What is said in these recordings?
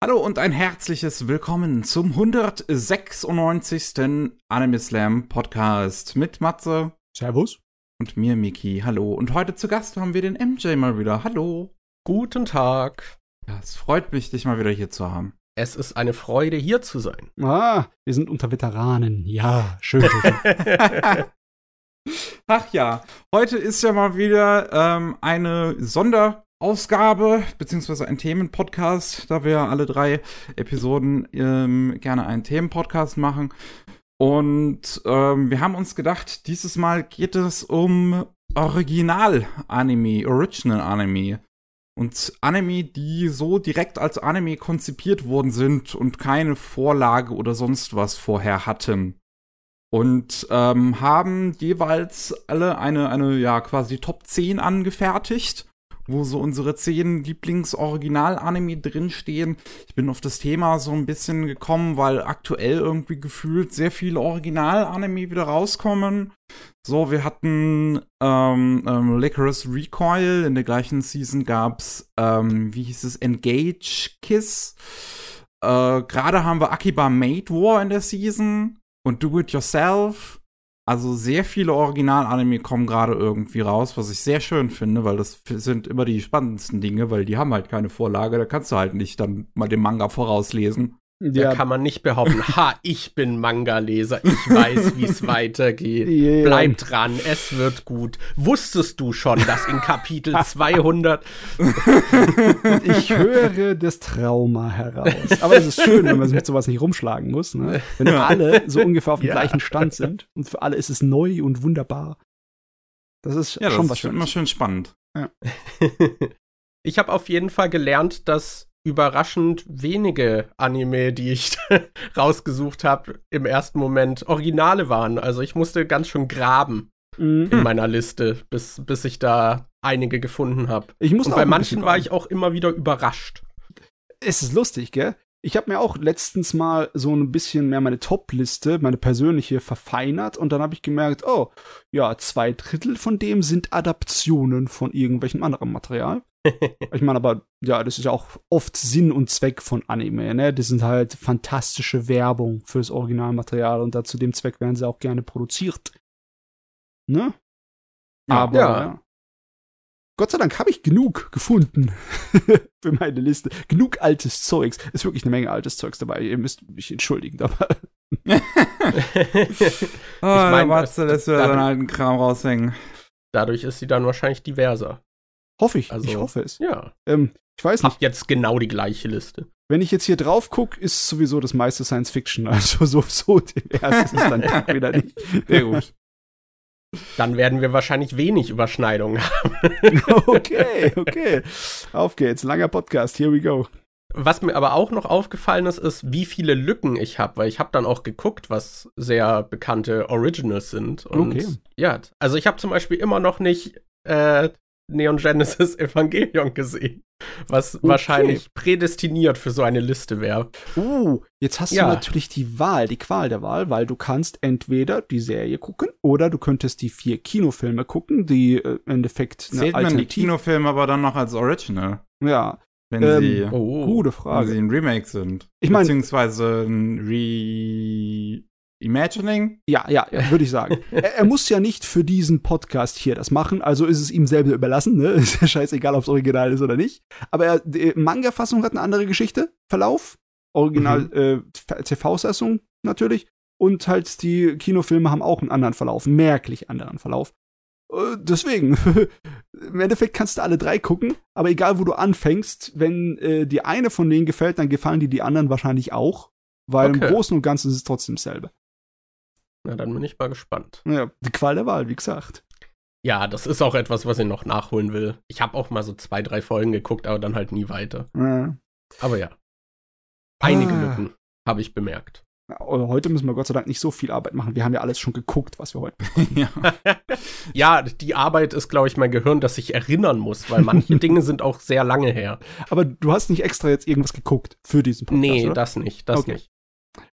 Hallo und ein herzliches Willkommen zum 196. Anime Slam Podcast mit Matze. Servus. Und mir, Miki. Hallo. Und heute zu Gast haben wir den MJ mal wieder. Hallo. Guten Tag. Ja, es freut mich, dich mal wieder hier zu haben. Es ist eine Freude, hier zu sein. Ah, wir sind unter Veteranen. Ja, schön. Ach ja, heute ist ja mal wieder ähm, eine Sonder- Ausgabe, beziehungsweise ein Themenpodcast, da wir alle drei Episoden ähm, gerne einen Themenpodcast machen. Und ähm, wir haben uns gedacht, dieses Mal geht es um Original-Anime, Original-Anime. Und Anime, die so direkt als Anime konzipiert worden sind und keine Vorlage oder sonst was vorher hatten. Und ähm, haben jeweils alle eine, eine, ja, quasi Top 10 angefertigt wo so unsere zehn Lieblings-Original-Anime drinstehen. Ich bin auf das Thema so ein bisschen gekommen, weil aktuell irgendwie gefühlt sehr viele Original-Anime wieder rauskommen. So, wir hatten ähm, ähm, Licorice Recoil, in der gleichen Season gab's, ähm, wie hieß es, Engage Kiss. Äh, Gerade haben wir Akiba Made War in der Season und Do It Yourself. Also sehr viele Original-Anime kommen gerade irgendwie raus, was ich sehr schön finde, weil das sind immer die spannendsten Dinge, weil die haben halt keine Vorlage, da kannst du halt nicht dann mal den Manga vorauslesen. Da kann man nicht behaupten, ha, ich bin Manga-Leser, ich weiß, wie es weitergeht. Yeah. Bleib dran, es wird gut. Wusstest du schon, dass in Kapitel 200 Ich höre das Trauma heraus. Aber es ist schön, wenn man sich mit sowas nicht rumschlagen muss, ne? Wenn alle so ungefähr auf dem ja. gleichen Stand sind und für alle ist es neu und wunderbar. Das ist ja, schon das was ist immer schön spannend. Ja. ich habe auf jeden Fall gelernt, dass überraschend wenige Anime, die ich rausgesucht habe, im ersten Moment Originale waren. Also ich musste ganz schön graben mhm. in meiner Liste, bis, bis ich da einige gefunden habe. Und bei manchen war ich auch immer wieder überrascht. Es ist lustig, gell? Ich habe mir auch letztens mal so ein bisschen mehr meine Top-Liste, meine persönliche, verfeinert und dann habe ich gemerkt, oh, ja, zwei Drittel von dem sind Adaptionen von irgendwelchem anderen Material. Ich meine, aber ja, das ist ja auch oft Sinn und Zweck von Anime, ne? Das sind halt fantastische Werbung fürs Originalmaterial und da zu dem Zweck werden sie auch gerne produziert. Ne? Ja, aber ja. ja. Gott sei Dank habe ich genug gefunden für meine Liste. Genug altes Zeugs. Ist wirklich eine Menge altes Zeugs dabei. Ihr müsst mich entschuldigen, aber. oh, ich meine, Matze lässt du deinen alten Kram raushängen. Dadurch ist sie dann wahrscheinlich diverser. Hoffe ich. Also, ich hoffe es. Ja. Ähm, ich weiß nicht. Hab jetzt genau die gleiche Liste. Wenn ich jetzt hier drauf gucke, ist sowieso das meiste Science Fiction. Also so, so divers ist es dann wieder nicht. Sehr gut. Dann werden wir wahrscheinlich wenig Überschneidungen haben. okay, okay. Auf geht's. Langer Podcast. Here we go. Was mir aber auch noch aufgefallen ist, ist, wie viele Lücken ich habe, weil ich habe dann auch geguckt, was sehr bekannte Originals sind. Und okay. Ja, also ich habe zum Beispiel immer noch nicht äh, Neon Genesis Evangelion gesehen. Was okay. wahrscheinlich prädestiniert für so eine Liste wäre. Uh, jetzt hast ja. du natürlich die Wahl, die Qual der Wahl, weil du kannst entweder die Serie gucken oder du könntest die vier Kinofilme gucken, die äh, im Endeffekt eine Zählt man die Kinofilme aber dann noch als Original? Ja. Wenn ähm, sie, oh, gute Frage. Wenn sie ein Remake sind. Ich meine, beziehungsweise ein Re Imagining? Ja, ja, ja würde ich sagen. er, er, muss ja nicht für diesen Podcast hier das machen, also ist es ihm selber überlassen, ne? Ist ja scheißegal, ob es original ist oder nicht. Aber er, die Manga-Fassung hat eine andere Geschichte, Verlauf. Original mhm. äh, TV-Fassung natürlich. Und halt die Kinofilme haben auch einen anderen Verlauf, merklich anderen Verlauf. Äh, deswegen, im Endeffekt kannst du alle drei gucken, aber egal wo du anfängst, wenn äh, dir eine von denen gefällt, dann gefallen dir die anderen wahrscheinlich auch, weil okay. im Großen und Ganzen ist es trotzdem dasselbe. Na, dann bin ich mal gespannt. Ja, die Qual der Wahl, wie gesagt. Ja, das ist auch etwas, was ich noch nachholen will. Ich habe auch mal so zwei, drei Folgen geguckt, aber dann halt nie weiter. Ja. Aber ja. Einige ah. Lücken habe ich bemerkt. Heute müssen wir Gott sei Dank nicht so viel Arbeit machen. Wir haben ja alles schon geguckt, was wir heute ja. ja, die Arbeit ist, glaube ich, mein Gehirn, das sich erinnern muss, weil manche Dinge sind auch sehr lange her. Aber du hast nicht extra jetzt irgendwas geguckt für diesen Podcast, Nee, oder? das nicht, das okay. nicht.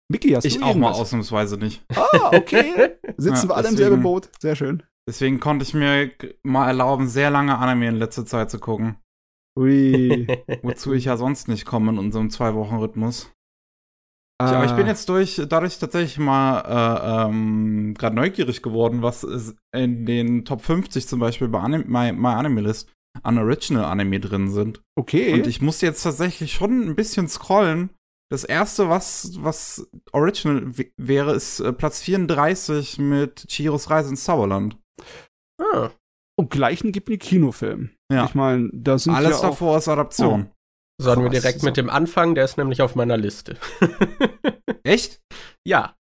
Mickey, hast ich du Ich auch mal ausnahmsweise nicht. Ah, okay. Sitzen ja, wir alle im selben Boot. Sehr schön. Deswegen konnte ich mir mal erlauben, sehr lange Anime in letzter Zeit zu gucken. Ui. Wozu ich ja sonst nicht komme in unserem Zwei-Wochen-Rhythmus. Ja, aber ich bin Ah, jetzt durch, dadurch tatsächlich mal äh, ähm, gerade neugierig geworden, was in den Top 50 zum Beispiel bei Anim My, My Anime List an Original Anime drin sind. Okay. Und ich musste jetzt tatsächlich schon ein bisschen scrollen. Das erste, was, was Original wäre, ist äh, Platz 34 mit Chihiros Reise ins Zauberland. Ah, Und gleich einen gibt einen Kinofilm. Ja. Ich meine, da sind Alles ja auch, davor ist Adaption. sollen wir direkt mit dem anfangen? Der ist nämlich auf meiner Liste. Echt? ja.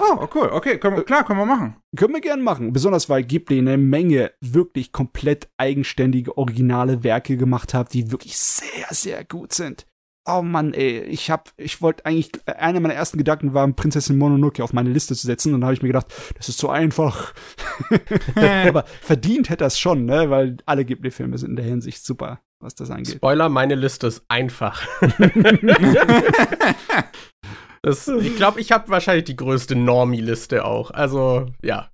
Oh, cool. Okay, können wir, klar, können wir machen. Können wir gern machen. Besonders weil Ghibli eine Menge wirklich komplett eigenständige, originale Werke gemacht hat, die wirklich sehr, sehr gut sind. Oh Mann, ey, ich hab, ich wollte eigentlich, einer meiner ersten Gedanken war, Prinzessin Mononoke auf meine Liste zu setzen, und dann habe ich mir gedacht, das ist zu einfach. Aber verdient hätte das schon, ne, weil alle Ghibli-Filme sind in der Hinsicht super, was das angeht. Spoiler, meine Liste ist einfach. das, ich glaube, ich habe wahrscheinlich die größte Normie-Liste auch. Also, ja.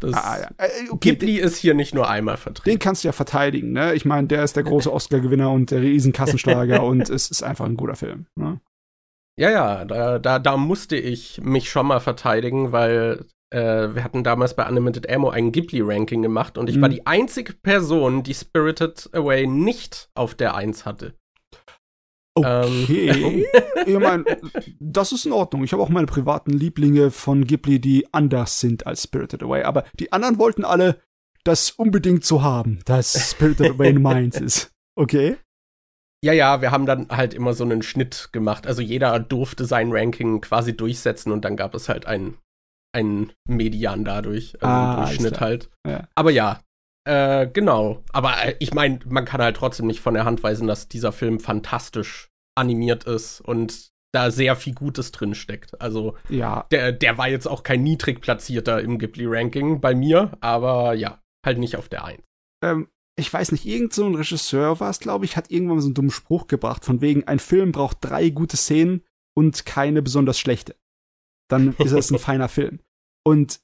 Das Ah, ja. Äh, okay, Ghibli ist hier nicht nur einmal vertreten. Den kannst du ja verteidigen, ne? Ich meine, der ist der große Oscar-Gewinner und der Riesenkassenschlager und es ist einfach ein guter Film. Ne? Ja, ja, da, da, da musste ich mich schon mal verteidigen, weil äh, wir hatten damals bei Unlimited Ammo ein Ghibli-Ranking gemacht und ich Mhm. war die einzige Person, die Spirited Away nicht auf der 1 hatte. Okay. ich meine, das ist in Ordnung. Ich habe auch meine privaten Lieblinge von Ghibli, die anders sind als Spirited Away. Aber die anderen wollten alle das unbedingt so haben, dass Spirited Away meins ist. Okay? Ja, ja, wir haben dann halt immer so einen Schnitt gemacht. Also jeder durfte sein Ranking quasi durchsetzen und dann gab es halt einen, einen Median dadurch, also Ah, einen Durchschnitt halt. Ja. Aber ja, äh, genau. Aber äh, ich meine, man kann halt trotzdem nicht von der Hand weisen, dass dieser Film fantastisch animiert ist und da sehr viel Gutes drin steckt. Also Ja. der, der war jetzt auch kein niedrig platzierter im Ghibli-Ranking bei mir, aber ja, halt nicht auf der 1. Ähm, ich weiß nicht, irgend so ein Regisseur war es, glaube ich, hat irgendwann mal so einen dummen Spruch gebracht, von wegen, ein Film braucht drei gute Szenen und keine besonders schlechte. Dann ist es ein feiner Film. Und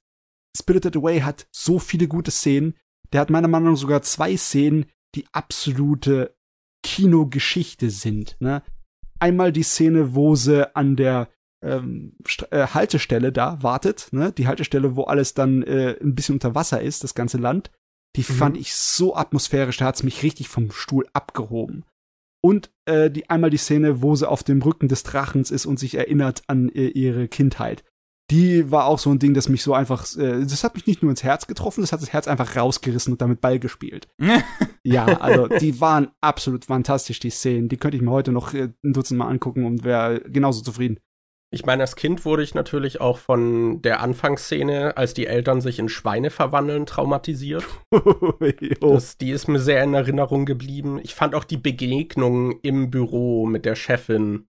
Spirited Away hat so viele gute Szenen. Der hat meiner Meinung nach sogar zwei Szenen, die absolute Kinogeschichte sind. Ne? Einmal die Szene, wo sie an der ähm, äh, Haltestelle da wartet, ne? die Haltestelle, wo alles dann äh, ein bisschen unter Wasser ist, das ganze Land. Die Mhm. fand ich so atmosphärisch, da hat's mich richtig vom Stuhl abgehoben. Und äh, die einmal die Szene, wo sie auf dem Rücken des Drachens ist und sich erinnert an äh, ihre Kindheit. Die war auch so ein Ding, das mich so einfach, äh, das hat mich nicht nur ins Herz getroffen, das hat das Herz einfach rausgerissen und damit Ball gespielt. Ja, also die waren absolut fantastisch, die Szenen. Die könnte ich mir heute noch äh, ein Dutzend Mal angucken und wäre genauso zufrieden. Ich meine, als Kind wurde ich natürlich auch von der Anfangsszene, als die Eltern sich in Schweine verwandeln, traumatisiert. Das, die ist mir sehr in Erinnerung geblieben. Ich fand auch die Begegnung im Büro mit der Chefin,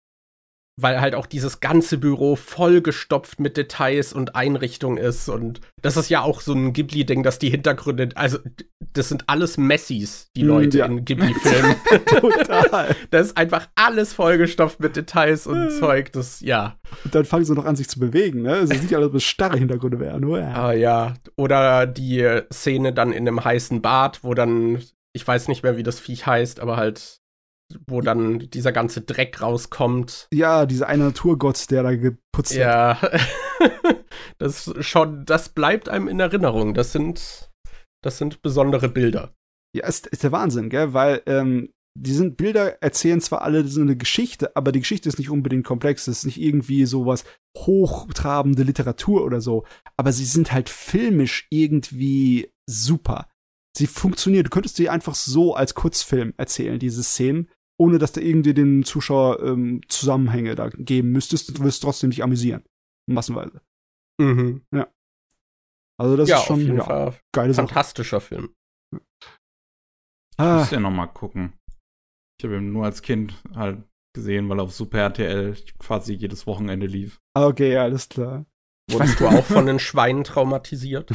weil halt auch dieses ganze Büro vollgestopft mit Details und Einrichtung ist. Und das ist ja auch so ein Ghibli-Ding, dass die Hintergründe, also das sind alles Messis, die Mm, Leute ja. in Ghibli-Filmen. Total. das ist einfach alles vollgestopft mit Details Mm. und Zeug. Das, ja. Und dann fangen sie noch an, sich zu bewegen, ne? Es ist nicht alles, was starre Hintergründe wären, nur ja. Ah ja. Oder die Szene dann in einem heißen Bad, wo dann, ich weiß nicht mehr, wie das Viech heißt, aber halt, wo dann dieser ganze Dreck rauskommt. Ja, dieser eine Naturgott, der da geputzt hat. Ja. das schon, das bleibt einem in Erinnerung. Das sind, das sind besondere Bilder. Ja, ist, ist der Wahnsinn, gell? Weil ähm, die sind Bilder erzählen zwar alle so eine Geschichte, aber die Geschichte ist nicht unbedingt komplex. Es ist nicht irgendwie sowas hochtrabende Literatur oder so. Aber sie sind halt filmisch irgendwie super. Sie funktionieren. Du könntest die einfach so als Kurzfilm erzählen, diese Szenen, ohne dass du irgendwie den Zuschauer ähm, Zusammenhänge da geben müsstest. Du wirst trotzdem dich amüsieren. Massenweise. Mhm. Also das ja, ist schon ja, geile Sache. Fantastischer Film. Ich Ah, muss ja noch mal gucken. Ich habe ihn nur als Kind halt gesehen, weil er auf Super RTL quasi jedes Wochenende lief. okay, alles klar. Wurdest du auch von den Schweinen traumatisiert?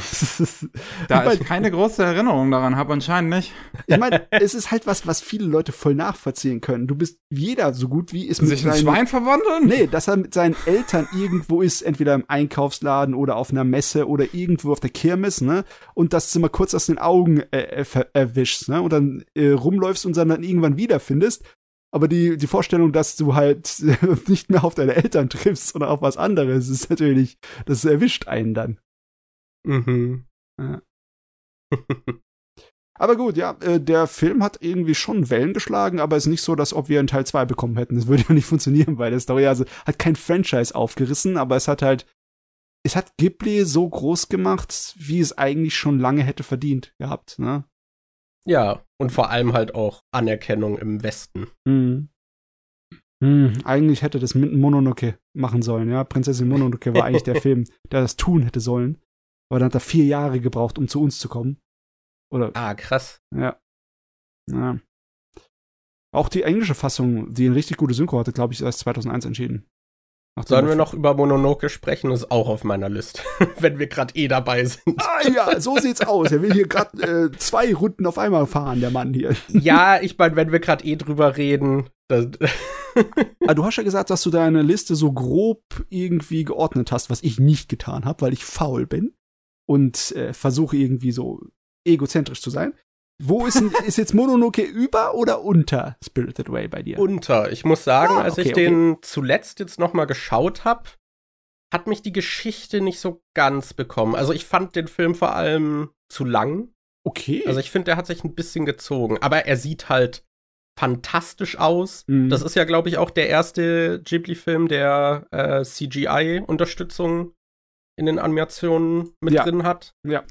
da ich keine große Erinnerung daran habe, anscheinend nicht. Ich meine, es ist halt was, was viele Leute voll nachvollziehen können. Du bist jeder so gut wie es mit Sich in Schwein verwandeln? Nee, dass er mit seinen Eltern irgendwo ist, entweder im Einkaufsladen oder auf einer Messe oder irgendwo auf der Kirmes, ne? Und das du mal kurz aus den Augen äh, äh erwischst, ne? Und dann äh, rumläufst und dann irgendwann wiederfindest aber die, die Vorstellung, dass du halt nicht mehr auf deine Eltern triffst oder auf was anderes, ist natürlich, das erwischt einen dann. Mhm. Ja. aber gut, ja, äh, der Film hat irgendwie schon Wellen geschlagen, aber es ist nicht so, dass ob wir einen Teil 2 bekommen hätten. Das würde ja nicht funktionieren, weil der Story also hat kein Franchise aufgerissen, aber es hat halt, es hat Ghibli so groß gemacht, wie es eigentlich schon lange hätte verdient gehabt, ne? Ja, und vor allem halt auch Anerkennung im Westen. Hm. Hm, eigentlich hätte das mit Mononoke machen sollen, ja. Prinzessin Mononoke war eigentlich der Film, der das tun hätte sollen. Aber dann hat er vier Jahre gebraucht, um zu uns zu kommen. Oder? Ah, krass. Ja. ja. Auch die englische Fassung, die eine richtig gute Synchro hatte, glaube ich, ist erst 2001 entschieden. Sollen wir noch über Mononoke sprechen? Das ist auch auf meiner Liste, wenn wir gerade eh dabei sind. Ah ja, so sieht's aus. Er will hier gerade äh, zwei Runden auf einmal fahren, der Mann hier. Ja, ich meine, wenn wir gerade eh drüber reden. ah, du hast ja gesagt, dass du deine Liste so grob irgendwie geordnet hast, was ich nicht getan habe, weil ich faul bin und äh, versuche irgendwie so egozentrisch zu sein. Wo ist, ist jetzt Mononoke über oder unter Spirited Way bei dir? Unter. Ich muss sagen, ah, als ich den zuletzt jetzt noch mal geschaut habe, hat mich die Geschichte nicht so ganz bekommen. Also ich fand den Film vor allem zu lang. Okay. Also ich finde, der hat sich ein bisschen gezogen. Aber er sieht halt fantastisch aus. Mhm. Das ist ja, glaube ich, auch der erste Ghibli-Film, der äh, CGI-Unterstützung in den Animationen mit ja. drin hat. Ja.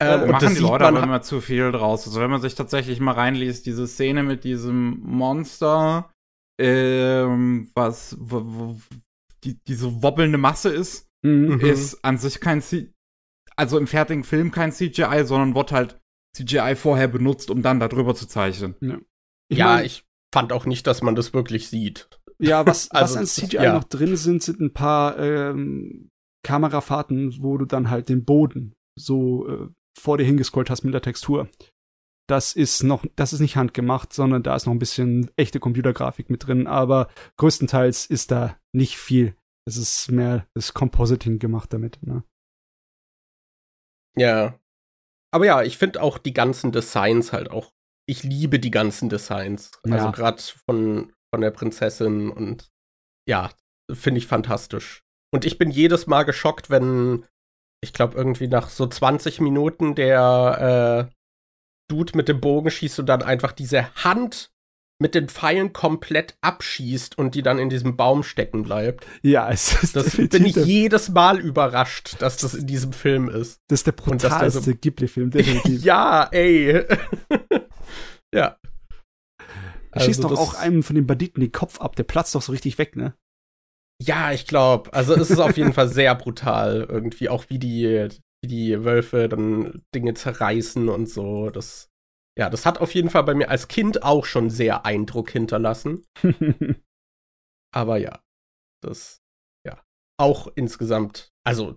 Ähm, und machen die Leute aber immer zu viel draus. Also wenn man sich tatsächlich mal reinliest, diese Szene mit diesem Monster, ähm, was wo, wo, die, diese wobbelnde Masse ist, mhm. ist an sich kein C also im fertigen Film kein CGI, sondern wird halt CGI vorher benutzt, um dann darüber zu zeichnen. Ja, ich, ja, mein, ich fand auch nicht, dass man das wirklich sieht. Ja, was, also, was an CGI ja. noch drin sind, sind ein paar ähm, Kamerafahrten, wo du dann halt den Boden so äh, vor dir hingescrollt hast mit der Textur. Das ist noch, das ist nicht handgemacht, sondern da ist noch ein bisschen echte Computergrafik mit drin, aber größtenteils ist da nicht viel. Es ist mehr das Compositing gemacht damit, ne? Ja. Aber ja, ich finde auch die ganzen Designs halt auch. Ich liebe die ganzen Designs. Also ja. Also gerade von, von der Prinzessin und ja, finde ich fantastisch. Und ich bin jedes Mal geschockt, wenn ich glaube, irgendwie nach so 20 Minuten der äh, Dude mit dem Bogen schießt und dann einfach diese Hand mit den Pfeilen komplett abschießt und die dann in diesem Baum stecken bleibt. Ja, es ist das bin ich jedes Mal überrascht, dass das in diesem Film ist. Das ist der brutalste so Ghibli-Film, definitiv. ja, ey. ja. Er schießt also doch auch einem von den Banditen den Kopf ab, der platzt doch so richtig weg, ne? Ja, ich glaube. Also es ist auf jeden Fall sehr brutal. Irgendwie auch wie die, wie die Wölfe dann Dinge zerreißen und so. Das, ja, das hat auf jeden Fall bei mir als Kind auch schon sehr Eindruck hinterlassen. Aber ja, das, ja, auch insgesamt, also,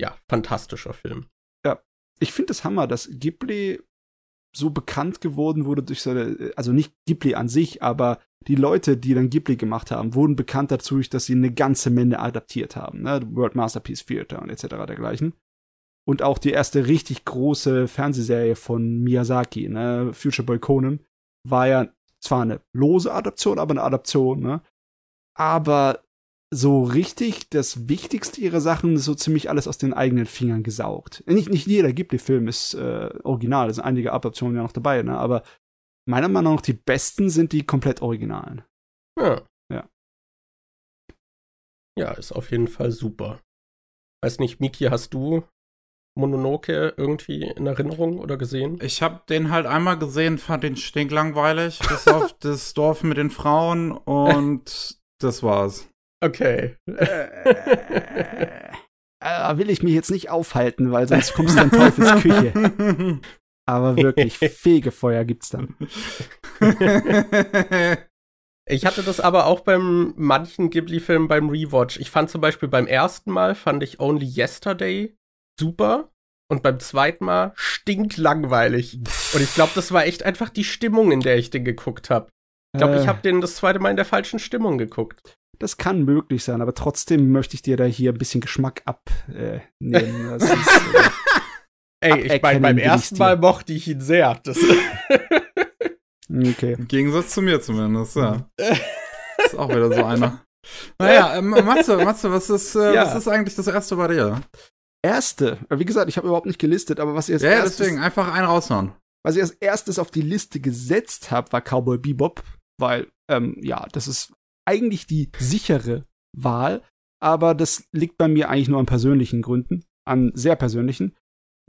ja, fantastischer Film. Ja, ich finde es Hammer, dass Ghibli so bekannt geworden wurde durch seine, also nicht Ghibli an sich, aber die Leute, die dann Ghibli gemacht haben, wurden bekannt dazu, dass sie eine ganze Menge adaptiert haben, ne? World Masterpiece Theater und etc. dergleichen. Und auch die erste richtig große Fernsehserie von Miyazaki, ne? Future Boy Conan, war ja zwar eine lose Adaption, aber eine Adaption, ne? Aber so richtig das Wichtigste ihrer Sachen so ziemlich alles aus den eigenen Fingern gesaugt. Nicht, nicht jeder Ghibli-Film ist äh, original, es sind einige Adaptionen ja noch dabei, ne? aber meiner Meinung nach die besten sind die komplett originalen. Ja. Ja. Ja, ist auf jeden Fall super. Weiß nicht, Miki, hast du Mononoke irgendwie in Erinnerung oder gesehen? Ich habe den halt einmal gesehen, fand den stinklangweilig, bis auf das Dorf mit den Frauen und das war's. Okay. Äh, äh, will ich mich jetzt nicht aufhalten, weil sonst kommst du in Teufels Küche. Aber wirklich, Fegefeuer gibt's dann. Ich hatte das aber auch beim manchen Ghibli-Filmen beim Rewatch. Ich fand zum Beispiel beim ersten Mal fand ich Only Yesterday super und beim zweiten Mal stinklangweilig. Und ich glaube, das war echt einfach die Stimmung, in der ich den geguckt habe. Ich glaube, Äh. ich habe den das zweite Mal in der falschen Stimmung geguckt. Das kann möglich sein, aber trotzdem möchte ich dir da hier ein bisschen Geschmack abnehmen. Äh, äh, Ey, ich meine, beim ersten. Mal mochte ich ihn sehr. Das okay. Im Gegensatz zu mir zumindest, ja. ist auch wieder so einer. Naja, ähm, Matze, Matze, was ist, äh, Ja. was ist eigentlich das erste bei dir? Erste, wie gesagt, ich habe überhaupt nicht gelistet, aber was ich als Ja, erstes, deswegen einfach einen raushauen. was ich als erstes auf die Liste gesetzt habe, war Cowboy Bebop, weil ähm, ja, das ist eigentlich die sichere Wahl, aber das liegt bei mir eigentlich nur an persönlichen Gründen, an sehr persönlichen,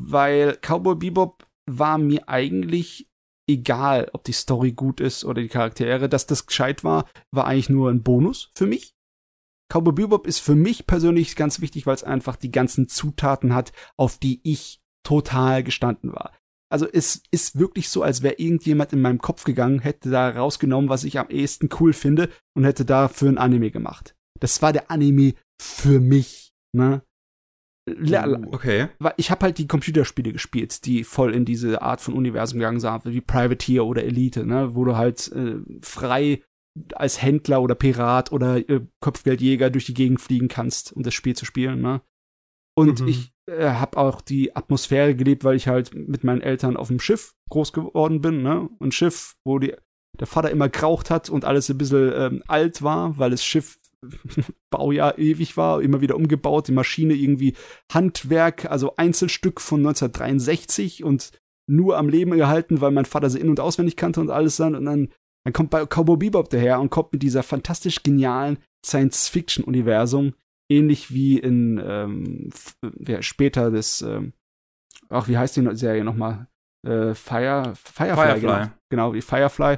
weil Cowboy Bebop war mir eigentlich egal, ob die Story gut ist oder die Charaktere, dass das gescheit war, war eigentlich nur ein Bonus für mich. Cowboy Bebop ist für mich persönlich ganz wichtig, weil es einfach die ganzen Zutaten hat, auf die ich total gestanden war. Also es ist wirklich so, als wäre irgendjemand in meinem Kopf gegangen, hätte da rausgenommen, was ich am ehesten cool finde und hätte dafür ein Anime gemacht. Das war der Anime für mich, ne? La- Okay. weil ich habe halt die Computerspiele gespielt, die voll in diese Art von Universum gegangen sind, wie Privateer oder Elite, ne, wo du halt äh, frei als Händler oder Pirat oder äh, Kopfgeldjäger durch die Gegend fliegen kannst, um das Spiel zu spielen, ne? Und Mhm. ich äh, habe auch die Atmosphäre gelebt, weil ich halt mit meinen Eltern auf dem Schiff groß geworden bin, ne? Ein Schiff, wo die, der Vater immer geraucht hat und alles ein bisschen ähm, alt war, weil das Schiff Baujahr ewig war, immer wieder umgebaut, die Maschine irgendwie Handwerk, also Einzelstück von 1963 und nur am Leben gehalten, weil mein Vater sie in- und auswendig kannte und alles dann. Und dann, dann kommt bei Cowboy Bebop daher und kommt mit dieser fantastisch genialen Science-Fiction-Universum, ähnlich wie in ähm, ja, später das, ähm, ach, wie heißt die Serie nochmal? Äh, Fire, Firefly, Firefly. Genau, genau, wie Firefly.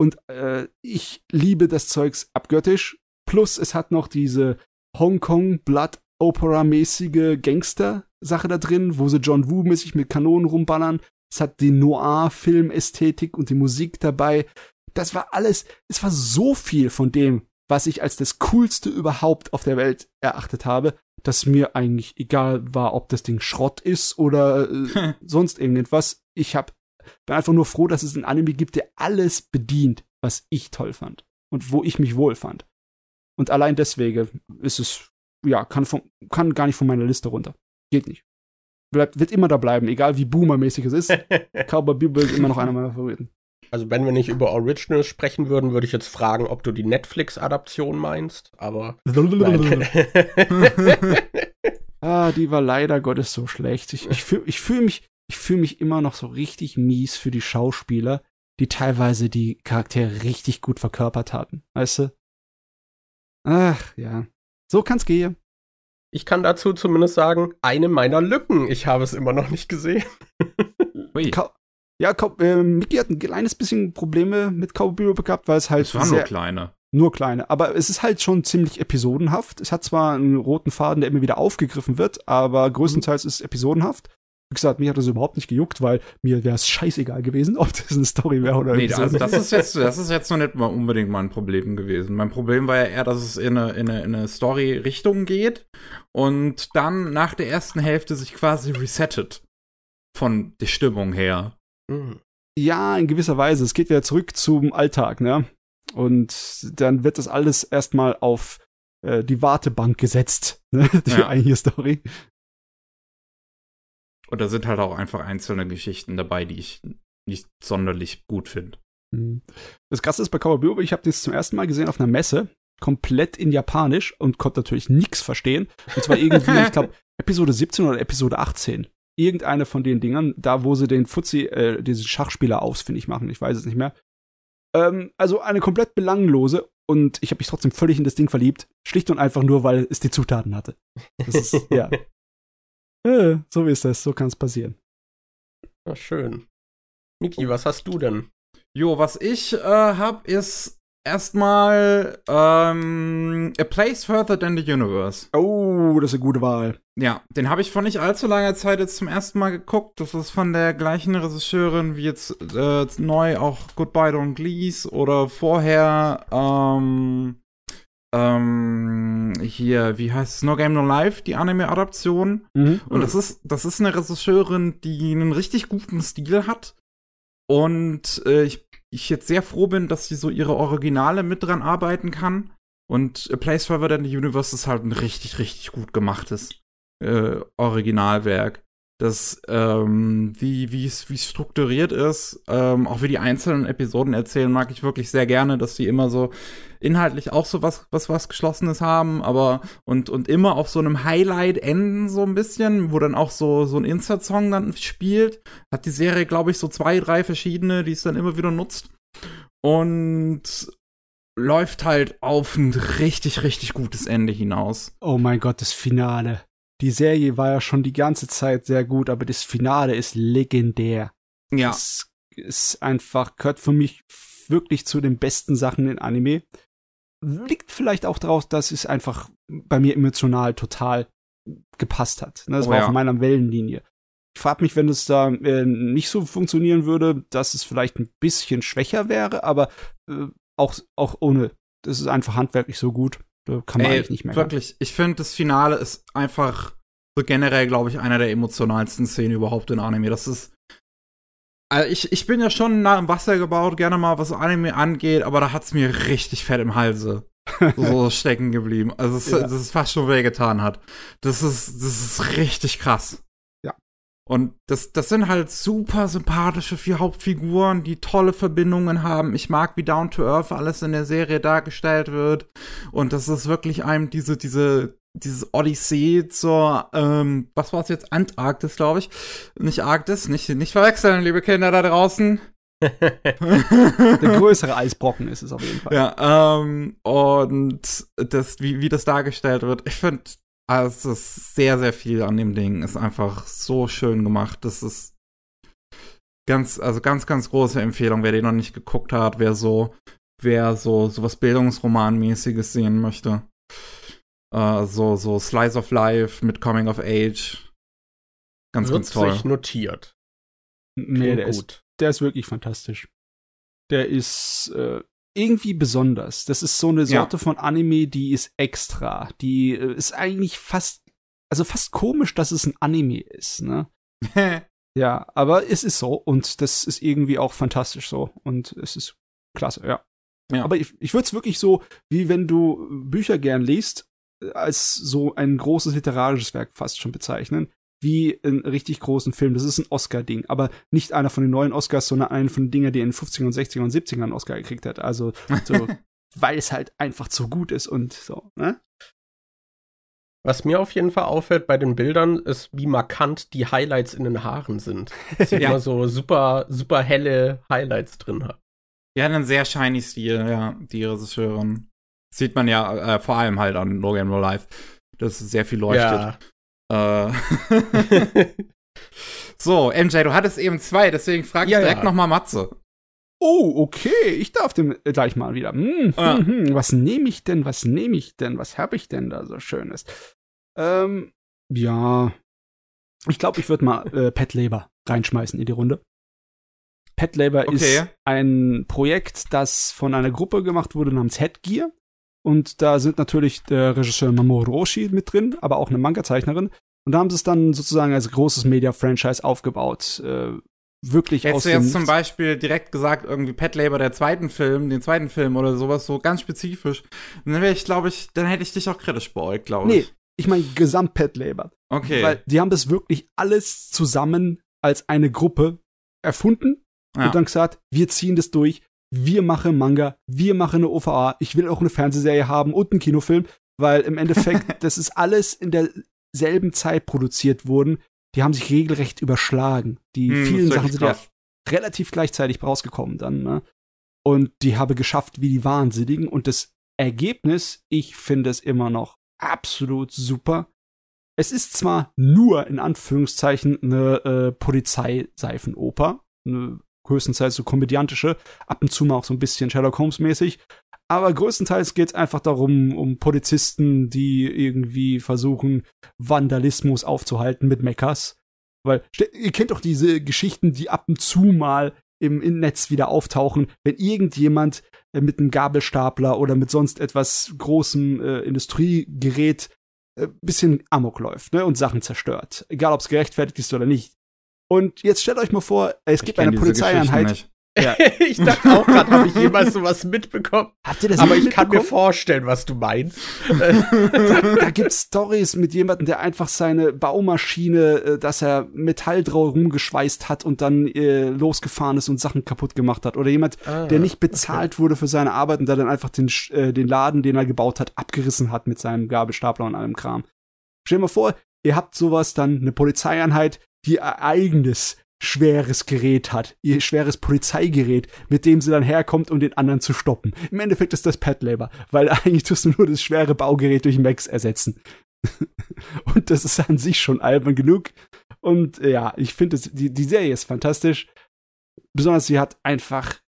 Und äh, ich liebe das Zeugs abgöttisch. Plus, es hat noch diese Hongkong Blood Opera-mäßige Gangster-Sache da drin, wo sie John Woo-mäßig mit Kanonen rumballern. Es hat die Noir-Film-Ästhetik und die Musik dabei. Das war alles, es war so viel von dem, was ich als das coolste überhaupt auf der Welt erachtet habe, dass mir eigentlich egal war, ob das Ding Schrott ist oder äh, sonst irgendetwas. Ich hab, bin einfach nur froh, dass es einen Anime gibt, der alles bedient, was ich toll fand und wo ich mich wohl fand. Und allein deswegen ist es, ja, kann, von, kann gar nicht von meiner Liste runter. Geht nicht. Bleibt, wird immer da bleiben, egal wie boomermäßig es ist. Cowboy Bebop ist immer noch einer meiner Favoriten. Also wenn wir nicht über Originals sprechen würden, würde ich jetzt fragen, ob du die Netflix-Adaption meinst. Aber ah, die war leider Gottes so schlecht. Ich, ich fühle ich fühl mich, ich fühl mich immer noch so richtig mies für die Schauspieler, die teilweise die Charaktere richtig gut verkörpert hatten. Weißt du? Ach, ja. So kann's gehen. ich kann dazu zumindest sagen, eine meiner Lücken. Ich habe es immer noch nicht gesehen. Ka ja, äh, Mickey hat ein kleines bisschen Probleme mit Cowboy Bebop gehabt, weil es halt Es waren nur kleine. nur kleine. Aber es ist halt schon ziemlich episodenhaft. Es hat zwar einen roten Faden, der immer wieder aufgegriffen wird, aber größtenteils ist es episodenhaft. Wie gesagt, mich hat das überhaupt nicht gejuckt, weil mir wäre es scheißegal gewesen, ob das eine Story wäre oder Nee, Episode. also das ist jetzt, das ist jetzt noch nicht mal unbedingt mein Problem gewesen. Mein Problem war ja eher, dass es in eine, in eine, in eine Story-Richtung geht und dann nach der ersten Hälfte sich quasi resettet. Von der Stimmung her. Hm. Ja, in gewisser Weise. Es geht wieder zurück zum Alltag, ne? Und dann wird das alles erstmal auf äh, die Wartebank gesetzt, ne? Die Ja. eigentliche Story. Und da sind halt auch einfach einzelne Geschichten dabei, die ich nicht sonderlich gut finde. Mhm. Das Krasse ist bei Cowboy Bebop, ich habe das zum ersten Mal gesehen auf einer Messe, komplett in Japanisch und konnte natürlich nichts verstehen. Und zwar irgendwie, ich glaube, Episode 17 oder Episode 18. Irgendeine von den Dingern, da wo sie den Fuzzi, äh, diesen Schachspieler ausfindig machen, ich weiß es nicht mehr. Ähm, also eine komplett belanglose und ich habe mich trotzdem völlig in das Ding verliebt. Schlicht und einfach nur, weil es die Zutaten hatte. Das ist, ja. Äh, so ist das, so kann es passieren. Na schön. Miki, was hast du denn? Jo, was ich äh, hab, ist erstmal ähm, A Place Further Than the Universe. Oh, das ist eine gute Wahl. Ja, den habe ich vor nicht allzu langer Zeit jetzt zum ersten Mal geguckt. Das ist von der gleichen Regisseurin wie jetzt äh, neu auch Goodbye Don't Glees oder vorher ähm, ähm, hier, wie heißt es, No Game No Life, die Anime-Adaption. Mhm. Und das ist, das ist eine Regisseurin, die einen richtig guten Stil hat. Und äh, ich, ich jetzt sehr froh bin, dass sie so ihre Originale mit dran arbeiten kann. Und A Place Further Than the Universe ist halt ein richtig, richtig gut gemachtes äh, Originalwerk. Das, ähm, wie, wie es, wie es strukturiert ist, ähm, auch wie die einzelnen Episoden erzählen, mag ich wirklich sehr gerne, dass sie immer so inhaltlich auch so was, was, was Geschlossenes haben, aber und, und immer auf so einem Highlight enden, so ein bisschen, wo dann auch so, so ein Insert-Song dann spielt. Hat die Serie, glaube ich, so zwei, drei verschiedene, die es dann immer wieder nutzt. Und läuft halt auf ein richtig, richtig gutes Ende hinaus. Oh mein Gott, das Finale. Die Serie war ja schon die ganze Zeit sehr gut, aber das Finale ist legendär. Ja. Das ist einfach, gehört für mich wirklich zu den besten Sachen in Anime. Liegt vielleicht auch daraus, dass es einfach bei mir emotional total gepasst hat. Ne, Das Oh war ja. auf meiner Wellenlinie. Ich frage mich, wenn es da äh, nicht so funktionieren würde, dass es vielleicht ein bisschen schwächer wäre, aber äh, auch, auch ohne. Das ist einfach handwerklich so gut. Da kann man Ey, eigentlich nicht mehr. Wirklich, ich finde, das Finale ist einfach so generell, glaube ich, einer der emotionalsten Szenen überhaupt in Anime. Das ist. Also ich, ich bin ja schon nah im Wasser gebaut, gerne mal, was Anime angeht, aber da hat's mir richtig fett im Halse so stecken geblieben. Also, es, Ja. dass es fast schon wehgetan hat. Das ist, das ist richtig krass. Und das, das sind halt super sympathische vier Hauptfiguren, die tolle Verbindungen haben. Ich mag, wie Down to Earth alles in der Serie dargestellt wird. Und das ist wirklich einem diese, diese, dieses Odyssee zur, ähm, was war es jetzt? Antarktis, glaube ich. Nicht Arktis, nicht, nicht verwechseln, liebe Kinder da draußen. Der größere Eisbrocken ist es auf jeden Fall. Ja, ähm, und das, wie, wie das dargestellt wird, ich finde, also es ist sehr, sehr viel an dem Ding ist einfach so schön gemacht. Das ist ganz, also ganz, ganz große Empfehlung, wer den noch nicht geguckt hat, wer so, wer so, so was Bildungsromanmäßiges sehen möchte. Äh, so, so Slice of Life mit Coming of Age. Ganz, Wird ganz toll. sich notiert. Nee, der ist, gut. der ist wirklich fantastisch. Der ist äh, irgendwie besonders. Das ist so eine Sorte von Anime, die ist extra. Die äh, ist eigentlich fast, also fast komisch, dass es ein Anime ist, ne? Ja, aber es ist so und das ist irgendwie auch fantastisch so und es ist klasse, ja. Ja. Aber ich, ich würde es wirklich so, wie wenn du Bücher gern liest, äh, als so ein großes literarisches Werk fast schon bezeichnen, wie einen richtig großen Film. Das ist ein Oscar-Ding, aber nicht einer von den neuen Oscars, sondern einer von den Dingen, die in den 50ern und 60ern und 70ern einen Oscar gekriegt hat. Also so, weil es halt einfach zu gut ist und so, ne? Was mir auf jeden Fall auffällt bei den Bildern, ist, wie markant die Highlights in den Haaren sind. Dass sie Ja. immer so super, super helle Highlights drin hat. Die hat einen sehr shiny Stil, ja, die Regisseurin. Sieht man ja äh, vor allem halt an No Game No Life, dass es sehr viel leuchtet. Ja. Äh. so, MJ, du hattest eben zwei, deswegen frage ich Ja, direkt ja. noch mal Matze. Oh, okay, ich darf dem äh, gleich mal wieder. Hm, Ja. hm, hm, was nehme ich denn? Was nehme ich denn? Was habe ich denn da so Schönes? Ähm, ja. Ich glaube, ich würde mal äh, Pet Labor reinschmeißen in die Runde. Pet Labor Okay. ist ein Projekt, das von einer Gruppe gemacht wurde namens Headgear. Und da sind natürlich der Regisseur Mamoru Roshi mit drin, aber auch eine Manga-Zeichnerin. Und da haben sie es dann sozusagen als großes Media-Franchise aufgebaut. Äh, wirklich aus Hättest du dem jetzt zum. Beispiel direkt gesagt, irgendwie Pet Labor, der zweiten Film, den zweiten Film oder sowas, so ganz spezifisch, dann wäre ich, glaube ich, dann hätte ich dich auch kritisch beäugt, glaube Nee, ich. ich meine Gesamt-Pet Labor. Okay. Weil die haben das wirklich alles zusammen als eine Gruppe erfunden Ja. und dann gesagt, wir ziehen das durch, wir machen Manga, wir machen eine OVA, ich will auch eine Fernsehserie haben und einen Kinofilm, weil im Endeffekt, das ist alles in derselben Zeit produziert worden. Die haben sich regelrecht überschlagen. Die Hm, vielen Sachen sind ja relativ gleichzeitig rausgekommen dann, ne? Und die habe geschafft wie die Wahnsinnigen. Und das Ergebnis, ich finde es immer noch absolut super. Es ist zwar nur in Anführungszeichen eine äh, Polizeiseifenoper, eine größtenteils so komödiantische, ab und zu mal auch so ein bisschen Sherlock Holmes mäßig, Aber größtenteils geht es einfach darum, um Polizisten, die irgendwie versuchen, Vandalismus aufzuhalten mit Mechas. Weil, ihr kennt doch diese Geschichten, die ab und zu mal im, im Netz wieder auftauchen, wenn irgendjemand äh, mit einem Gabelstapler oder mit sonst etwas großem äh, Industriegerät äh, bisschen Amok läuft ne, und Sachen zerstört. Egal, ob es gerechtfertigt ist oder nicht. Und jetzt stellt euch mal vor, es Ich gibt eine Polizeieinheit. Ja. ich dachte auch gerade, habe ich jemals sowas mitbekommen? Habt ihr das Aber ich kann mir vorstellen, was du meinst. da gibt's Stories mit jemandem, der einfach seine Baumaschine, äh, dass er Metall drauf rumgeschweißt hat und dann äh, losgefahren ist und Sachen kaputt gemacht hat. Oder jemand, Ah, der nicht bezahlt wurde für seine Arbeit und der dann einfach den, äh, den Laden, den er gebaut hat, abgerissen hat mit seinem Gabelstapler und allem Kram. Stell dir mal vor, ihr habt sowas dann, eine Polizeieinheit, die ihr eigenes schweres Gerät hat, ihr schweres Polizeigerät, mit dem sie dann herkommt, um den anderen zu stoppen. Im Endeffekt ist das Pet Labor, weil eigentlich tust du nur das schwere Baugerät durch Max ersetzen. Und das ist an sich schon albern genug. Und äh, ja, ich finde, die, die Serie ist fantastisch. Besonders sie hat einfach,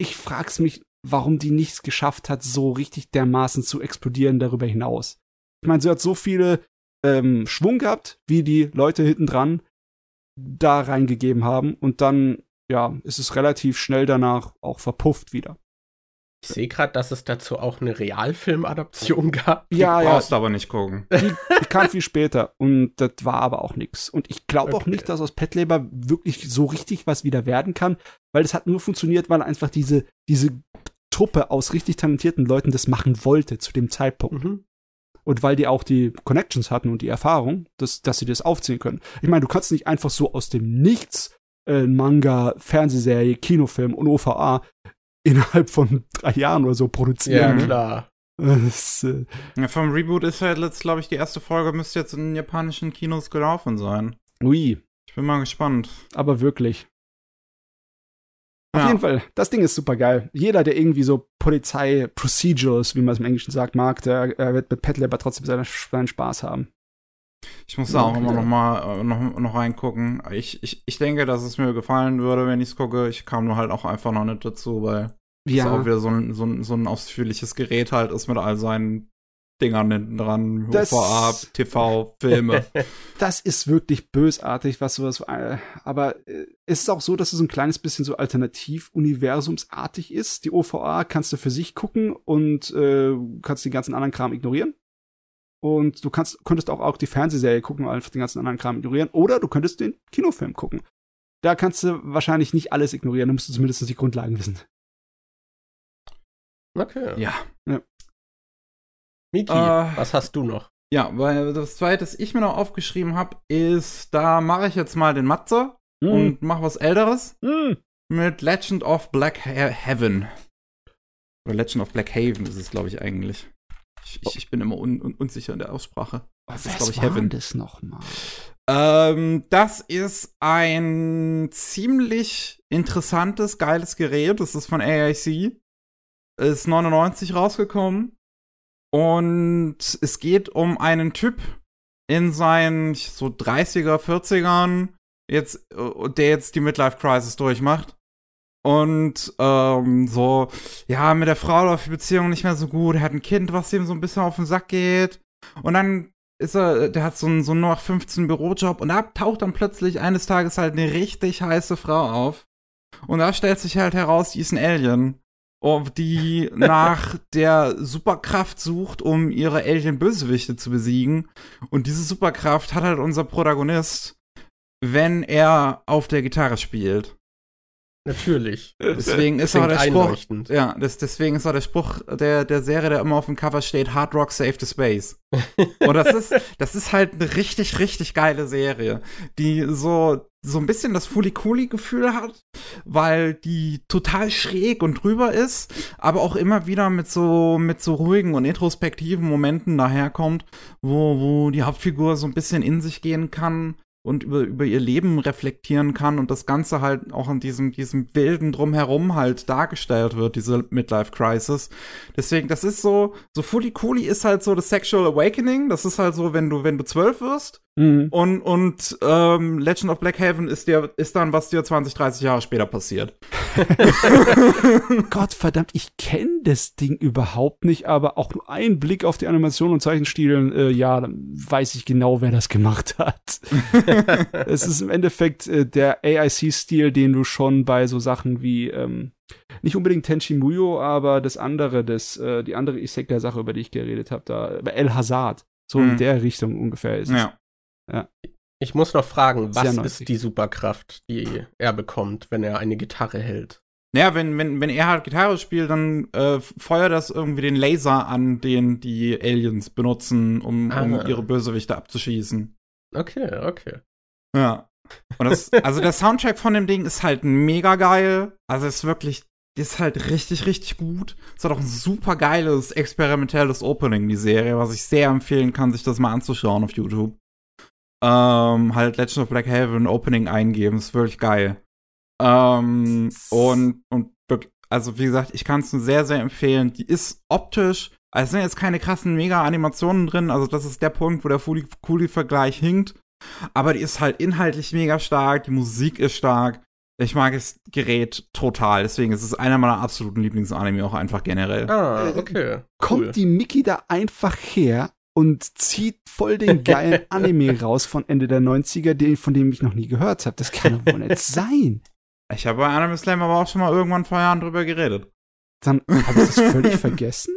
ich frag's mich, warum die nichts geschafft hat, so richtig dermaßen zu explodieren darüber hinaus. Ich meine, sie hat so viele ähm, Schwung gehabt, wie die Leute hinten dran da reingegeben haben. Und dann, ja, ist es relativ schnell danach auch verpufft wieder. Ich sehe gerade, dass es dazu auch eine Realfilmadaption gab. Ja, ja, Brauchst aber nicht gucken. die, die kam viel später und das war aber auch nix. Und ich glaube auch Okay. nicht, dass aus Pet Labor wirklich so richtig was wieder werden kann, weil das hat nur funktioniert, weil einfach diese, diese Truppe aus richtig talentierten Leuten das machen wollte zu dem Zeitpunkt. Mhm. Und weil die auch die Connections hatten und die Erfahrung, dass, dass sie das aufziehen können. Ich meine, du kannst nicht einfach so aus dem Nichts äh, Manga, Fernsehserie, Kinofilm und OVA innerhalb von drei Jahren oder so Ja, produzieren. ne? klar. Das, äh, Ja, vom Reboot ist ja jetzt, glaube ich, die erste Folge müsste jetzt in japanischen Kinos gelaufen sein. ui, Ich bin mal gespannt. aber wirklich. Auf Ja. jeden Fall, das Ding ist super geil. Jeder, der irgendwie so Polizei-Procedurals, wie man es im Englischen sagt, mag, der äh, wird mit Pet Labor trotzdem seinen, seinen Spaß haben. Ich muss da auch Ja. immer noch mal äh, noch, noch reingucken. Ich, ich, ich denke, dass es mir gefallen würde, wenn ich es gucke. Ich kam nur halt auch einfach noch nicht dazu, weil es auch wieder so ein, so, ein, so ein ausführliches Gerät halt ist mit all seinen Dingern hinten dran. Das- OVA, TV, Filme. das ist wirklich bösartig, was sowas. Äh, aber äh, es ist auch so, dass es ein kleines bisschen so alternativ-universumsartig ist. Die OVA kannst du für sich gucken und äh, kannst den ganzen anderen Kram ignorieren. Und du kannst, könntest auch, auch die Fernsehserie gucken und einfach den ganzen anderen Kram ignorieren. Oder du könntest den Kinofilm gucken. Da kannst du wahrscheinlich nicht alles ignorieren, da musst du zumindest die Grundlagen wissen. Okay. ja. Miki, Äh. was hast du noch? Ja, weil das zweite, das ich mir noch aufgeschrieben habe, ist, da mache ich jetzt mal den Matze Hm. und mache was Älteres Hm. mit Legend of Black He Heaven. Oder Legend of Black Haven ist es, glaube ich, eigentlich. Ich, ich, ich bin immer un un unsicher in der Aussprache. Das ist, Was glaub ich, war Heaven. das nochmal? Ähm, das ist ein ziemlich interessantes, geiles Gerät. Das ist von AIC. Ist 99 rausgekommen. Und es geht um einen Typ in seinen so 30er, 40ern, jetzt, äh, der jetzt die Midlife Crisis durchmacht. Und ähm, so, ja, mit der Frau läuft die Beziehung nicht mehr so gut. Er hat ein Kind, was ihm so ein bisschen auf den Sack geht. Und dann ist er, der hat so einen, so einen noch 15 Bürojob und da taucht dann plötzlich eines Tages halt eine richtig heiße Frau auf. Und da stellt sich halt heraus, die ist ein Alien. Die nach der Superkraft sucht, um ihre Alien-Bösewichte zu besiegen. Und diese Superkraft hat halt unser Protagonist, wenn er auf der Gitarre spielt. Natürlich. Deswegen ist auch der Spruch, ja, das, deswegen ist auch der Spruch der, der Serie, der immer auf dem Cover steht, Hard Rock Save the Space. Und das ist, das ist halt eine richtig, richtig geile Serie, die so, so ein bisschen das Fuli-Kuli-Gefühl hat, weil die total schräg und drüber ist, aber auch immer wieder mit so, mit so ruhigen und introspektiven Momenten daherkommt, wo, wo die Hauptfigur so ein bisschen in sich gehen kann und über, über ihr Leben reflektieren kann und das Ganze halt auch in diesem, diesem wilden Drumherum halt dargestellt wird, diese Midlife Crisis. Deswegen, das ist so, so Fully Cooley ist halt so das Sexual Awakening. Das ist halt so, wenn du, wenn du zwölf wirst. Mhm. Und, und ähm, Legend of Black Haven ist dir, ist dann, was dir 20, 30 Jahre später passiert. Gott verdammt, ich kenne das Ding überhaupt nicht, aber auch nur ein Blick auf die Animation und Zeichenstilen, äh, ja, dann weiß ich genau, wer das gemacht hat. es ist im Endeffekt äh, der AIC-Stil, den du schon bei so Sachen wie ähm, nicht unbedingt Tenchi Muyo, aber das andere, das, äh, die andere Isekai-Sache, über die ich geredet habe, da bei El Hazard. So Mhm. in der Richtung ungefähr ist es. Ja. Ich muss noch fragen, was 90. ist die Superkraft, die er bekommt, wenn er eine Gitarre hält? Naja, wenn, wenn, wenn er halt Gitarre spielt, dann äh, feuert das irgendwie den Laser an, den die Aliens benutzen, um, um Ah. ihre Bösewichte abzuschießen. Okay, okay. Ja. Und das, also der Soundtrack von dem Ding ist halt mega geil. Also ist wirklich, ist halt richtig, richtig gut. Es hat auch ein super geiles, experimentelles Opening, die Serie, was ich sehr empfehlen kann, sich das mal anzuschauen auf YouTube. Ähm, halt Legend of Black Heaven Opening eingeben, ist wirklich geil. Ähm, und, und wirklich, also wie gesagt, ich kann es nur sehr, sehr empfehlen. Die ist optisch, also es sind jetzt keine krassen Mega-Animationen drin, also das ist der Punkt, wo der Kuli-Vergleich hinkt. Aber die ist halt inhaltlich mega stark, die Musik ist stark. Ich mag das Gerät total, deswegen ist es einer meiner absoluten Lieblingsanime auch einfach generell. Ah, Äh, okay. Kommt Cool. die Mickey da einfach her und zieht voll den geilen Anime raus von Ende der 90er, den, von dem ich noch nie gehört habe. Das kann doch wohl nicht sein. Ich habe bei Anime Slam aber auch schon mal irgendwann vor Jahren drüber geredet. Dann habe ich das völlig vergessen.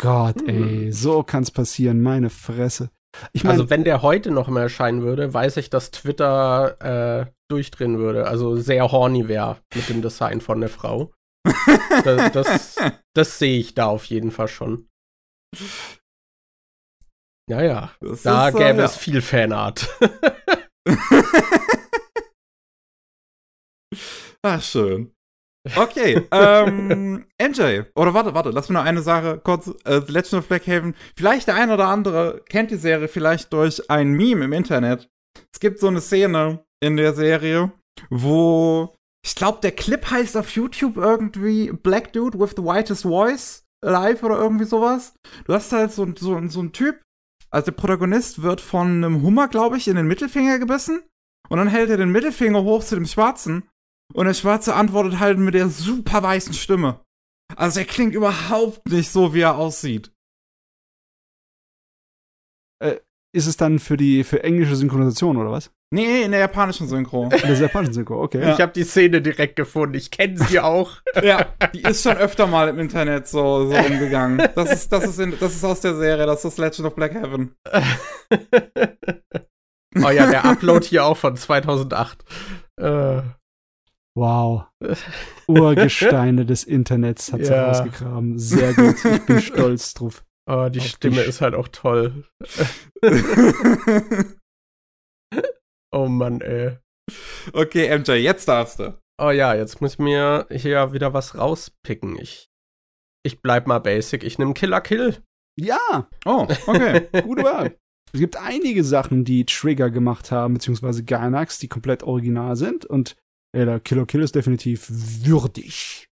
Gott, ey, so kann's passieren, meine Fresse. Ich meine, Also wenn der heute noch mal erscheinen würde, weiß ich, dass Twitter äh, durchdrehen würde. Also sehr horny wäre mit dem Design von der Frau. Das, das, das sehe ich da auf jeden Fall schon. Naja, Das da ist, äh, gäbe ja. es viel Fanart. Ah, schön. Okay, ähm, NJ. Oder warte, warte, lass mir noch eine Sache kurz. Äh, The Legend of Black Haven. Vielleicht der ein oder andere kennt die Serie vielleicht durch ein Meme im Internet. Es gibt so eine Szene in der Serie, wo ich glaube, der Clip heißt auf YouTube irgendwie Black Dude with the Whitest Voice Live oder irgendwie sowas. Du hast halt so, so, so einen Typ, also der Protagonist wird von einem Hummer, glaube ich, in den Mittelfinger gebissen. Und dann hält er den Mittelfinger hoch zu dem Schwarzen. Und der Schwarze antwortet halt mit der super weißen Stimme. Also er klingt überhaupt nicht so, wie er aussieht. Ist es dann für die für englische Synchronisation oder was? Nee, in der japanischen Synchro. In der japanischen Synchro, okay. Ja. Ich habe die Szene direkt gefunden. Ich kenne sie auch. ja, die ist schon öfter mal im Internet so, so umgegangen. Das ist, das, ist in, das ist aus der Serie, das ist Legend of Black Heaven. oh ja, der Upload hier auch von 2008. Äh, Wow. Urgesteine des Internets hat sie Ja. rausgegraben. Sehr gut. Ich bin stolz drauf. Oh, die Auf Stimme die- ist halt auch toll. Oh Mann, ey. okay, MJ, jetzt darfst du. Oh ja, jetzt muss ich mir hier wieder was rauspicken. Ich, ich bleib mal basic. Ich nehme Killer Kill. Ja, Oh, okay. gute Wahl. Es gibt einige Sachen, die Trigger gemacht haben, beziehungsweise Gainax, die komplett original sind. Und ey, der Killer Kill ist definitiv würdig.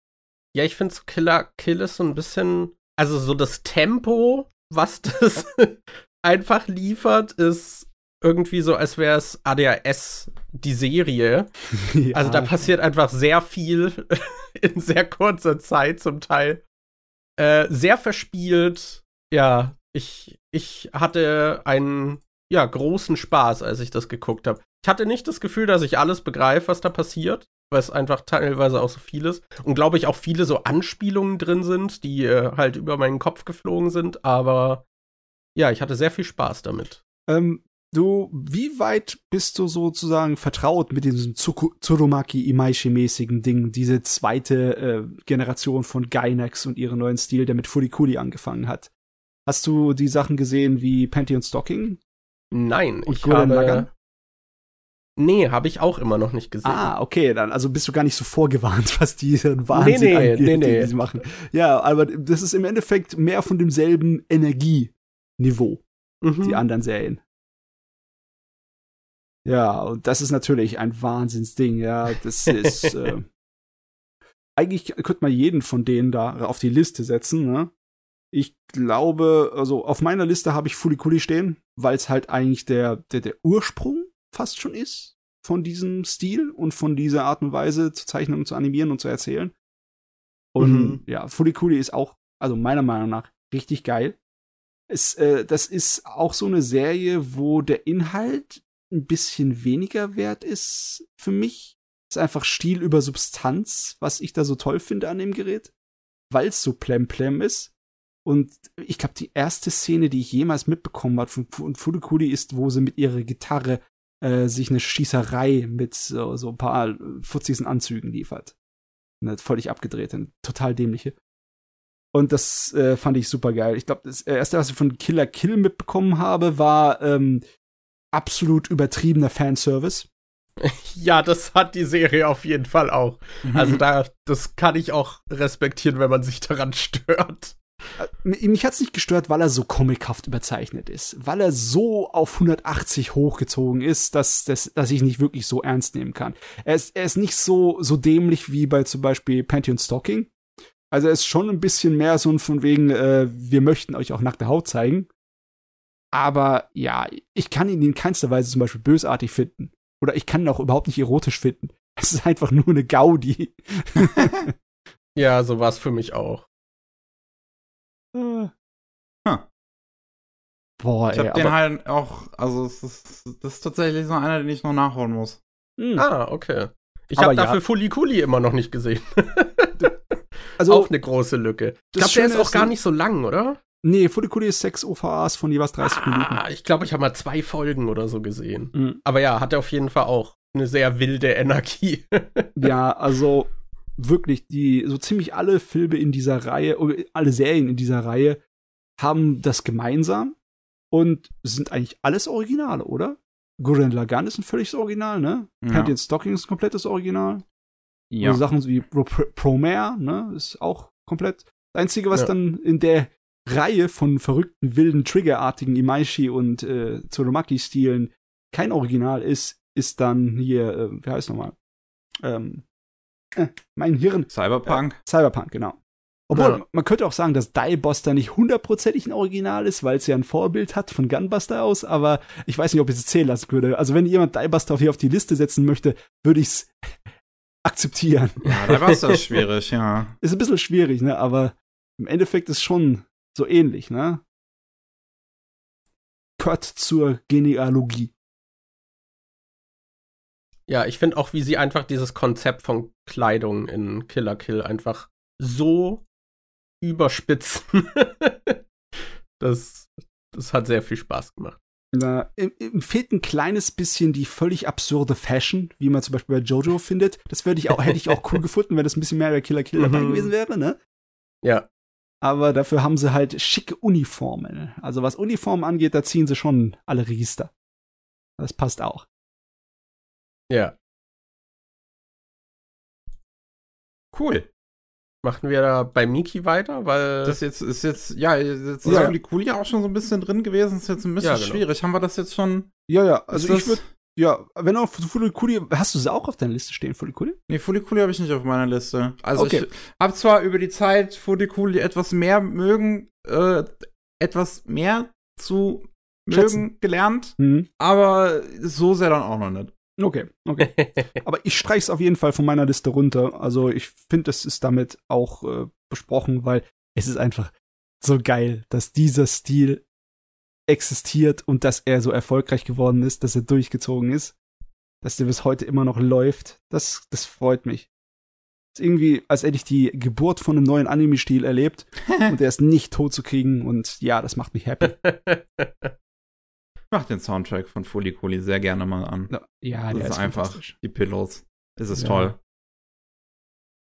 Ja, ich finde Killer Kill ist so ein bisschen, also so das Tempo, was das einfach liefert, ist irgendwie so, als wäre es ADHS die Serie. Also da Ja. passiert einfach sehr viel in sehr kurzer Zeit zum Teil. Äh, sehr verspielt. Ja, ich, ich hatte einen ja, großen Spaß, als ich das geguckt habe. Ich hatte nicht das Gefühl, dass ich alles begreife, was da passiert, weil es einfach teilweise auch so viel ist. Und glaube ich auch viele so Anspielungen drin sind, die äh, halt über meinen Kopf geflogen sind. Aber ja, ich hatte sehr viel Spaß damit. Ähm, du, wie weit bist du sozusagen vertraut mit diesem Tsurumaki Imaishi-mäßigen Ding, diese zweite äh, Generation von Gainax und ihren neuen Stil, der mit Furikuri angefangen hat? Hast du die Sachen gesehen wie Panty und Stocking? Nein, Und ich Gurren habe. Lagann? Nee, habe ich auch immer noch nicht gesehen. Ah, okay, dann also bist du gar nicht so vorgewarnt, was diesen Wahnsinn Nee, nee, angeht, nee, nee. sie machen. Ja, aber das ist im Endeffekt mehr von demselben Energieniveau, Mhm. die anderen Serien. Ja, und das ist natürlich ein Wahnsinnsding, ja. Das ist äh, eigentlich könnte man jeden von denen da auf die Liste setzen, ne? Ich glaube, also auf meiner Liste habe ich Fulikuli stehen, weil es halt eigentlich der, der, der Ursprung fast schon ist von diesem Stil und von dieser Art und Weise zu zeichnen und zu animieren und zu erzählen. Und Mhm. ja, Fulikuli ist auch, also meiner Meinung nach, richtig geil. Es, äh, das ist auch so eine Serie, wo der Inhalt ein bisschen weniger wert ist für mich. ist einfach Stil über Substanz, was ich da so toll finde an dem Gerät, weil es so plemplem ist. Und ich glaube, die erste Szene, die ich jemals mitbekommen habe von Fu- Fulikuli ist, wo sie mit ihrer Gitarre äh, sich eine Schießerei mit so, so ein paar futzigsten Anzügen liefert. Eine völlig abgedrehte, total dämliche. Und das äh, fand ich super geil. Ich glaube, das erste, was ich von Killer Kill mitbekommen habe, war ähm, absolut übertriebener Fanservice. Ja, das hat die Serie auf jeden Fall auch. Also da, das kann ich auch respektieren, wenn man sich daran stört. Äh, Mich hat's nicht gestört, weil er so comichaft überzeichnet ist. Weil er so auf 180 hochgezogen ist, dass, dass, dass ich nicht wirklich so ernst nehmen kann. Er ist, er ist nicht so, so dämlich wie bei zum Beispiel Pantheon Stalking. Also er ist schon ein bisschen mehr so ein von wegen, äh, wir möchten euch auch nackte Haut zeigen. Aber ja, ich kann ihn in keinster Weise zum Beispiel bösartig finden. Oder ich kann ihn auch überhaupt nicht erotisch finden. Es ist einfach nur eine Gaudi. Ja, so war es für mich auch. Äh. Huh. Boah, Ich ey, hab den halt auch, also es ist, das ist tatsächlich so einer, den ich noch nachholen muss. mh. Ah, okay. Ich habe ja. dafür Fulikuli immer noch nicht gesehen. also, auch eine große Lücke. Ich das glaube, der ist auch ist, gar nicht so lang, oder? Nee, Fulikuli ist sechs OVAs von jeweils 30 Minuten. Ah, ich glaube, ich habe mal zwei Folgen oder so gesehen. Mhm. Aber ja, hat er auf jeden Fall auch eine sehr wilde Energie. Ja, also wirklich, die so ziemlich alle Filme in dieser Reihe, oder alle Serien in dieser Reihe haben das gemeinsam und sind eigentlich alles Originale, oder? Gurren Lagann ist ein völliges Original, ne? Ja. Pantheon Stocking ist ein komplettes Original. Ja. Also Sachen wie Pro- Pro- Promare, ne, ist auch komplett. Das Einzige, was Ja. dann in der Reihe von verrückten, wilden, triggerartigen Imaishi und äh, Tsurumaki-Stilen kein Original ist, ist dann hier, äh, wie heißt nochmal? Ähm, äh, mein Hirn. Cyberpunk. Cyberpunk, genau. Obwohl, Ja. man könnte auch sagen, dass Die Buster nicht hundertprozentig ein Original ist, weil es ja ein Vorbild hat von Gunbuster aus, aber ich weiß nicht, ob ich es zählen lassen würde. Also wenn jemand Die Buster hier auf die Liste setzen möchte, würde ich es akzeptieren. Ja, da war es das schwierig, ja. Ist ein bisschen schwierig, ne? Aber im Endeffekt ist schon so ähnlich, ne? Cut zur Genealogie. Ja, ich finde auch, wie sie einfach dieses Konzept von Kleidung in Killer Kill einfach so überspitzen. das, das hat sehr viel Spaß gemacht. Na, im, im fehlt ein kleines bisschen die völlig absurde Fashion, wie man zum Beispiel bei Jojo findet. Das würde ich auch, hätte ich auch cool gefunden, wenn das ein bisschen mehr bei Killer Kill dabei Mhm. gewesen wäre, ne? Ja, Aber dafür haben sie halt schicke Uniformen. Also was Uniformen angeht, da ziehen sie schon alle Register. Das passt auch. Ja. Cool. Machen wir da bei Miki weiter, weil Das jetzt ist jetzt, ja, jetzt ist Ja. ja. die Kuli auch schon so ein bisschen drin gewesen. Ist jetzt ein bisschen Ja, genau. schwierig. Haben wir das jetzt schon? Ja, ja, also ist ich würde, ja, wenn auch Fulikuli, hast du sie auch auf deiner Liste stehen, Fulikuli? Nee, Fulikuli habe ich nicht auf meiner Liste. Also Okay. ich habe zwar über die Zeit Fulikuli etwas mehr mögen, äh, etwas mehr zu Schätzen. mögen gelernt, Mhm. aber so sehr dann auch noch nicht. Okay, okay. Aber ich streich's auf jeden Fall von meiner Liste runter. Also ich finde, es ist damit auch äh, besprochen, weil es ist einfach so geil, dass dieser Stil existiert und dass er so erfolgreich geworden ist, dass er durchgezogen ist, dass der bis heute immer noch läuft. Das, das freut mich. Ist irgendwie, als hätte ich die Geburt von einem neuen Anime-Stil erlebt und er ist nicht tot zu kriegen und ja, das macht mich happy. Ich mach den Soundtrack von Fulikuli sehr gerne mal an. Ja, das der ist, einfach fantastisch. die Pillows. Es ist Ja. toll.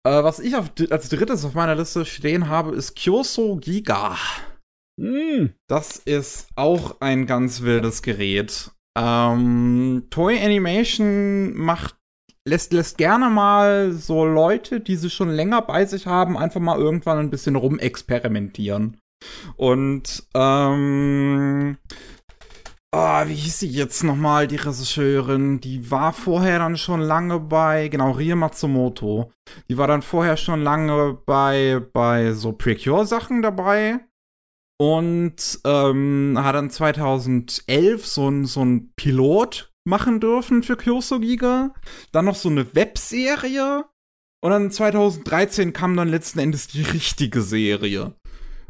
Äh, was ich auf, als drittes auf meiner Liste stehen habe, ist Kyoso Giga. Mm, Das ist auch ein ganz wildes Gerät. Ähm, Toy Animation macht, lässt, lässt gerne mal so Leute, die sie schon länger bei sich haben, einfach mal irgendwann ein bisschen rumexperimentieren. Und, ähm, ah, wie hieß sie jetzt nochmal, die Regisseurin? Die war vorher dann schon lange bei, genau, Rie Matsumoto. Die war dann vorher schon lange bei, bei so Precure-Sachen dabei und ähm, hat dann 2011 so ein, so ein Pilot machen dürfen für Kyoso-Giga. Dann noch so eine Webserie. Und dann 2013 kam dann letzten Endes die richtige Serie.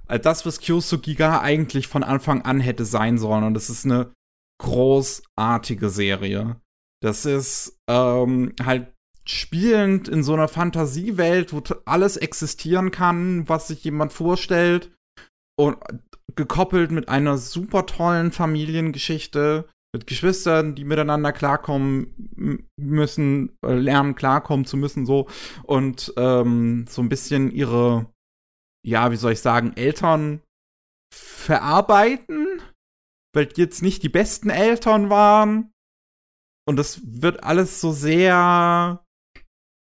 Also das, was Kyoso-Giga eigentlich von Anfang an hätte sein sollen. Und das ist eine großartige Serie. Das ist ähm, halt spielend in so einer Fantasiewelt, wo alles existieren kann, was sich jemand vorstellt. Und gekoppelt mit einer super tollen Familiengeschichte, mit Geschwistern, die miteinander klarkommen müssen, äh, lernen klarkommen zu müssen, so. Und ähm, so ein bisschen ihre, ja, wie soll ich sagen, Eltern verarbeiten, weil die jetzt nicht die besten Eltern waren. Und das wird alles so sehr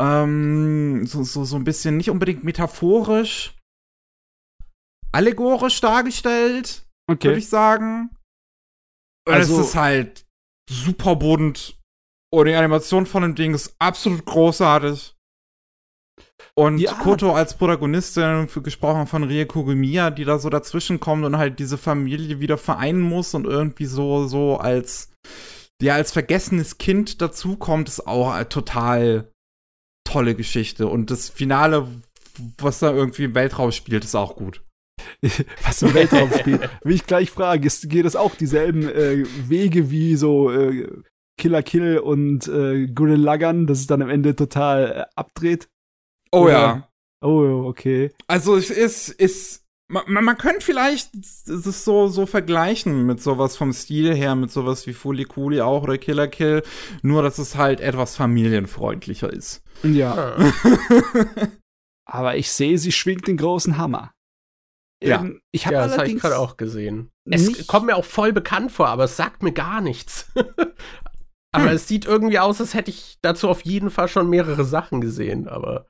ähm, so, so, so ein bisschen nicht unbedingt metaphorisch, allegorisch dargestellt, Okay. würde ich sagen. Also- es ist halt super bunt. Und die Animation von dem Ding ist absolut großartig. Und Ja. Koto als Protagonistin, gesprochen von Rie Kogemiya, die da so dazwischen kommt und halt diese Familie wieder vereinen muss und irgendwie so, so als, ja, als vergessenes Kind dazukommt, ist auch eine total tolle Geschichte. Und das Finale, was da irgendwie im Weltraum spielt, ist auch gut. Was im Weltraum spielt. Will ich gleich fragen, ist, geht das auch dieselben äh, Wege wie so äh, Killer Kill und äh, Gurren Lagann, dass es dann am Ende total äh, abdreht? Oh Oder- ja. Oh, okay. Also es ist, ist man, man könnte vielleicht das so, so vergleichen mit sowas vom Stil her, mit sowas wie Fully Cooley auch oder Killer Kill, nur dass es halt etwas familienfreundlicher ist. Ja. Aber ich sehe, sie schwingt den großen Hammer. Ja. Ähm, ich habe Ja, das habe ich allerdings gerade auch gesehen. Es kommt mir auch voll bekannt vor, aber es sagt mir gar nichts. aber Hm. es sieht irgendwie aus, als hätte ich dazu auf jeden Fall schon mehrere Sachen gesehen, aber.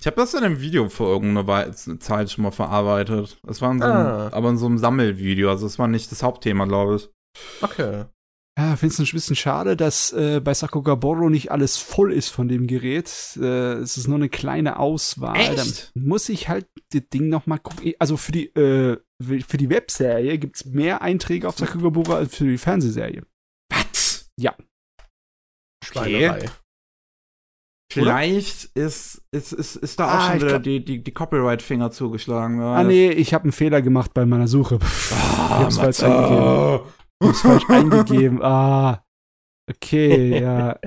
Ich habe das in einem Video vor irgendeiner Zeit schon mal verarbeitet. Es war in so einem, Ah. aber in so einem Sammelvideo, also es war nicht das Hauptthema, glaube ich. Okay. Ja, finde es ein bisschen schade, dass äh, bei Sakugaboro nicht alles voll ist von dem Gerät. Äh, es ist nur eine kleine Auswahl. Echt? Dann muss ich halt das Ding noch mal gucken. Also für die äh, für die Webserie gibt's mehr Einträge auf Sakugaboro als für die Fernsehserie. Was? Schweinerei. Vielleicht ist, ist, ist, ist da auch Ah, schon ich wieder glaub- die, die, die Copyright-Finger zugeschlagen. Ah nee, ich habe einen Fehler gemacht bei meiner Suche. Pff, ich hab's falsch eingegeben. Ich hab's falsch eingegeben. Ah. Okay, ja.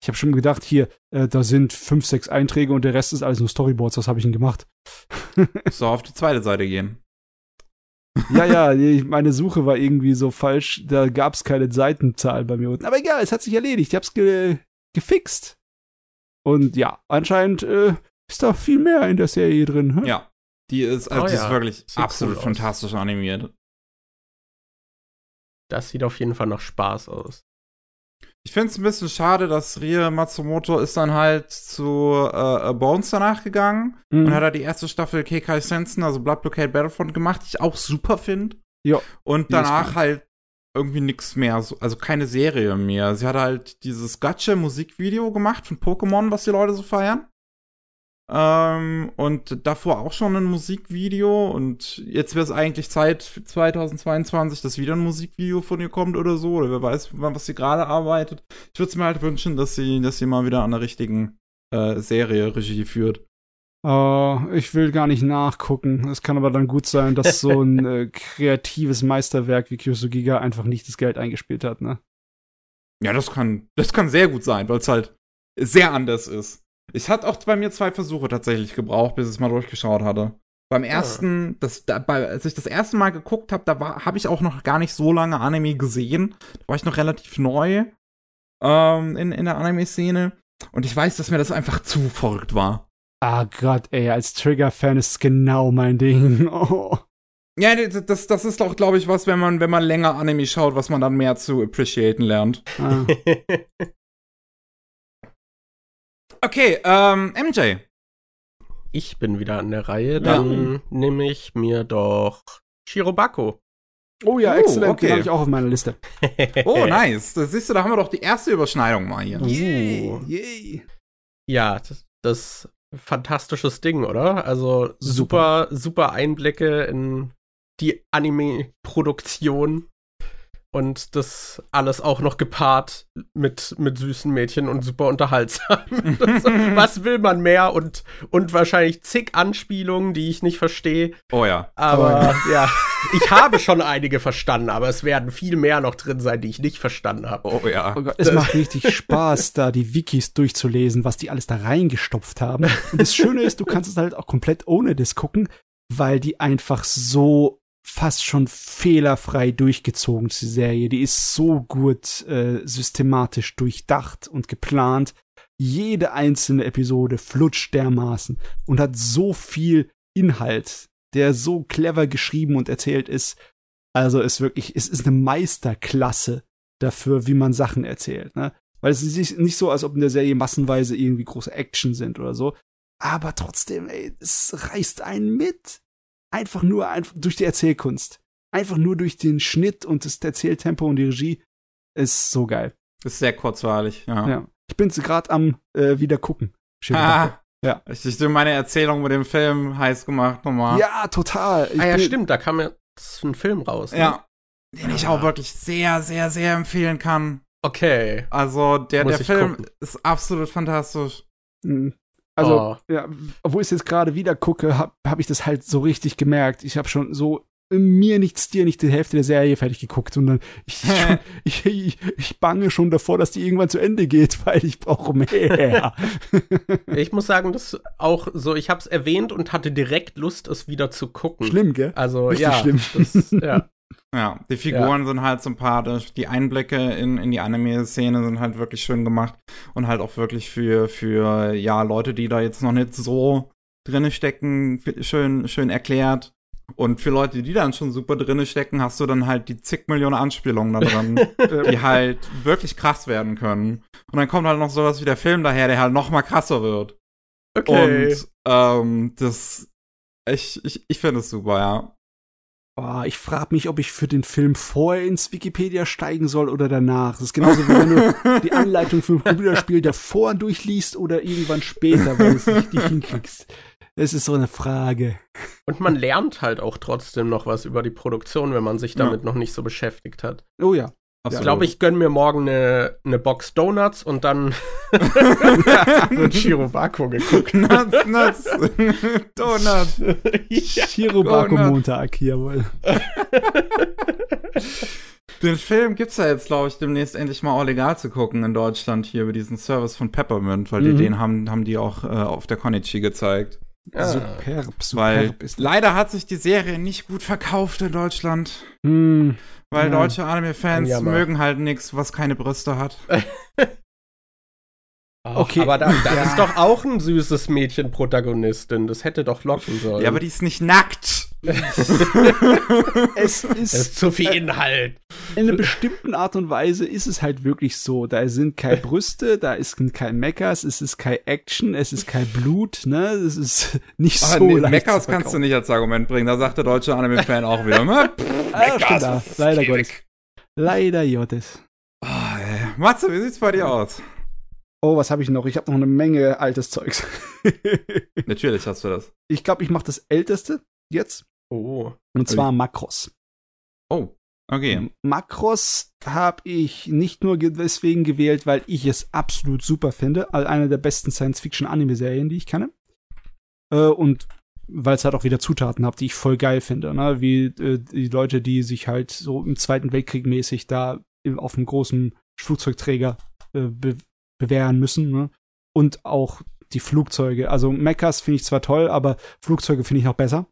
Ich habe schon gedacht, hier, äh, da sind fünf, sechs Einträge und der Rest ist alles nur Storyboards. Was habe ich denn gemacht? So auf die zweite Seite gehen. Ja, ja, meine Suche war irgendwie so falsch. Da gab's keine Seitenzahl bei mir unten. Aber egal, es hat sich erledigt. Ich hab's ge gefixt. Und ja, anscheinend äh, ist da viel mehr in der Serie drin. Hm? Ja. Die ist, also Oh die ist ja, wirklich sieht absolut cool aus. fantastisch animiert. Das sieht auf jeden Fall nach Spaß aus. Ich finde es ein bisschen schade, dass Rie Matsumoto ist dann halt zu äh, Bones danach gegangen Mhm. und hat da die erste Staffel Kekai Sensen, also Blood Blockade Battlefront gemacht, die ich auch super finde. Ja. Und ist danach halt irgendwie nix mehr, so, also keine Serie mehr. Sie hat halt dieses Gacha Musikvideo gemacht von Pokémon, was die Leute so feiern. Ähm, und davor auch schon ein Musikvideo und jetzt wäre es eigentlich Zeit für 2022, dass wieder ein Musikvideo von ihr kommt oder so, oder wer weiß, was sie gerade arbeitet. Ich würde es mir halt wünschen, dass sie, dass sie mal wieder an der richtigen äh, Serie Regie führt. Oh, ich will gar nicht nachgucken. Es kann aber dann gut sein, dass so ein äh, kreatives Meisterwerk wie Kyosugiga einfach nicht das Geld eingespielt hat, ne? Ja, das kann, das kann sehr gut sein, weil es halt sehr anders ist. Es hat auch bei mir zwei Versuche tatsächlich gebraucht, bis ich es mal durchgeschaut hatte. Beim ersten, das, da, bei, als ich das erste Mal geguckt habe, da war, habe ich auch noch gar nicht so lange Anime gesehen. Da war ich noch relativ neu ähm, in, in der Anime-Szene. Und ich weiß, dass mir das einfach zu verrückt war. Ah Gott, ey, als Trigger-Fan ist es genau mein Ding. Oh. Ja, das, das, ist doch, glaube ich, was, wenn man, wenn man länger Anime schaut, was man dann mehr zu appreciaten lernt. Ah. Okay, ähm, MJ. ich bin wieder an der Reihe. Dann nehme ich mir doch Shirobako. Oh ja, Oh, exzellent. okay. Den habe ich auch auf meiner Liste. Oh, nice. Das siehst du, da haben wir doch die erste Überschneidung mal hier. Uh. yay. Ja, das, das fantastisches Ding, oder? Also super, super Einblicke in die Anime-Produktion. Und das alles auch noch gepaart mit, mit süßen Mädchen und super unterhaltsam. das, was will man mehr? Und, und wahrscheinlich zig Anspielungen, die ich nicht verstehe. Oh ja. Aber ja, ich habe schon einige verstanden, aber es werden viel mehr noch drin sein, die ich nicht verstanden habe. Oh ja. Oh Gott, es macht richtig Spaß, da die Wikis durchzulesen, was die alles da reingestopft haben. Und das Schöne ist, du kannst es halt auch komplett ohne das gucken, weil die einfach so fast schon fehlerfrei durchgezogen, die Serie. Die ist so gut äh, systematisch durchdacht und geplant. Jede einzelne Episode flutscht dermaßen und hat so viel Inhalt, der so clever geschrieben und erzählt ist. Also ist wirklich, es ist eine Meisterklasse dafür, wie man Sachen erzählt. Ne? Weil es ist nicht so, als ob in der Serie massenweise irgendwie große Action sind oder so. Aber trotzdem, ey, es reißt einen mit. Einfach nur einfach durch die Erzählkunst. Einfach nur durch den Schnitt und das Erzähltempo und die Regie. Ist so geil. Ist sehr kurzweilig, ja. Ja. Ich bin gerade am äh, wieder gucken. Ah, Ja. Ich habe meine Erzählung mit dem Film heiß gemacht nochmal. Ja, total. Ich ah ja, stimmt, da kam jetzt ein Film raus. Ne? Ja. Den ich auch Ah. wirklich sehr, sehr, sehr empfehlen kann. Okay. Also, der, Muss der ich Film gucken. ist absolut fantastisch. Mhm. Also, Oh. ja, obwohl ich es jetzt gerade wieder gucke, habe hab ich das halt so richtig gemerkt. Ich habe schon so mir nichts, dir nicht die Hälfte der Serie fertig geguckt, sondern ich, ich, ich, ich bange schon davor, dass die irgendwann zu Ende geht, weil ich brauche mehr. Ich muss sagen, das auch so, ich habe es erwähnt und hatte direkt Lust, es wieder zu gucken. Schlimm, gell? Also Richtig ja, schlimm. Das, ja. Ja, die Figuren sind halt sympathisch. Die Einblicke in, in die Anime-Szene sind halt wirklich schön gemacht. Und halt auch wirklich für, für, ja, Leute, die da jetzt noch nicht so drinne stecken, schön, schön erklärt. Und für Leute, die dann schon super drinne stecken, hast du dann halt die zig Millionen Anspielungen da drin, die halt wirklich krass werden können. Und dann kommt halt noch sowas wie der Film daher, der halt noch mal krasser wird. Okay. Und ähm, das, ich, ich, ich finde es super, ja. Oh, ich frage mich, ob ich für den Film vorher ins Wikipedia steigen soll oder danach. Das ist genauso wie wenn du die Anleitung für ein Computerspiel davor durchliest oder irgendwann später, weil du es nicht nicht hinkriegst. Es ist so eine Frage. Und man lernt halt auch trotzdem noch was über die Produktion, wenn man sich damit noch nicht so beschäftigt hat. Oh ja. Ich glaube, ich gönne mir morgen eine, eine Box Donuts und dann wird Shirobako geguckt. Nuts, Nuts, Donuts. ja. Chirobako Donut. Montag, jawohl. Den Film gibt's ja jetzt, glaube ich, demnächst endlich mal auch legal zu gucken in Deutschland hier über diesen Service von Peppermint, weil die, Mhm. den haben, haben die auch äh, auf der Konichi gezeigt. Ah. Superb, Weil superb ist. leider hat sich die Serie nicht gut verkauft in Deutschland. Hm, Weil Ja. deutsche Anime-Fans mögen halt nichts, was keine Brüste hat. Ach, Okay. Aber da, da Ja. ist doch auch ein süßes Mädchen Protagonistin. Das hätte doch locken sollen. Ja, aber die ist nicht nackt. es das ist ist zu viel Inhalt. in einer bestimmten Art und Weise ist es halt wirklich so. Da sind keine Brüste, da ist kein Meckers, es ist kein Action, es ist kein Blut, ne? Es ist nicht Ah, so nee, leicht Meckers kannst du nicht als Argument bringen. Da sagt der deutsche Anime-Fan auch wieder. "Ma, pff, Ah. Leider Gottes. weg." Leider Gottes. Ah, ey. Matze, wie sieht's bei dir aus? Oh, was habe ich noch? Ich habe noch eine Menge altes Zeugs. Natürlich hast du das. ich glaube, ich mache das älteste jetzt. Oh. Und zwar Makros. Oh, okay. Makros habe ich nicht nur ge deswegen gewählt, weil ich es absolut super finde. Eine der besten Science-Fiction-Anime-Serien, die ich kenne. Äh, und weil es halt auch wieder Zutaten hat, die ich voll geil finde. Ne? Wie äh, die Leute, die sich halt so im Zweiten Weltkrieg mäßig da auf einem großen Flugzeugträger äh, bewähren müssen. Ne? Und auch die Flugzeuge. Also Mechas finde ich zwar toll, aber Flugzeuge finde ich noch besser.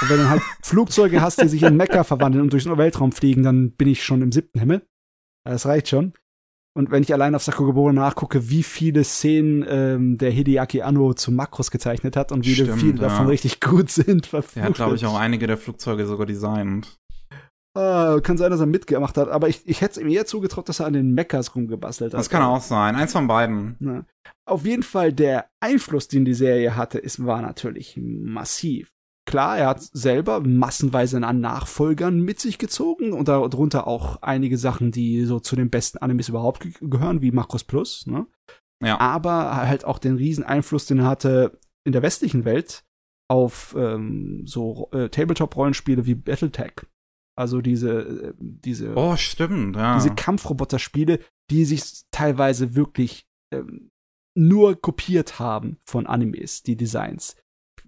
Und wenn du halt Flugzeuge hast, die sich in Mecha verwandeln und durch den Weltraum fliegen, dann bin ich schon im siebten Himmel. Das reicht schon. Und wenn ich allein auf Sakugaboro nachgucke, wie viele Szenen ähm, der Hideaki Anno zu Makros gezeichnet hat und wie Stimmt, viele ja. davon richtig gut sind. Der hat, glaube ich, auch einige der Flugzeuge sogar designt. Ah, kann sein, dass er mitgemacht hat, aber ich, ich hätte es ihm eher zugetraut, dass er an den Mechas rumgebastelt hat. Das kann auch sein. Eins von beiden. Na. Auf jeden Fall der Einfluss, den die Serie hatte, ist, war natürlich massiv. Klar, er hat selber massenweise an Nachfolgern mit sich gezogen und darunter auch einige Sachen, die so zu den besten Animes überhaupt ge gehören, wie Makros Plus, ne? Ja. Aber halt auch den riesen Einfluss, den er hatte in der westlichen Welt auf ähm, so äh, Tabletop-Rollenspiele wie Battletech. Also diese, äh, diese, Oh, stimmt, ja. diese Kampfroboter-Spiele, die sich teilweise wirklich ähm, nur kopiert haben von Animes, die Designs.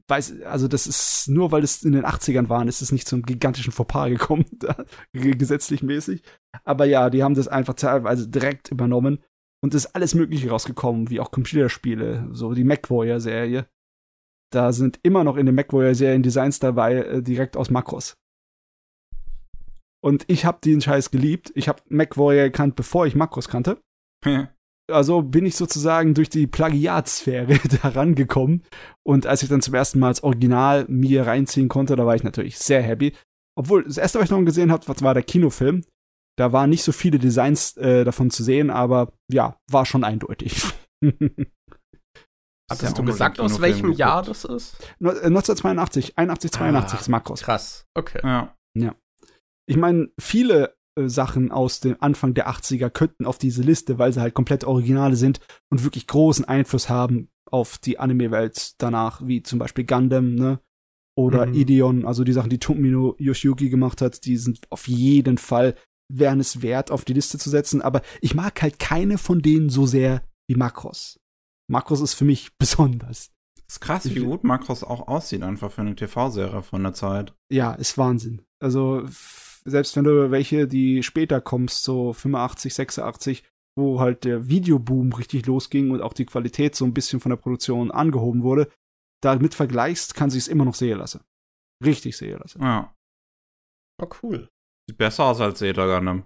Weiß, also das ist nur, weil es in den 80ern waren, ist es nicht zum gigantischen Fauxpas gekommen, gesetzlich mäßig. Aber ja, die haben das einfach teilweise direkt übernommen und es ist alles Mögliche rausgekommen, wie auch Computerspiele, so die MacWarrior-Serie. Da sind immer noch in den MacWarrior-Serien Designs dabei, äh, direkt aus Makros. Und ich habe den Scheiß geliebt. Ich habe MacWarrior gekannt, bevor ich Makros kannte. Also bin ich sozusagen durch die Plagiatsphäre da rangekommen. Und als ich dann zum ersten Mal das Original mir reinziehen konnte, da war ich natürlich sehr happy. Obwohl, das erste, was ich noch gesehen habe, war der Kinofilm. Da waren nicht so viele Designs äh, davon zu sehen, aber ja, war schon eindeutig. Hattest du gesagt, aus welchem Jahr das ist? Äh, 1982, 81, 82 Ah, ist Makros. Krass, okay. ja. Ich meine, viele äh, Sachen aus dem Anfang der 80er könnten auf diese Liste, weil sie halt komplett Originale sind und wirklich großen Einfluss haben auf die Anime-Welt danach, wie zum Beispiel Gundam, ne? Oder Mhm. Ideon, also die Sachen, die Tomino Yoshiyuki gemacht hat, die sind auf jeden Fall, wären es wert, auf die Liste zu setzen. Aber ich mag halt keine von denen so sehr wie Makros. Makros ist für mich besonders. ist krass, wie gut Makros auch aussieht, einfach für eine TV-Serie von der Zeit. Ja, ist Wahnsinn. Also selbst wenn du welche, die später kommst, so 85, 86, wo halt der Videoboom richtig losging und auch die Qualität so ein bisschen von der Produktion angehoben wurde, damit vergleichst, kann sich's immer noch sehen lassen. Richtig sehen lassen. Ja. Oh, cool. Sieht besser aus als Zeta Gundam.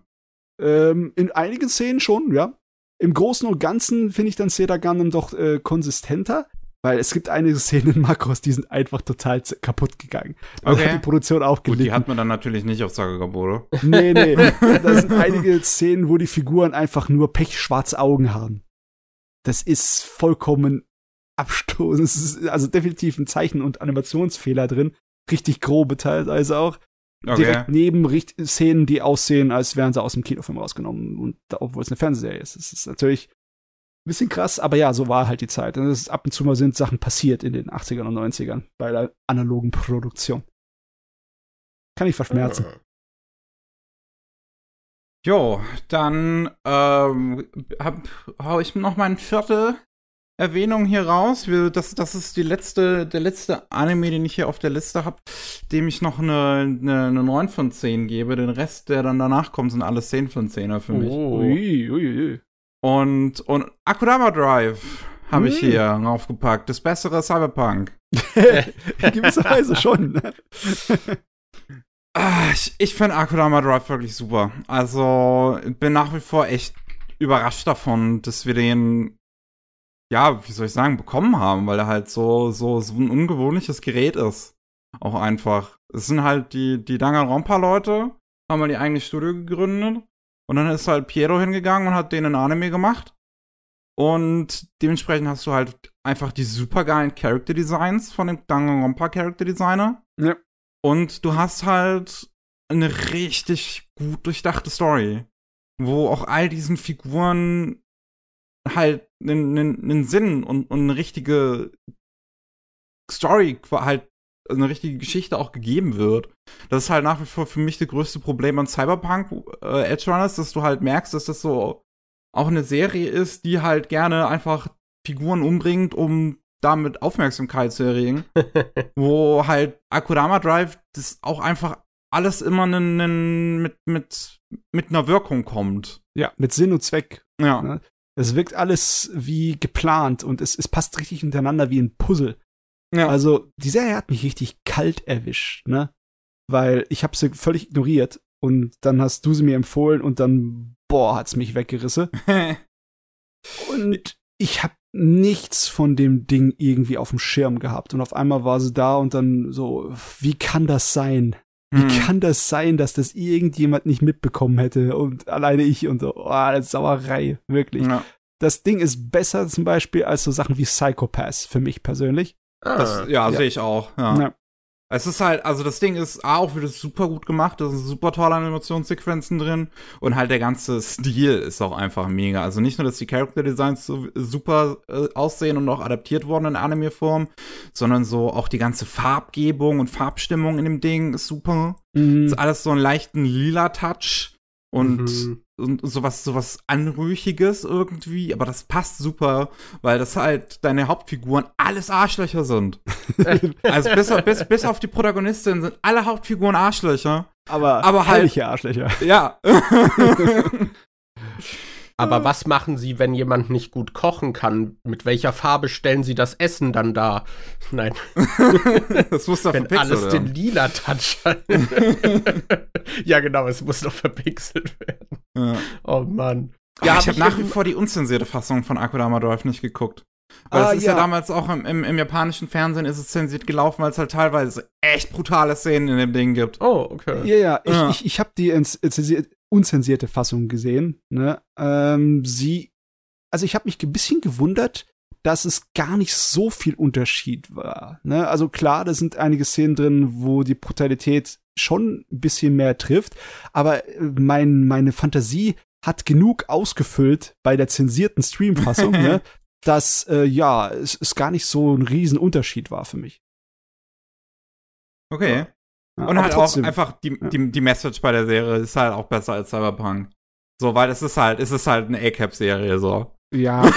Ähm, in einigen Szenen schon, ja. Im Großen und Ganzen finde ich dann Seda Gundam doch äh, konsistenter, weil es gibt einige Szenen in Makros, die sind einfach total kaputt gegangen. Da Okay. hat die Produktion auch Gut, die gelitten. hat man dann natürlich nicht auf Sakagaburo. Nee, nee. da sind einige Szenen, wo die Figuren einfach nur pechschwarze Augen haben. Das ist vollkommen abstoßend. Es ist also definitiv ein Zeichen- und Animationsfehler drin. Richtig grobe teilweise auch. Okay. Direkt neben richt Szenen, die aussehen, als wären sie aus dem Kinofilm rausgenommen. Und obwohl es eine Fernsehserie ist. Das ist natürlich bisschen krass, aber ja, so war halt die Zeit. Und es ist ab und zu mal sind Sachen passiert in den 80ern und 90ern bei der analogen Produktion. Kann ich verschmerzen. Jo, dann ähm, hab, hau ich noch mal eine vierte Erwähnung hier raus. Wir, das, das ist die letzte, der letzte Anime, den ich hier auf der Liste habe, dem ich noch eine, eine, eine 9 von 10 gebe. Den Rest, der dann danach kommt, sind alles 10 von 10er für mich. Oh. Ui, ui, ui. Und, und Akudama Drive habe ich Ui. hier raufgepackt. Das bessere Cyberpunk. In gewisser Weise schon. ne? Ah, ich ich finde Akudama Drive wirklich super. Also, bin nach wie vor echt überrascht davon, dass wir den, ja, wie soll ich sagen, bekommen haben, weil er halt so, so, so ein ungewöhnliches Gerät ist. Auch einfach. Es sind halt die, die Danganronpa-Leute, haben mal die eigene Studio gegründet. Und dann ist halt Piero hingegangen und hat denen ein Anime gemacht. Und dementsprechend hast du halt einfach die supergeilen Character Designs von dem Danganronpa Character Designer. Ja. Und du hast halt eine richtig gut durchdachte Story, wo auch all diesen Figuren halt einen, einen, einen Sinn und, und eine richtige Story, halt eine richtige Geschichte auch gegeben wird. Das ist halt nach wie vor für mich das größte Problem an Cyberpunk äh, Edge Runners, dass du halt merkst, dass das so auch eine Serie ist, die halt gerne einfach Figuren umbringt, um damit Aufmerksamkeit zu erregen wo halt Akudama Drive das auch einfach alles immer nen, nen, mit, mit, mit einer Wirkung kommt. Ja, mit Sinn und Zweck. Ja. Ne? Es wirkt alles wie geplant und es, es passt richtig hintereinander wie ein Puzzle. Ja. Also, die Serie hat mich richtig kalt erwischt, ne? Weil ich habe sie völlig ignoriert und dann hast du sie mir empfohlen und dann, boah, hat's mich weggerissen. Und ich habe nichts von dem Ding irgendwie auf dem Schirm gehabt. Und auf einmal war sie da und dann so, wie kann das sein? Wie Hm. kann das sein, dass das irgendjemand nicht mitbekommen hätte und alleine ich und so, oh, Sauerei, wirklich. ja. Das Ding ist besser zum Beispiel als so Sachen wie Psychopaths für mich persönlich. Ah, Das, ja, Ja. sehe ich auch. Ja. Ja. Es ist halt, also das Ding ist A, auch wieder super gut gemacht, da sind super tolle Animationssequenzen drin und halt der ganze Stil ist auch einfach mega. Also nicht nur, dass die Character Designs so super äh, aussehen und auch adaptiert wurden in Anime-Form, sondern so auch die ganze Farbgebung und Farbstimmung in dem Ding ist super. Mhm. Ist alles so einen leichten lila Touch und, Mhm. Und sowas, sowas Anrüchiges irgendwie, aber das passt super, weil das halt deine Hauptfiguren alles Arschlöcher sind. also bis, auf- bis, bis auf die Protagonistin sind alle Hauptfiguren Arschlöcher. Aber, Aber halt- Arschlöcher. Ja. Aber was machen Sie, wenn jemand nicht gut kochen kann? Mit welcher Farbe stellen Sie das Essen dann da? Nein, das muss doch wenn verpixelt alles den werden. lila Touch hat. ja, genau, es muss doch verpixelt werden. Ja. Oh Mann. Ja, hab ich habe nach wie vor die unzensierte Fassung von Akudama Drive nicht geguckt. Weil Ah, es ist ja. ja. damals auch im, im, im japanischen Fernsehen ist es zensiert gelaufen, weil es halt teilweise echt brutale Szenen in dem Ding gibt. Oh, okay. Ja, ja, ich, Ja. ich, ich habe die ins- zensier- unzensierte Fassung gesehen. Ne? Ähm, sie, also ich habe mich ein bisschen gewundert, dass es gar nicht so viel Unterschied war. Ne? Also klar, da sind einige Szenen drin, wo die Brutalität schon ein bisschen mehr trifft, aber äh, mein, meine Fantasie hat genug ausgefüllt bei der zensierten Streamfassung, ne? dass äh, ja, es, es gar nicht so ein Riesenunterschied war für mich. Okay. Ja, Und aber halt trotzdem. auch einfach die, Ja. die, die Message bei der Serie ist halt auch besser als Cyberpunk. So, weil es ist halt, es ist halt eine A-Cap-Serie, so. Ja, und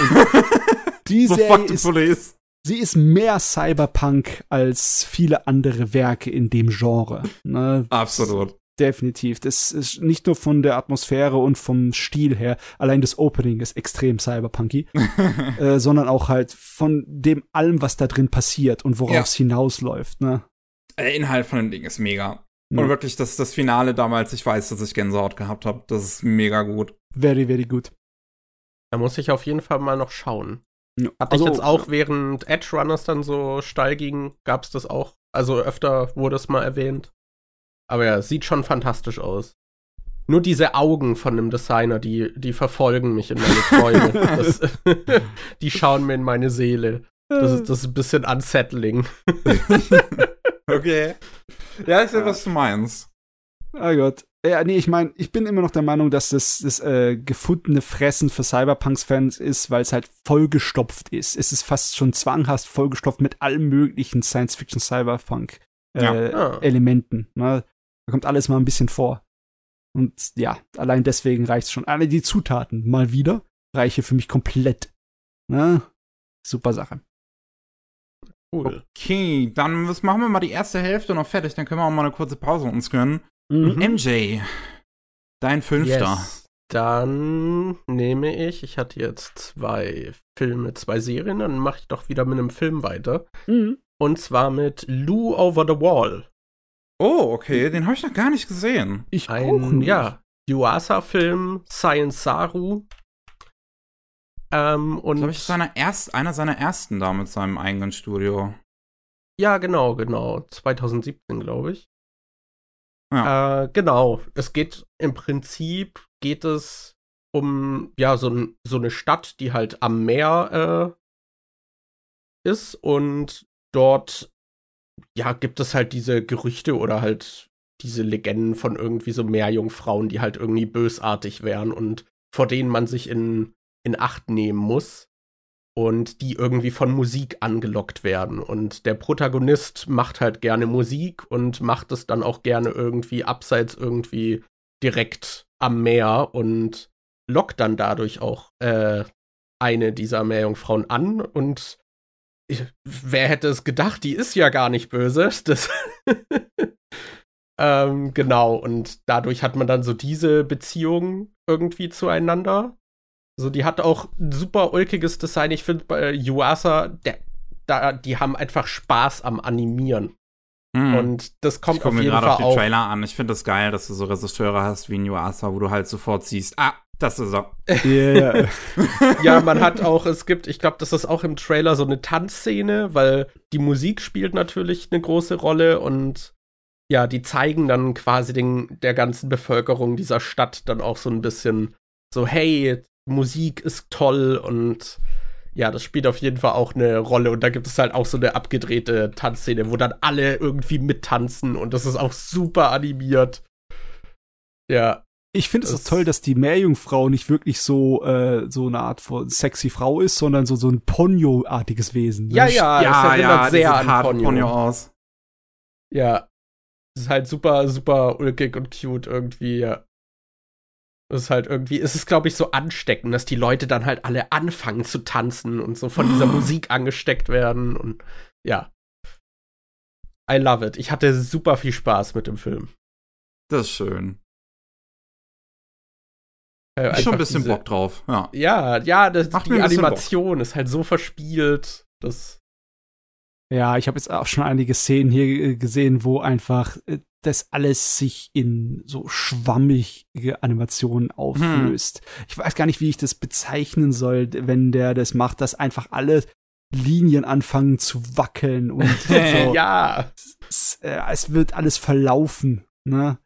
die So Serie ist, police. sie ist mehr Cyberpunk als viele andere Werke in dem Genre. Ne? Absolut. Definitiv. Das ist nicht nur von der Atmosphäre und vom Stil her, allein das Opening ist extrem cyberpunky, äh, sondern auch halt von dem allem, was da drin passiert und worauf Ja. es hinausläuft. Ne? Der Inhalt von dem Ding ist mega. Ja. Und wirklich, das, das Finale damals, ich weiß, dass ich Gänsehaut gehabt habe. Das ist mega gut. Very, very good. Da muss ich auf jeden Fall mal noch schauen. Ja. Hatte Also, ich jetzt auch, während Edge Runners dann so steil ging, gab es das auch. Also öfter wurde es mal erwähnt. Aber ja, sieht schon fantastisch aus. Nur diese Augen von dem Designer, die, die verfolgen mich in meine Träume. das, die schauen mir in meine Seele. Das ist, das ist ein bisschen unsettling. Okay. ja, ich sehe, was du meinst. Oh Gott. Ja, nee, ich meine, ich bin immer noch der Meinung, dass das das äh, gefundene Fressen für Cyberpunks-Fans ist, weil es halt vollgestopft ist. Es ist fast schon zwanghaft vollgestopft mit allen möglichen Science-Fiction-Cyberpunk-Elementen. Ja. Ah. ne? Da kommt alles mal ein bisschen vor. Und ja, allein deswegen reicht's schon. Alle die Zutaten mal wieder reiche für mich komplett. Ne? Super Sache. Cool. Okay, dann was machen wir mal die erste Hälfte noch fertig. Dann können wir auch mal eine kurze Pause uns gönnen. Mhm. MJ, dein Fünfter. Yes. Dann nehme ich, ich hatte jetzt zwei Filme, zwei Serien, dann mache ich doch wieder mit einem Film weiter. Mhm. Und zwar mit Lou Over the Wall. Oh, okay, den habe ich noch gar nicht gesehen. Ich auch Ein, nicht. ja, Yuasa-Film, Science Saru. Ähm, und habe ich seiner erst, einer seiner ersten da mit seinem eigenen Studio. ja, genau, genau. 2017, glaube ich. Ja. Äh, genau. Es geht im Prinzip geht es um ja so, so eine Stadt, die halt am Meer äh, ist und dort ja gibt es halt diese Gerüchte oder halt diese Legenden von irgendwie so Meerjungfrauen, die halt irgendwie bösartig wären und vor denen man sich in in Acht nehmen muss und die irgendwie von Musik angelockt werden. Und der Protagonist macht halt gerne Musik und macht es dann auch gerne irgendwie abseits irgendwie direkt am Meer und lockt dann dadurch auch äh, eine dieser Meerjungfrauen an und ich, wer hätte es gedacht, die ist ja gar nicht böse. Das ähm, genau, und dadurch hat man dann so diese Beziehung irgendwie zueinander. So, die hat auch ein super ulkiges Design. Ich finde bei Yuasa, der, da, die haben einfach Spaß am Animieren. Hm. Und das ich kommt gucke auf mir jeden gerade Fall auf. Trailer an. Ich finde das geil, dass du so Regisseure hast wie Nuasa, wo du halt sofort siehst, ah, das ist er. Yeah. ja, man hat auch, es gibt, ich glaube, das ist auch im Trailer so eine Tanzszene, weil die Musik spielt natürlich eine große Rolle und ja, die zeigen dann quasi den, der ganzen Bevölkerung dieser Stadt dann auch so ein bisschen so, hey, Musik ist toll und ja, das spielt auf jeden Fall auch eine Rolle. Und da gibt es halt auch so eine abgedrehte Tanzszene, wo dann alle irgendwie mittanzen und das ist auch super animiert. Ja. Ich finde es auch toll, dass die Meerjungfrau nicht wirklich so äh, so eine Art von sexy Frau ist, sondern so so ein Ponyo-artiges Wesen. Ja, ja, ja, ja, sehr an Ponyo. Ponyo aus. Ja, es ist halt super, super ulkig und cute irgendwie, ja. Es ist halt irgendwie, es ist, glaube ich, so ansteckend, dass die Leute dann halt alle anfangen zu tanzen und so von dieser Musik angesteckt werden und ja. I love it. Ich hatte super viel Spaß mit dem Film. Das ist schön. Äh, ich schon ein bisschen diese, Bock drauf, ja. Ja, ja, das, die Animation ist halt so verspielt. Das ja, ich habe jetzt auch schon einige Szenen hier äh, gesehen, wo einfach äh, das alles sich in so schwammige Animationen auflöst. Hm. Ich weiß gar nicht, wie ich das bezeichnen soll, wenn der das macht, dass einfach alle Linien anfangen zu wackeln und so. ja. Es, äh, es, wird alles verlaufen, ne?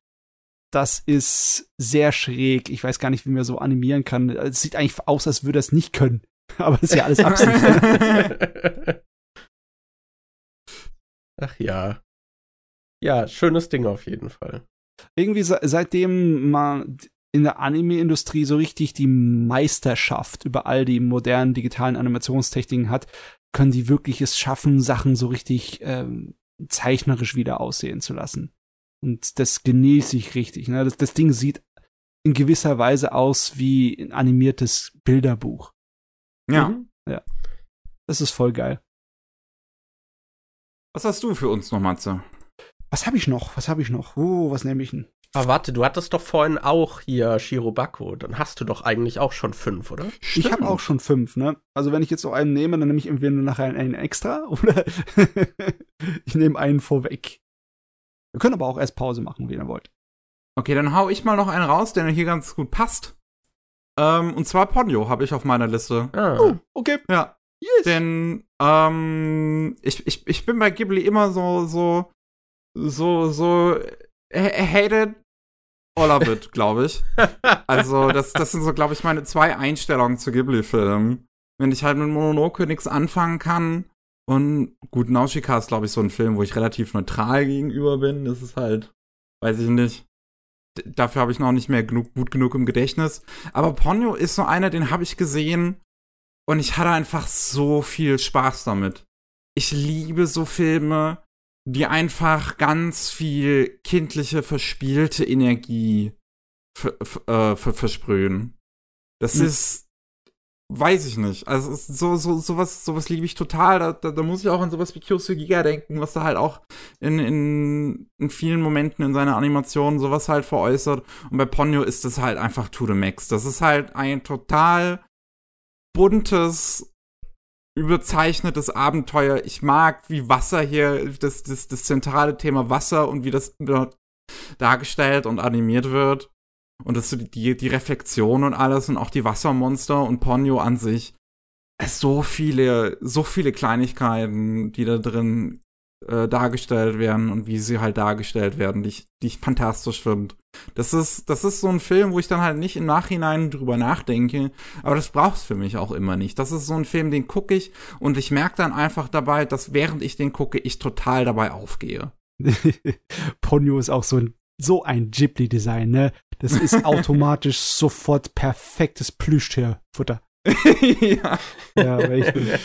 Das ist sehr schräg. Ich weiß gar nicht, wie man so animieren kann. Es sieht eigentlich aus, als würde er es nicht können. Aber ist ja alles Absicht. Ach ja. Ja, schönes Ding auf jeden Fall. Irgendwie seitdem man in der Anime-Industrie so richtig die Meisterschaft über all die modernen digitalen Animationstechniken hat, können die wirklich es schaffen, Sachen so richtig ähm, zeichnerisch wieder aussehen zu lassen. Und das genieße ich richtig. Ne? Das, das Ding sieht in gewisser Weise aus wie ein animiertes Bilderbuch. Ja. Mhm. Ja. Das ist voll geil. Was hast du für uns noch, Matze? Was habe ich noch? Was habe ich noch? Oh, was nehme ich denn? Aber warte, du hattest doch vorhin auch hier Shirobako. Dann hast du doch eigentlich auch schon fünf, oder? Stimmt. Ich habe auch schon fünf, ne? Also wenn ich jetzt so einen nehme, dann nehme ich entweder nachher einen extra oder ich nehme einen vorweg. Wir können aber auch erst Pause machen, wie ihr wollt. Okay, dann hau ich mal noch einen raus, der hier ganz gut passt. Ähm, und zwar Ponyo habe ich auf meiner Liste. Ah. Oh, okay. Ja, Yes. Denn ähm, ich, ich, ich bin bei Ghibli immer so, so, so, so hated or love it, glaube ich. also, das, das sind so, glaube ich, meine zwei Einstellungen zu Ghibli-Filmen. Wenn ich halt mit Mononoke nichts anfangen kann und gut, Nausicaa ist, glaube ich, so ein Film, wo ich relativ neutral gegenüber bin. Das ist halt, weiß ich nicht. Dafür habe ich noch nicht mehr genug, gut genug im Gedächtnis. Aber Ponyo ist so einer, den habe ich gesehen und ich hatte einfach so viel Spaß damit. Ich liebe so Filme, die einfach ganz viel kindliche, verspielte Energie äh, versprühen. Das mhm. ist, weiß ich nicht. Also so, so, sowas, sowas liebe ich total. Da, da, da muss ich auch an sowas wie Kyosu Giga denken, was da halt auch in, in, in vielen Momenten in seiner Animation sowas halt veräußert. Und bei Ponyo ist das halt einfach to the max. Das ist halt ein total buntes, überzeichnetes Abenteuer. Ich mag, wie Wasser hier, das, das, das zentrale Thema Wasser und wie das dargestellt und animiert wird. Und das die, die Reflexion und alles und auch die Wassermonster und Ponyo an sich. So viele, so viele Kleinigkeiten, die da drin äh, dargestellt werden und wie sie halt dargestellt werden, die ich, die ich fantastisch finde. Das ist, das ist so ein Film, wo ich dann halt nicht im Nachhinein drüber nachdenke, aber das braucht's für mich auch immer nicht. Das ist so ein Film, den gucke ich und ich merke dann einfach dabei, dass während ich den gucke, ich total dabei aufgehe. Ponyo ist auch so ein, so ein Ghibli-Design, ne? Das ist automatisch sofort perfektes Plüschtierfutter. ja. Ja, richtig.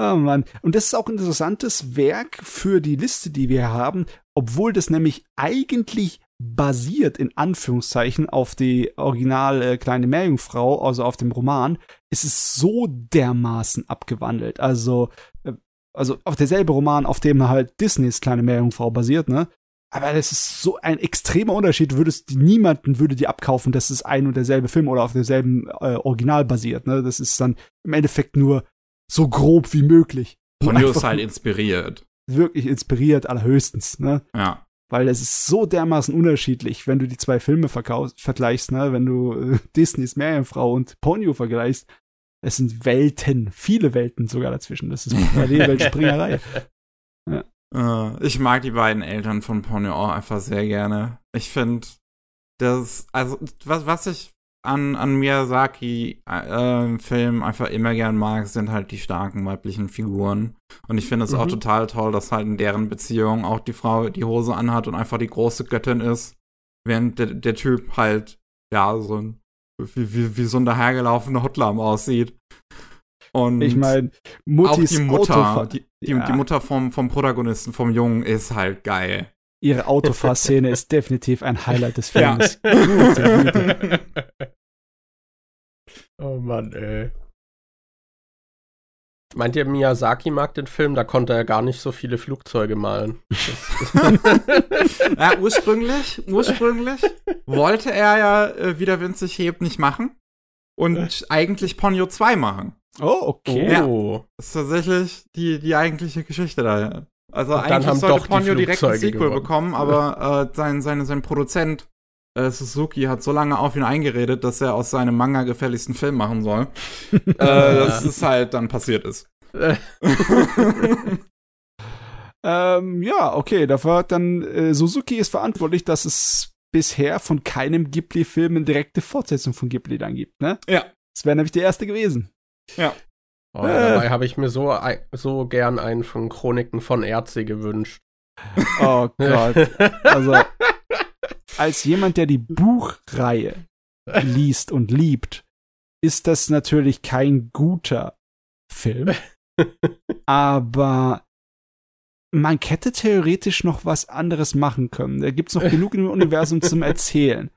Oh Mann. Und das ist auch ein interessantes Werk für die Liste, die wir haben, obwohl das nämlich eigentlich basiert, in Anführungszeichen, auf die original äh, kleine Meerjungfrau, also auf dem Roman, ist es so dermaßen abgewandelt. Also, äh, also auf derselbe Roman, auf dem halt Disneys kleine Meerjungfrau basiert, ne? Aber das ist so ein extremer Unterschied. Würdest niemanden würde dir abkaufen, dass es ein und derselbe Film oder auf derselben äh, Original basiert. Ne? Das ist dann im Endeffekt nur so grob wie möglich. Ponyo ist halt inspiriert. Wirklich inspiriert, allerhöchstens, ne? Ja. Weil es ist so dermaßen unterschiedlich, wenn du die zwei Filme vergleichst, ne? Wenn du äh, Disneys Meerjungfrau und Ponyo vergleichst. Es sind Welten, viele Welten sogar dazwischen. Das ist Parallelweltspringerei. ja. Uh, ich mag die beiden Eltern von Ponyo auch einfach sehr gerne. Ich finde, das, also, was, was ich an, an Miyazaki-Filmen einfach immer gern mag, sind halt die starken weiblichen Figuren. Und ich finde es Mhm. auch total toll, dass halt in deren Beziehung auch die Frau die Hose anhat und einfach die große Göttin ist, während der, der Typ halt, ja, so ein, wie, wie, wie so ein dahergelaufener Hotlam aussieht. Und Ich meine, auch die Mutter, die, die, Ja. die Mutter vom, vom Protagonisten, vom Jungen, ist halt geil. Ihre Autofahrszene ist definitiv ein Highlight des Ja. Films. Güte. oh Mann, ey. Meint ihr, Miyazaki mag den Film? Da konnte er gar nicht so viele Flugzeuge malen. Ja, ursprünglich, ursprünglich wollte er ja äh, wieder winzig hebt nicht machen und eigentlich Ponyo 2 machen. Oh, okay. Oh. Das ist tatsächlich die, die eigentliche Geschichte da. Also Und eigentlich sollte Ponyo direkt ein Sequel gewonnen. bekommen, aber äh, sein, sein, sein Produzent äh, Suzuki hat so lange auf ihn eingeredet, dass er aus seinem Manga gefälligsten Film machen soll. äh, dass es halt dann passiert ist. Ähm, ja, okay, dafür hat dann äh, Suzuki ist verantwortlich, dass es bisher von keinem Ghibli-Film eine direkte Fortsetzung von Ghibli dann gibt, ne? Ja. Das wäre nämlich die erste gewesen. Oh, dabei habe ich mir so, so gern einen von Chroniken von Erze gewünscht. Oh Gott. Also, als jemand, der die Buchreihe liest und liebt, ist das natürlich kein guter Film. Aber man hätte theoretisch noch was anderes machen können. Da gibt's noch genug im Universum zum Erzählen.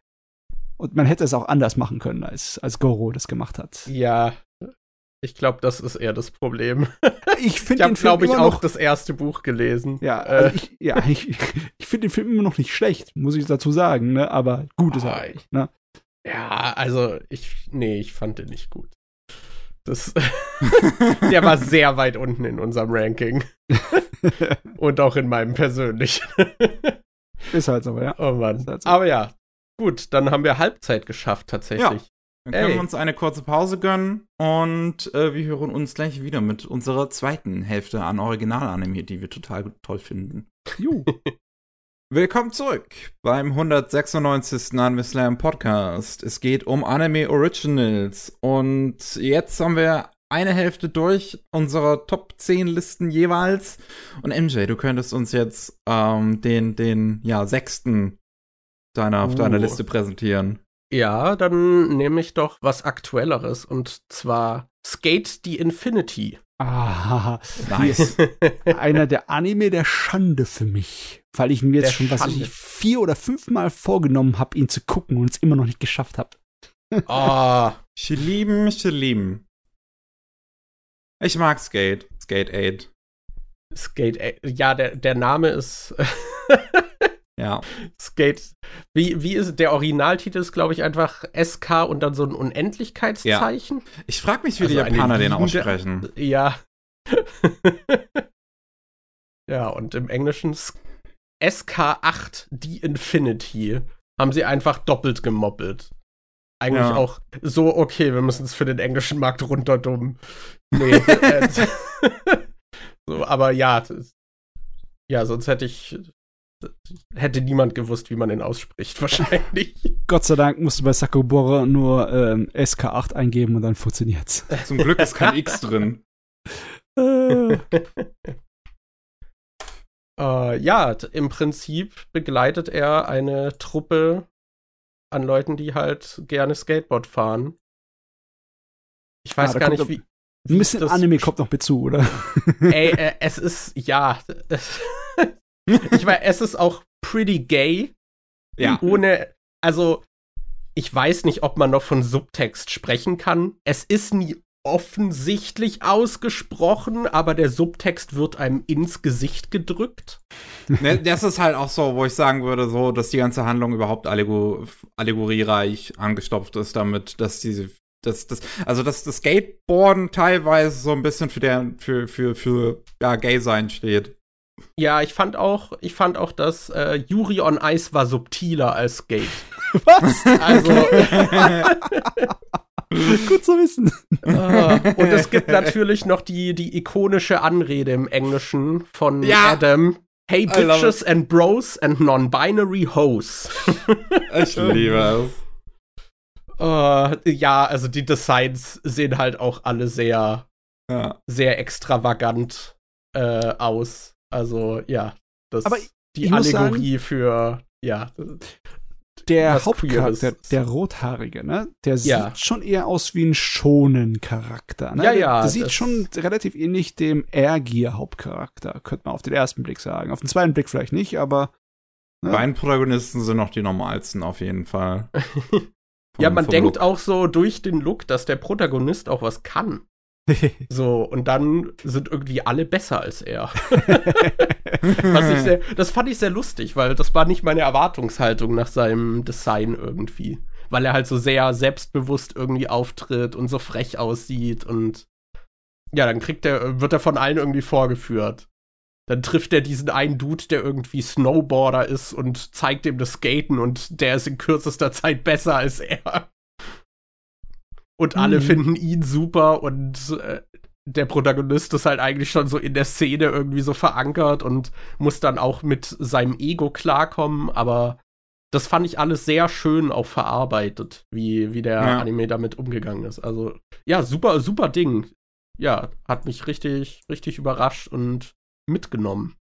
Und man hätte es auch anders machen können, als, als Goro das gemacht hat. Ja, ich glaube, das ist eher das Problem. Ich finde habe, den Film glaube ich, immer auch noch, das erste Buch gelesen. ja, Äh, also ich, ja, ich, ich finde den Film immer noch nicht schlecht, muss ich dazu sagen, ne? Aber gut ist er Ah, auch nicht, ne? ja, also ich, nee, ich fand den nicht gut. Das, der war sehr weit unten in unserem Ranking. Und auch in meinem persönlichen. Ist halt so, ja. Oh Mann. Halt so. Aber ja, gut, dann haben wir Halbzeit geschafft tatsächlich. Dann können Ey. wir uns eine kurze Pause gönnen und äh, wir hören uns gleich wieder mit unserer zweiten Hälfte an Originalanime, die wir total toll finden. Juhu. Willkommen zurück beim 196. Anime Slam Podcast. Es geht um Anime Originals und jetzt haben wir eine Hälfte durch unserer Top 10 Listen jeweils. Und MJ, du könntest uns jetzt ähm, den, den, ja, sechsten deiner, auf deiner Uh. Liste präsentieren. Ja, dann nehme ich doch was Aktuelleres und zwar Skate the Infinity. Ah, Nice. einer der Anime der Schande für mich. Weil ich mir jetzt Der schon, was weiß Schande. ich, vier oder fünfmal vorgenommen habe, ihn zu gucken und es immer noch nicht geschafft habe. Ah, Schlieben, schlieben. Ich mag Skate. Skate 8. Skate, äh, ja, der, der Name ist Ja. Skate. Wie, wie ist der Originaltitel ist, glaube ich, einfach SK und dann so ein Unendlichkeitszeichen. Ich frage mich, wie Also die Japaner den aussprechen. Ja. ja, und im Englischen S- SK8, die Infinity, haben sie einfach doppelt gemoppelt. Eigentlich Ja. auch so, okay, wir müssen es für den englischen Markt runterdummen. Nee. äh, so, aber ja, ja, sonst hätte ich, hätte niemand gewusst, wie man den ausspricht, wahrscheinlich. Gott sei Dank musst du bei Sakobora nur ähm, SK8 eingeben und dann funktioniert's. Zum Glück ist kein X drin. Äh, Äh, ja, im Prinzip begleitet er eine Truppe an Leuten, die halt gerne Skateboard fahren. Ich weiß Ah, gar nicht, wie. ein bisschen das- Anime kommt noch mit zu, oder? Ey, äh, es ist, ja. es- ich meine, es ist auch pretty gay. Ja. Ohne, also, ich weiß nicht, ob man noch von Subtext sprechen kann. Es ist nie offensichtlich ausgesprochen, aber der Subtext wird einem ins Gesicht gedrückt. Ne, das ist halt auch so, wo ich sagen würde, so, dass die ganze Handlung überhaupt allego allegoriereich angestopft ist, damit, dass diese, dass das, also dass das Skateboarden teilweise so ein bisschen für der, für, für, für, ja, Gay sein steht. Ja, ich fand auch, ich fand auch, dass äh, Yuri on Ice war subtiler als Skate. Was? Also, Gut zu wissen. äh, und es gibt natürlich noch die, die ikonische Anrede im Englischen von Ja. Adam. Hey Bitches and Bros and Non-Binary Hoes. Ich liebe es. Uh, ja, also die Designs sehen halt auch alle sehr, ja. sehr extravagant äh, aus. Also ja, das Aber die Allegorie sagen, für ja. Der Hauptcharakter, der Rothaarige, ne? Der ja. sieht schon eher aus wie ein schonen Charakter. Ne? Ja, ja. Der, der sieht schon relativ ähnlich dem Ergier-Hauptcharakter, könnte man auf den ersten Blick sagen. Auf den zweiten Blick vielleicht nicht, aber. Ne? Beiden Protagonisten sind noch die normalsten auf jeden Fall. ja, man denkt Look. auch so durch den Look, dass der Protagonist auch was kann. so, und dann sind irgendwie alle besser als er. sehr, das fand ich sehr lustig, weil das war nicht meine Erwartungshaltung nach seinem Design irgendwie. Weil er halt so sehr selbstbewusst irgendwie auftritt und so frech aussieht und ja, dann kriegt er, wird er von allen irgendwie vorgeführt. Dann trifft er diesen einen Dude, der irgendwie Snowboarder ist und zeigt ihm das Skaten und der ist in kürzester Zeit besser als er. Und alle mhm. finden ihn super und äh, der Protagonist ist halt eigentlich schon so in der Szene irgendwie so verankert und muss dann auch mit seinem Ego klarkommen, aber das fand ich alles sehr schön auch verarbeitet, wie, wie der ja. Anime damit umgegangen ist. Also, ja, super, super Ding. Ja, hat mich richtig, richtig überrascht und mitgenommen.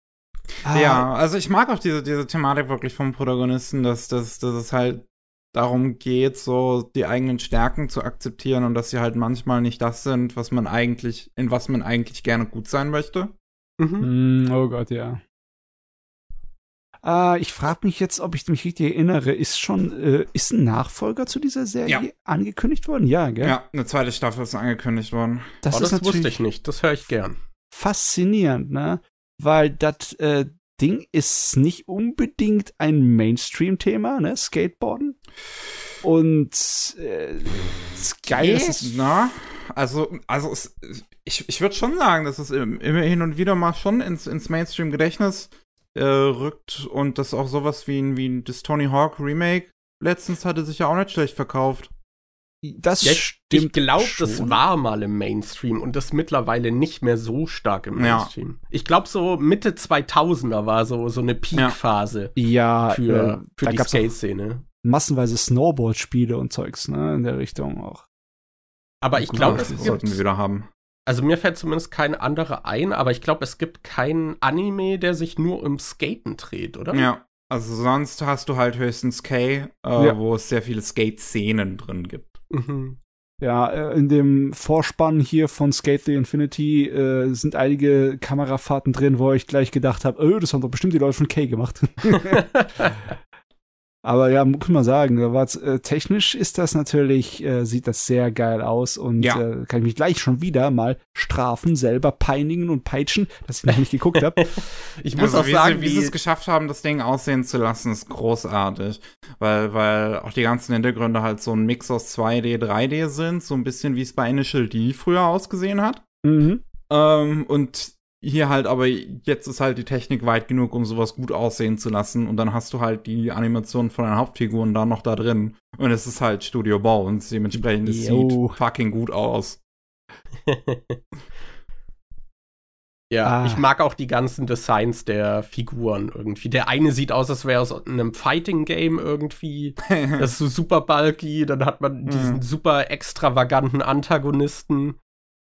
Ja, also ich mag auch diese, diese Thematik wirklich vom Protagonisten, dass, dass, dass es halt darum geht, so die eigenen Stärken zu akzeptieren und dass sie halt manchmal nicht das sind, was man eigentlich, in was man eigentlich gerne gut sein möchte. Mhm. Mm, oh Gott, ja. Äh, ich frage mich jetzt, ob ich mich richtig erinnere, ist schon, äh, ist ein Nachfolger zu dieser Serie ja. angekündigt worden? Ja, gell? Ja, eine zweite Staffel ist angekündigt worden. Das, oh, das wusste ich nicht, das höre ich gern. Faszinierend, ne? Weil das äh, Ding ist nicht unbedingt ein Mainstream-Thema, ne? Skateboarden. Und äh, geil ist es. Na, also, also es, ich, ich würde schon sagen, dass es immer hin und wieder mal schon ins, ins Mainstream-Gedächtnis äh, rückt und das auch sowas wie, wie das Tony Hawk Remake letztens hatte sich ja auch nicht schlecht verkauft. Das ja, stimmt. Ich glaube, das war mal im Mainstream und das mittlerweile nicht mehr so stark im Mainstream. Ja. Ich glaube, so Mitte 2000er war so, so eine Peak-Phase ja. für, äh, für die Skate-Szene. Massenweise Snowboard-Spiele und Zeugs, ne, in der Richtung auch. Aber ich glaube, das sollten wir wieder haben. Also mir fällt zumindest kein anderer ein, aber ich glaube, es gibt keinen Anime, der sich nur um Skaten dreht, oder? Ja. Also sonst hast du halt höchstens K, äh, ja. wo es sehr viele Skate-Szenen drin gibt. Mhm. Ja, äh, in dem Vorspann hier von Skate the Infinity äh, sind einige Kamerafahrten drin, wo ich gleich gedacht habe, oh, das haben doch bestimmt die Leute von K gemacht. Aber ja, muss man sagen, äh, technisch ist das natürlich, äh, sieht das sehr geil aus und ja. äh, kann ich mich gleich schon wieder mal strafen, selber peinigen und peitschen, dass ich noch nicht geguckt habe. ich muss also, auch wie sagen, sie, wie sie es geschafft haben, das Ding aussehen zu lassen, ist großartig. Weil, weil auch die ganzen Hintergründe halt so ein Mix aus 2D, 3D sind, so ein bisschen wie es bei Initial D früher ausgesehen hat. Mhm. Ähm, und hier halt, aber jetzt ist halt die Technik weit genug, um sowas gut aussehen zu lassen. Und dann hast du halt die Animation von den Hauptfiguren da noch da drin. Und es ist halt Studio Bones. Dementsprechend es sieht fucking gut aus. ja, ah. ich mag auch die ganzen Designs der Figuren irgendwie. Der eine sieht aus, als wäre aus einem Fighting-Game irgendwie. das ist so super bulky. Dann hat man diesen mhm. super extravaganten Antagonisten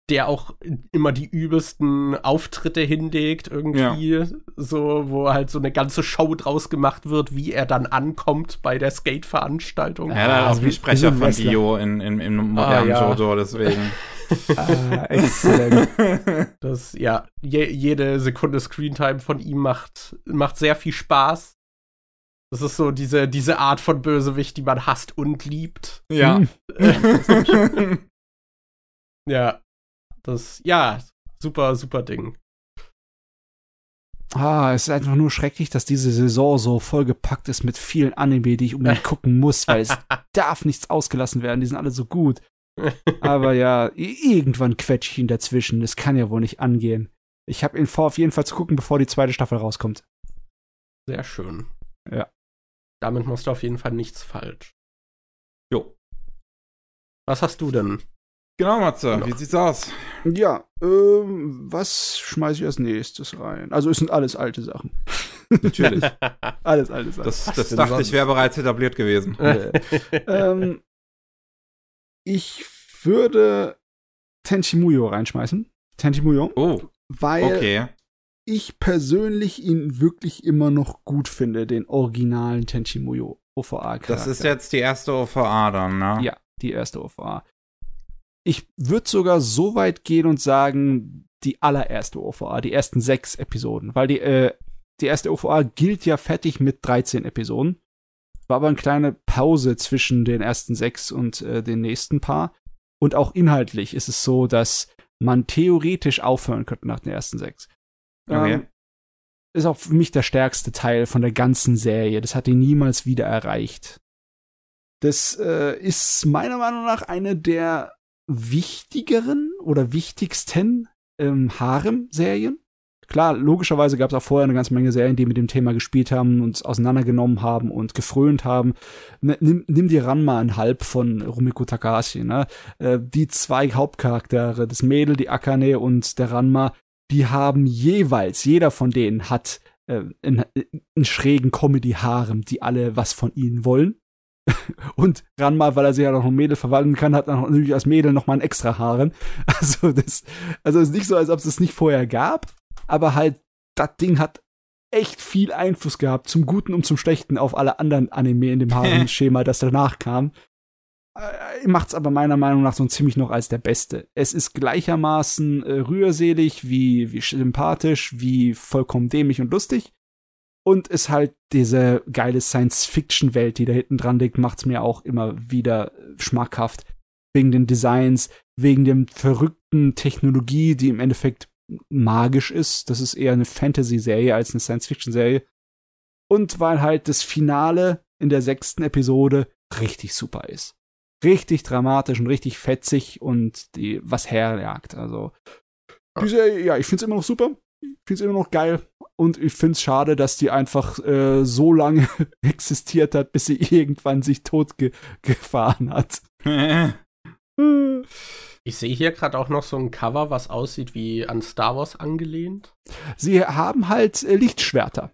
der auch immer die übelsten Auftritte hinlegt, irgendwie, ja. so, wo halt so eine ganze Show draus gemacht wird, wie er dann ankommt bei der Skate-Veranstaltung. Ja, dann auch wie Sprecher von Dio in, in, im modernen ah, ja. Jojo, deswegen. ah, exzellent. Das, ja, je, jede Sekunde Screentime von ihm macht, macht sehr viel Spaß. Das ist so diese, diese Art von Bösewicht, die man hasst und liebt. Ja. ja. Das, ja, super, super Ding. Ah, es ist einfach nur schrecklich, dass diese Saison so vollgepackt ist mit vielen Anime, die ich unbedingt gucken muss, weil es darf nichts ausgelassen werden. Die sind alle so gut. Aber ja, irgendwann quetsche ich ihn dazwischen. Das kann ja wohl nicht angehen. Ich habe ihn vor, auf jeden Fall zu gucken, bevor die zweite Staffel rauskommt. Sehr schön. Ja. Damit machst du auf jeden Fall nichts falsch. Jo. Was hast du denn? Genau, Matze, genau. wie sieht's aus? Ja, ähm, was schmeiße ich als nächstes rein? Also, es sind alles alte Sachen. Natürlich. alles alte Sachen. Das, das dachte ich wäre bereits etabliert gewesen. ähm, Ich würde Tenchi Muyo reinschmeißen. Tenchi Muyo. Oh, weil okay. ich persönlich ihn wirklich immer noch gut finde, den originalen Tenchi Muyo OVA-Charakter. Das ist jetzt die erste OVA dann, ne? Ja, die erste OVA. Ich würde sogar so weit gehen und sagen, die allererste OVA, die ersten sechs Episoden, weil die, äh, die erste OVA gilt ja fertig mit 13 Episoden. War aber eine kleine Pause zwischen den ersten sechs und äh, den nächsten paar. Und auch inhaltlich ist es so, dass man theoretisch aufhören könnte nach den ersten sechs. Okay. Ähm, ist auch für mich der stärkste Teil von der ganzen Serie. Das hat ihn niemals wieder erreicht. Das äh, ist meiner Meinung nach eine der wichtigeren oder wichtigsten ähm, Harem-Serien. Klar, logischerweise gab es auch vorher eine ganze Menge Serien, die mit dem Thema gespielt haben, uns auseinandergenommen haben und gefrönt haben. N nimm, nimm dir Ranma ein Halb von Rumiko Takahashi, ne? Äh, die zwei Hauptcharaktere, das Mädel, die Akane und der Ranma, die haben jeweils, jeder von denen hat äh, einen, einen schrägen Comedy-Harem, die alle was von ihnen wollen. Und Ranma, weil er sich ja noch ein Mädel verwandeln kann, hat dann natürlich als Mädel noch mal ein extra Harem. Also das, also es ist nicht so, als ob es das nicht vorher gab, aber halt, das Ding hat echt viel Einfluss gehabt, zum Guten und zum Schlechten, auf alle anderen Anime in dem Harem-Schema, das danach kam. Äh, macht's aber meiner Meinung nach so ziemlich noch als der Beste. Es ist gleichermaßen äh, rührselig, wie, wie sympathisch, wie vollkommen dämlich und lustig. Und ist halt diese geile Science-Fiction-Welt, die da hinten dran liegt, macht's mir auch immer wieder schmackhaft. Wegen den Designs, wegen dem verrückten Technologie, die im Endeffekt magisch ist. Das ist eher eine Fantasy-Serie als eine Science-Fiction-Serie. Und weil halt das Finale in der sechsten Episode richtig super ist. Richtig dramatisch und richtig fetzig und die was herjagt. Also, die ja, ich find's immer noch super. Ich find's immer noch geil. Und ich find's schade, dass die einfach äh, so lange existiert hat, bis sie irgendwann sich tot ge gefahren hat. Ich sehe hier gerade auch noch so ein Cover, was aussieht wie an Star Wars angelehnt. Sie haben halt äh, Lichtschwerter.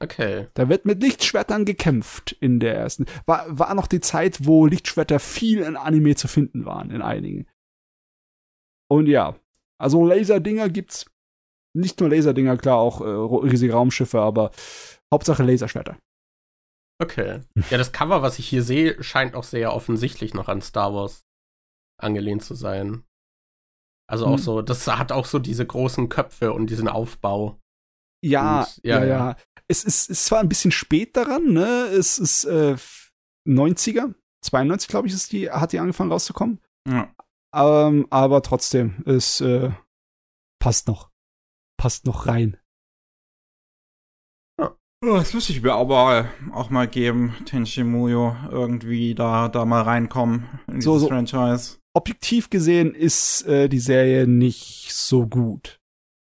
Okay. Da wird mit Lichtschwertern gekämpft in der ersten. War, war noch die Zeit, wo Lichtschwerter viel in Anime zu finden waren, in einigen. Und ja, also Laserdinger gibt's. Nicht nur Laserdinger, klar, auch äh, riesige Raumschiffe, aber Hauptsache Laserschwerter. Okay. Ja, das Cover, was ich hier sehe, scheint auch sehr offensichtlich noch an Star Wars angelehnt zu sein. Also auch Hm. so, das hat auch so diese großen Köpfe und diesen Aufbau. Ja, Und- ja, ja, ja. Es ist, ist zwar ein bisschen spät daran, ne? Es ist äh, 90er, 92, glaube ich, ist die, hat die angefangen rauszukommen. ja. Ähm, aber trotzdem, es äh, passt noch. Passt noch rein. Das müsste ich mir aber auch mal geben, Tenchi Muyo, irgendwie da, da mal reinkommen in dieses So, so. Franchise. Objektiv gesehen ist äh, die Serie nicht so gut.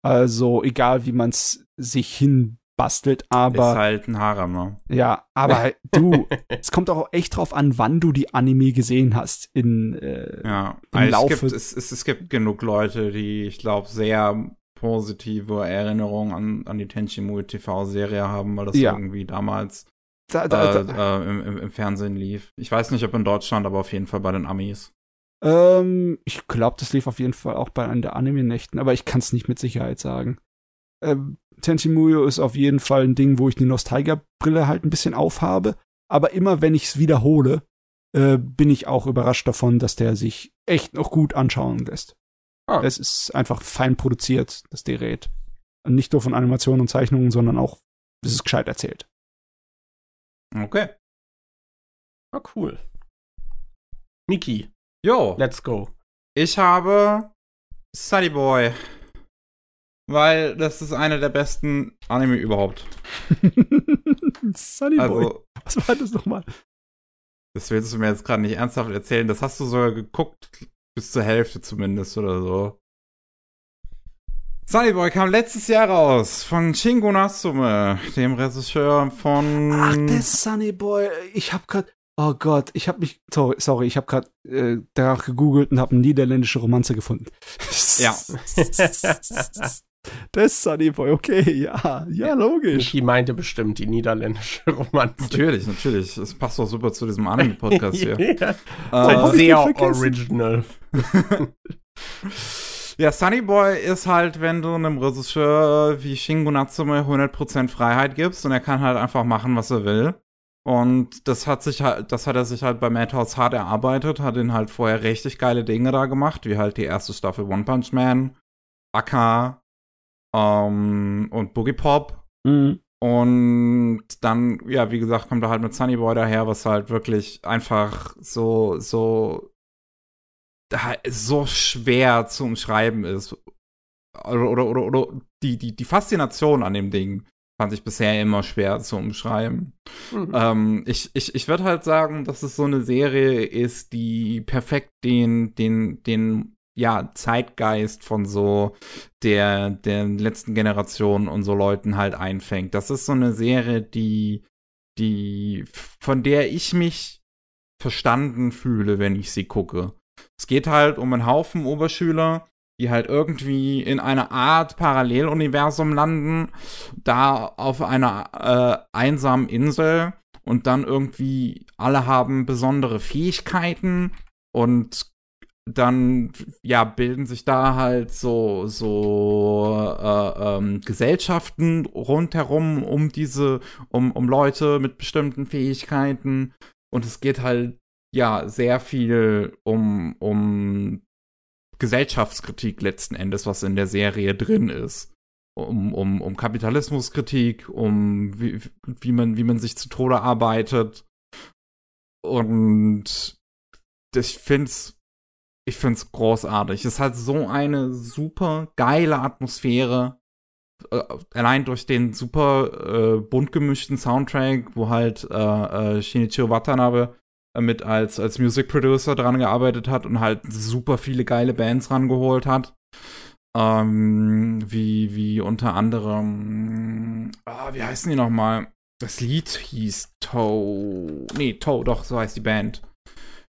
Also, egal wie man es sich hinbastelt, ist aber halt ein Harem, ne? ja, aber du, es kommt auch echt drauf an, wann du die Anime gesehen hast. In äh, Ja, Im also Laufe- es, gibt, es, es, es gibt genug Leute, die, ich glaube, sehr positive Erinnerungen an, an die Tenchi Muyo TV-Serie haben, weil das Ja. irgendwie damals da, da, äh, da, äh, im, im, Fernsehen lief. Ich weiß nicht, ob in Deutschland, aber auf jeden Fall bei den Amis. Ähm, ich glaube, das lief auf jeden Fall auch bei einem der Anime-Nächten, aber ich kann es nicht mit Sicherheit sagen. Ähm, Tenchi Muyo ist auf jeden Fall ein Ding, wo ich die Nostalgia-Brille halt ein bisschen aufhabe. Aber immer wenn ich es wiederhole, äh, bin ich auch überrascht davon, dass der sich echt noch gut anschauen lässt. Ah. Es ist einfach fein produziert, das Gerät. Und nicht nur von Animationen und Zeichnungen, sondern auch, es ist gescheit erzählt. Okay. Ah, cool. Miki, Jo, let's go. ich habe Sunny Boy. Weil das ist einer der besten Anime überhaupt. Sunny Boy. Also, Was war das nochmal? das willst du mir jetzt gerade nicht ernsthaft erzählen. Das hast du sogar geguckt, bis zur Hälfte zumindest oder so. Sunny Boy kam letztes Jahr raus von Shingo Natsume, dem Regisseur von. Ach, der Sunny Boy. Ich hab grad. Oh Gott, ich hab mich. Sorry, sorry ich hab grad äh, danach gegoogelt und hab eine niederländische Romanze gefunden. Ja. Das Sunny Boy, okay, ja, ja, logisch. Niki meinte bestimmt die niederländische Romanze. Natürlich, natürlich. Das passt doch super zu diesem Anime-Podcast hier. ja, Äh, sehr original. Ja, Sunny Boy ist halt, wenn du einem Regisseur wie Shingo Natsume 100% Freiheit gibst und er kann halt einfach machen, was er will. Und das hat sich halt, das hat er sich halt bei Madhouse hart erarbeitet, hat ihn halt vorher richtig geile Dinge da gemacht, wie halt die erste Staffel One Punch Man, Akka, ähm, und Boogie Pop. Mhm. Und dann, ja, wie gesagt, kommt er halt mit Sunny Boy daher, was halt wirklich einfach so, so, da- so schwer zu umschreiben ist. Oder, oder, oder, oder die, die, die Faszination an dem Ding fand ich bisher immer schwer zu umschreiben. Mhm. Ähm, ich ich, ich würde halt sagen, dass es so eine Serie ist, die perfekt den, den, den, ja, Zeitgeist von so der, der letzten Generation und so Leuten halt einfängt. Das ist so eine Serie, die, die, von der ich mich verstanden fühle, wenn ich sie gucke. Es geht halt um einen Haufen Oberschüler, die halt irgendwie in einer Art Paralleluniversum landen, da auf einer äh, einsamen Insel und dann irgendwie alle haben besondere Fähigkeiten und dann ja bilden sich da halt so so äh, ähm, Gesellschaften rundherum um diese um um Leute mit bestimmten Fähigkeiten und es geht halt ja sehr viel um um Gesellschaftskritik letzten Endes, was in der Serie drin ist. Um, um, um Kapitalismuskritik, um wie, wie, man, wie man sich zu Tode arbeitet. Und ich find's, ich find's großartig. Es hat so eine super geile Atmosphäre. Äh, allein durch den super äh, bunt gemischten Soundtrack, wo halt äh, äh, Shinichiro Watanabe äh, mit als, als Music Producer dran gearbeitet hat und halt super viele geile Bands rangeholt hat. Ähm, wie, wie unter anderem, ah, wie heißen die nochmal? Das Lied hieß Toe. Nee, Toe, doch, so heißt die Band.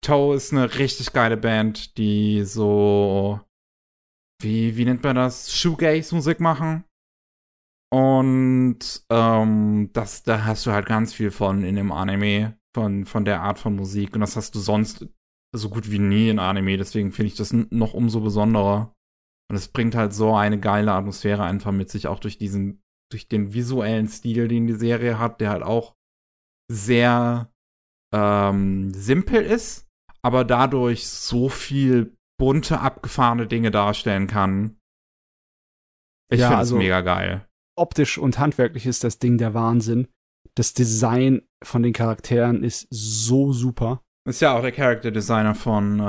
Toe ist eine richtig geile Band, die so, wie, wie nennt man das? Shoegaze-Musik machen. Und ähm, das, da hast du halt ganz viel von in dem Anime, von, von der Art von Musik. Und das hast du sonst so gut wie nie in Anime. Deswegen finde ich das noch umso besonderer. Und es bringt halt so eine geile Atmosphäre einfach mit sich, auch durch diesen, durch den visuellen Stil, den die Serie hat, der halt auch sehr ähm, simpel ist, aber dadurch so viel bunte, abgefahrene Dinge darstellen kann. Ich Ja, finde also- es mega geil. Optisch und handwerklich ist das Ding der Wahnsinn. Das Design von den Charakteren ist so super. Ist ja auch der Character Designer von äh,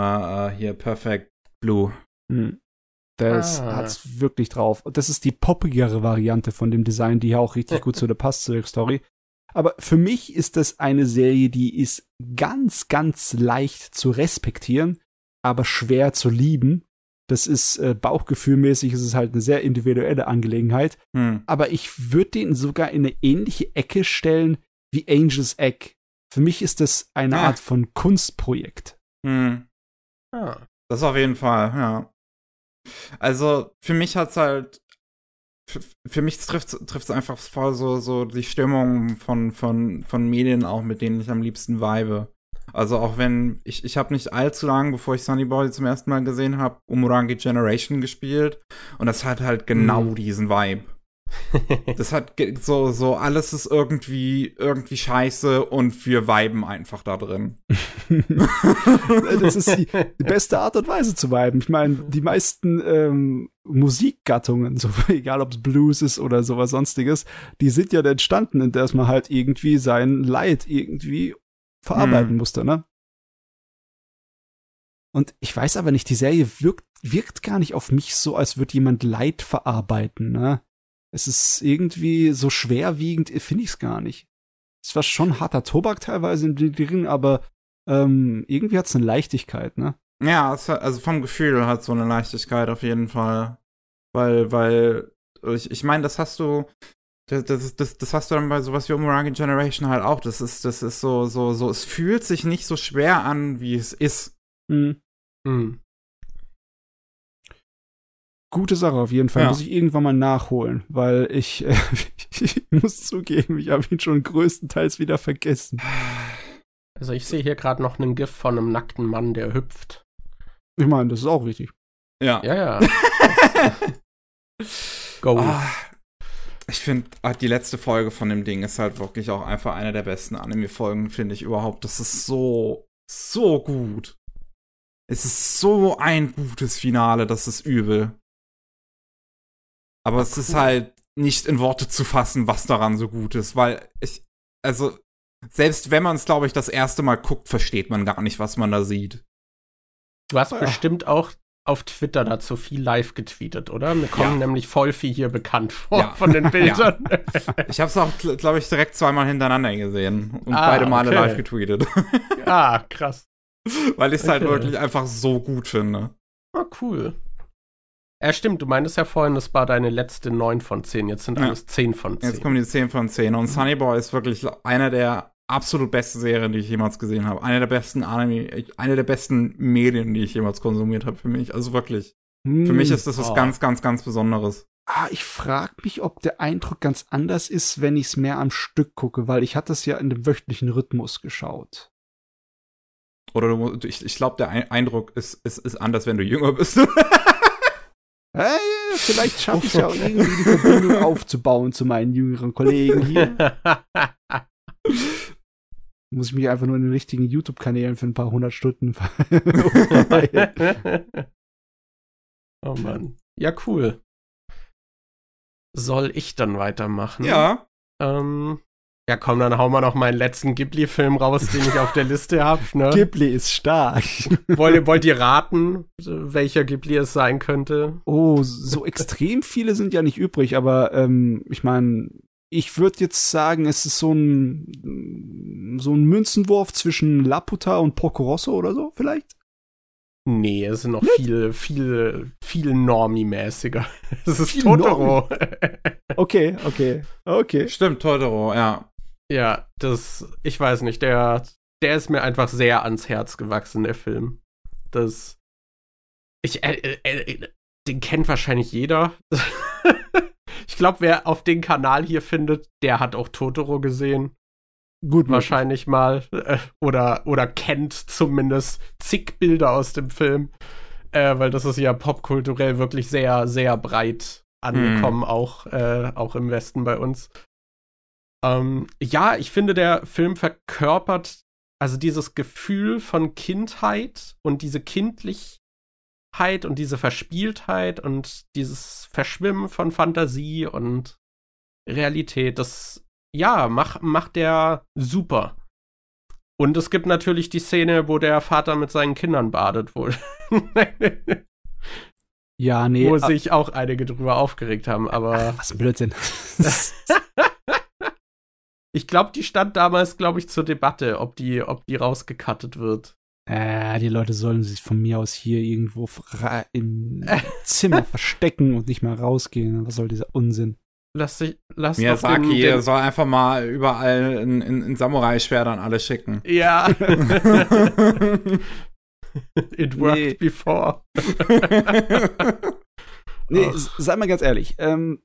äh, hier Perfect Blue. Hm. Das Ah. hat's wirklich drauf. Und das ist die poppigere Variante von dem Design, die ja auch richtig gut zu der passt zur Story. Aber für mich ist das eine Serie, die ist ganz, ganz leicht zu respektieren, aber schwer zu lieben. Das ist äh, bauchgefühlmäßig, ist es halt eine sehr individuelle Angelegenheit. Hm. Aber ich würde den sogar in eine ähnliche Ecke stellen wie Angel's Egg. Für mich ist das eine Ah. Art von Kunstprojekt. Hm. Ah. Das auf jeden Fall, ja. Also, für mich hat's halt. Für, für mich trifft es einfach voll so, so die Stimmung von, von, von Medien auch, mit denen ich am liebsten vibe. Also auch wenn, ich, ich habe nicht allzu lang, bevor ich Sunny Boy zum ersten Mal gesehen habe, Umurangi Generation gespielt. Und das hat halt genau Mhm. diesen Vibe. Das hat so, so, alles ist irgendwie, irgendwie scheiße und wir viben einfach da drin. das ist die, die beste Art und Weise zu viben. Ich meine, die meisten ähm, Musikgattungen, so egal ob es Blues ist oder sowas sonstiges, die sind ja entstanden, in der man halt irgendwie sein Leid irgendwie verarbeiten Hm. musste, ne? Und ich weiß aber nicht, die Serie wirkt, wirkt gar nicht auf mich so, als würde jemand Leid verarbeiten, ne? Es ist irgendwie so schwerwiegend, finde ich es gar nicht. Es war schon harter Tobak teilweise in drin, aber ähm, irgendwie hat es eine Leichtigkeit, ne? Ja, es hat, also vom Gefühl hat so eine Leichtigkeit auf jeden Fall. Weil, weil, ich, ich meine, das hast du, das, das, das, das hast du dann bei sowas wie Umurangi Generation halt auch. Das ist, das ist so, so, so, es fühlt sich nicht so schwer an, wie es ist. Hm. Hm. Gute Sache auf jeden Fall. Ja. Muss ich irgendwann mal nachholen, weil ich, äh, ich muss zugeben, ich habe ihn schon größtenteils wieder vergessen. Also ich sehe hier gerade noch einen GIF von einem nackten Mann, der hüpft. Ich meine, das ist auch wichtig. Ja. Ja, ja. Go. Ah, ich finde, ah, die letzte Folge von dem Ding ist halt wirklich auch einfach eine der besten Anime-Folgen, finde ich überhaupt. Das ist so, so gut. Es ist so ein gutes Finale, das ist übel. Aber es ist halt nicht in Worte zu fassen, was daran so gut ist, weil ich, also, selbst wenn man es, glaube ich, das erste Mal guckt, versteht man gar nicht, was man da sieht. Du hast Ah. bestimmt auch auf Twitter dazu viel live getweetet, oder? Mir kommen Ja. nämlich voll viel hier bekannt vor Ja. von den Bildern. Ich habe es auch, glaube ich, direkt zweimal hintereinander gesehen und Ah, beide Male okay. live getweetet, ah, krass. weil ich es halt Okay. wirklich einfach so gut finde. Ah, cool. Ja, stimmt, du meintest ja vorhin, das war deine letzte 9 von 10. Jetzt sind Ja. alles 10 von 10. Jetzt kommen die 10 von 10 und Sunny Boy ist wirklich einer der absolut besten Serien, die ich jemals gesehen habe. Eine der besten Anime, eine der besten Medien, die ich jemals konsumiert habe für mich. Also wirklich. Hm. Für mich ist das was Oh. ganz, ganz, ganz Besonderes. Ah, ich frage mich, ob der Eindruck ganz anders ist, wenn ich es mehr am Stück gucke, weil ich hatte es ja in dem wöchentlichen Rhythmus geschaut. Oder du, ich, ich glaube, der Ein- Eindruck ist, ist, ist anders, wenn du jünger bist. Hey, vielleicht schaffe ich ja auch irgendwie die Verbindung aufzubauen zu meinen jüngeren Kollegen hier. Muss ich mich einfach nur in den richtigen YouTube-Kanälen für ein paar hundert Stunden oh Mann. Ja, cool. Soll ich dann weitermachen? ja. Ähm, ja, komm, dann hauen wir noch meinen letzten Ghibli-Film raus, den ich auf der Liste habe. Ne? Ghibli ist stark. wollt, ihr, wollt ihr raten, welcher Ghibli es sein könnte? Oh, so extrem viele sind ja nicht übrig, aber ähm, ich meine, ich würde jetzt sagen, es ist so ein so ein Münzenwurf zwischen Laputa und Porco Rosso oder so, vielleicht? Nee, es ist noch viel, viel, viel Normie-mäßiger. Es ist Viel Totoro. Okay, okay, okay. Stimmt, Totoro, ja. Ja, das, ich weiß nicht, der, der ist mir einfach sehr ans Herz gewachsen, der Film. Das, ich, äh, äh, äh, den kennt wahrscheinlich jeder. ich glaube, wer auf den Kanal hier findet, der hat auch Totoro gesehen. Gut, wahrscheinlich mal äh, oder oder kennt zumindest zig Bilder aus dem Film, äh, weil das ist ja popkulturell wirklich sehr sehr breit angekommen, auch äh, auch im Westen bei uns. Ähm, ja, ich finde der Film verkörpert also dieses Gefühl von Kindheit und diese Kindlichkeit und diese Verspieltheit und dieses Verschwimmen von Fantasie und Realität, das ja, mach, macht der super. Und es gibt natürlich die Szene, wo der Vater mit seinen Kindern badet, wo, Ja, nee. wo ah, sich auch einige drüber aufgeregt haben. Aber ach, was ein Blödsinn. ich glaube, die stand damals, glaube ich, zur Debatte, ob die, ob die rausgekattet wird. äh, die Leute sollen sich von mir aus hier irgendwo im Zimmer verstecken und nicht mal rausgehen. Was soll dieser Unsinn? Lass sich, lass Miyazaki den, den, soll einfach mal überall in, in, in Samurai-Schwertern alle schicken. Ja, it worked Nee. before. Nee, sei mal ganz ehrlich. Ähm,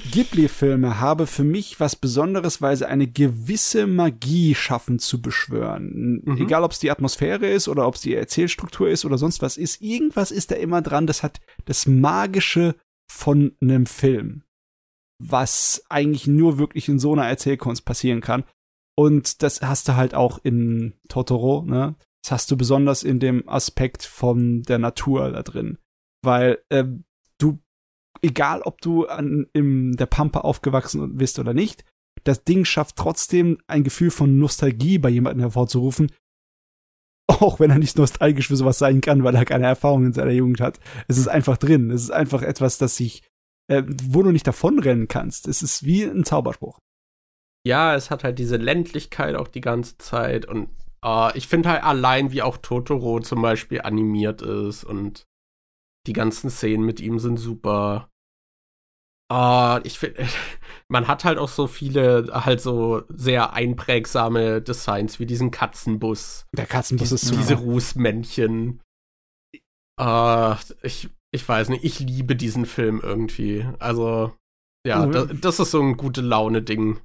Ghibli-Filme habe für mich was Besonderes, weil sie eine gewisse Magie schaffen zu beschwören. Mhm. Egal, ob es die Atmosphäre ist oder ob es die Erzählstruktur ist oder sonst was ist. Irgendwas ist da immer dran, das hat das Magische von einem Film. Was eigentlich nur wirklich in so einer Erzählkunst passieren kann. Und das hast du halt auch in Totoro, ne? Das hast du besonders in dem Aspekt von der Natur da drin. Weil ähm, egal ob du an, in der Pampa aufgewachsen bist oder nicht, das Ding schafft trotzdem ein Gefühl von Nostalgie bei jemandem hervorzurufen. Auch wenn er nicht nostalgisch für sowas sein kann, weil er keine Erfahrung in seiner Jugend hat. Es ist einfach drin. Es ist einfach etwas, das sich, äh, wo du nicht davonrennen kannst. Es ist wie ein Zauberspruch. ja, es hat halt diese Ländlichkeit auch die ganze Zeit und äh, ich finde halt allein, wie auch Totoro zum Beispiel animiert ist und die ganzen Szenen mit ihm sind super. Äh, ich finde, man hat halt auch so viele, halt so sehr einprägsame Designs wie diesen Katzenbus, Der Katzenbus die, ist super. diese Rußmännchen. Äh, ich, ich weiß nicht, ich liebe diesen Film irgendwie. Also, ja, Oh, ja. das, das ist so ein gute Laune-Ding.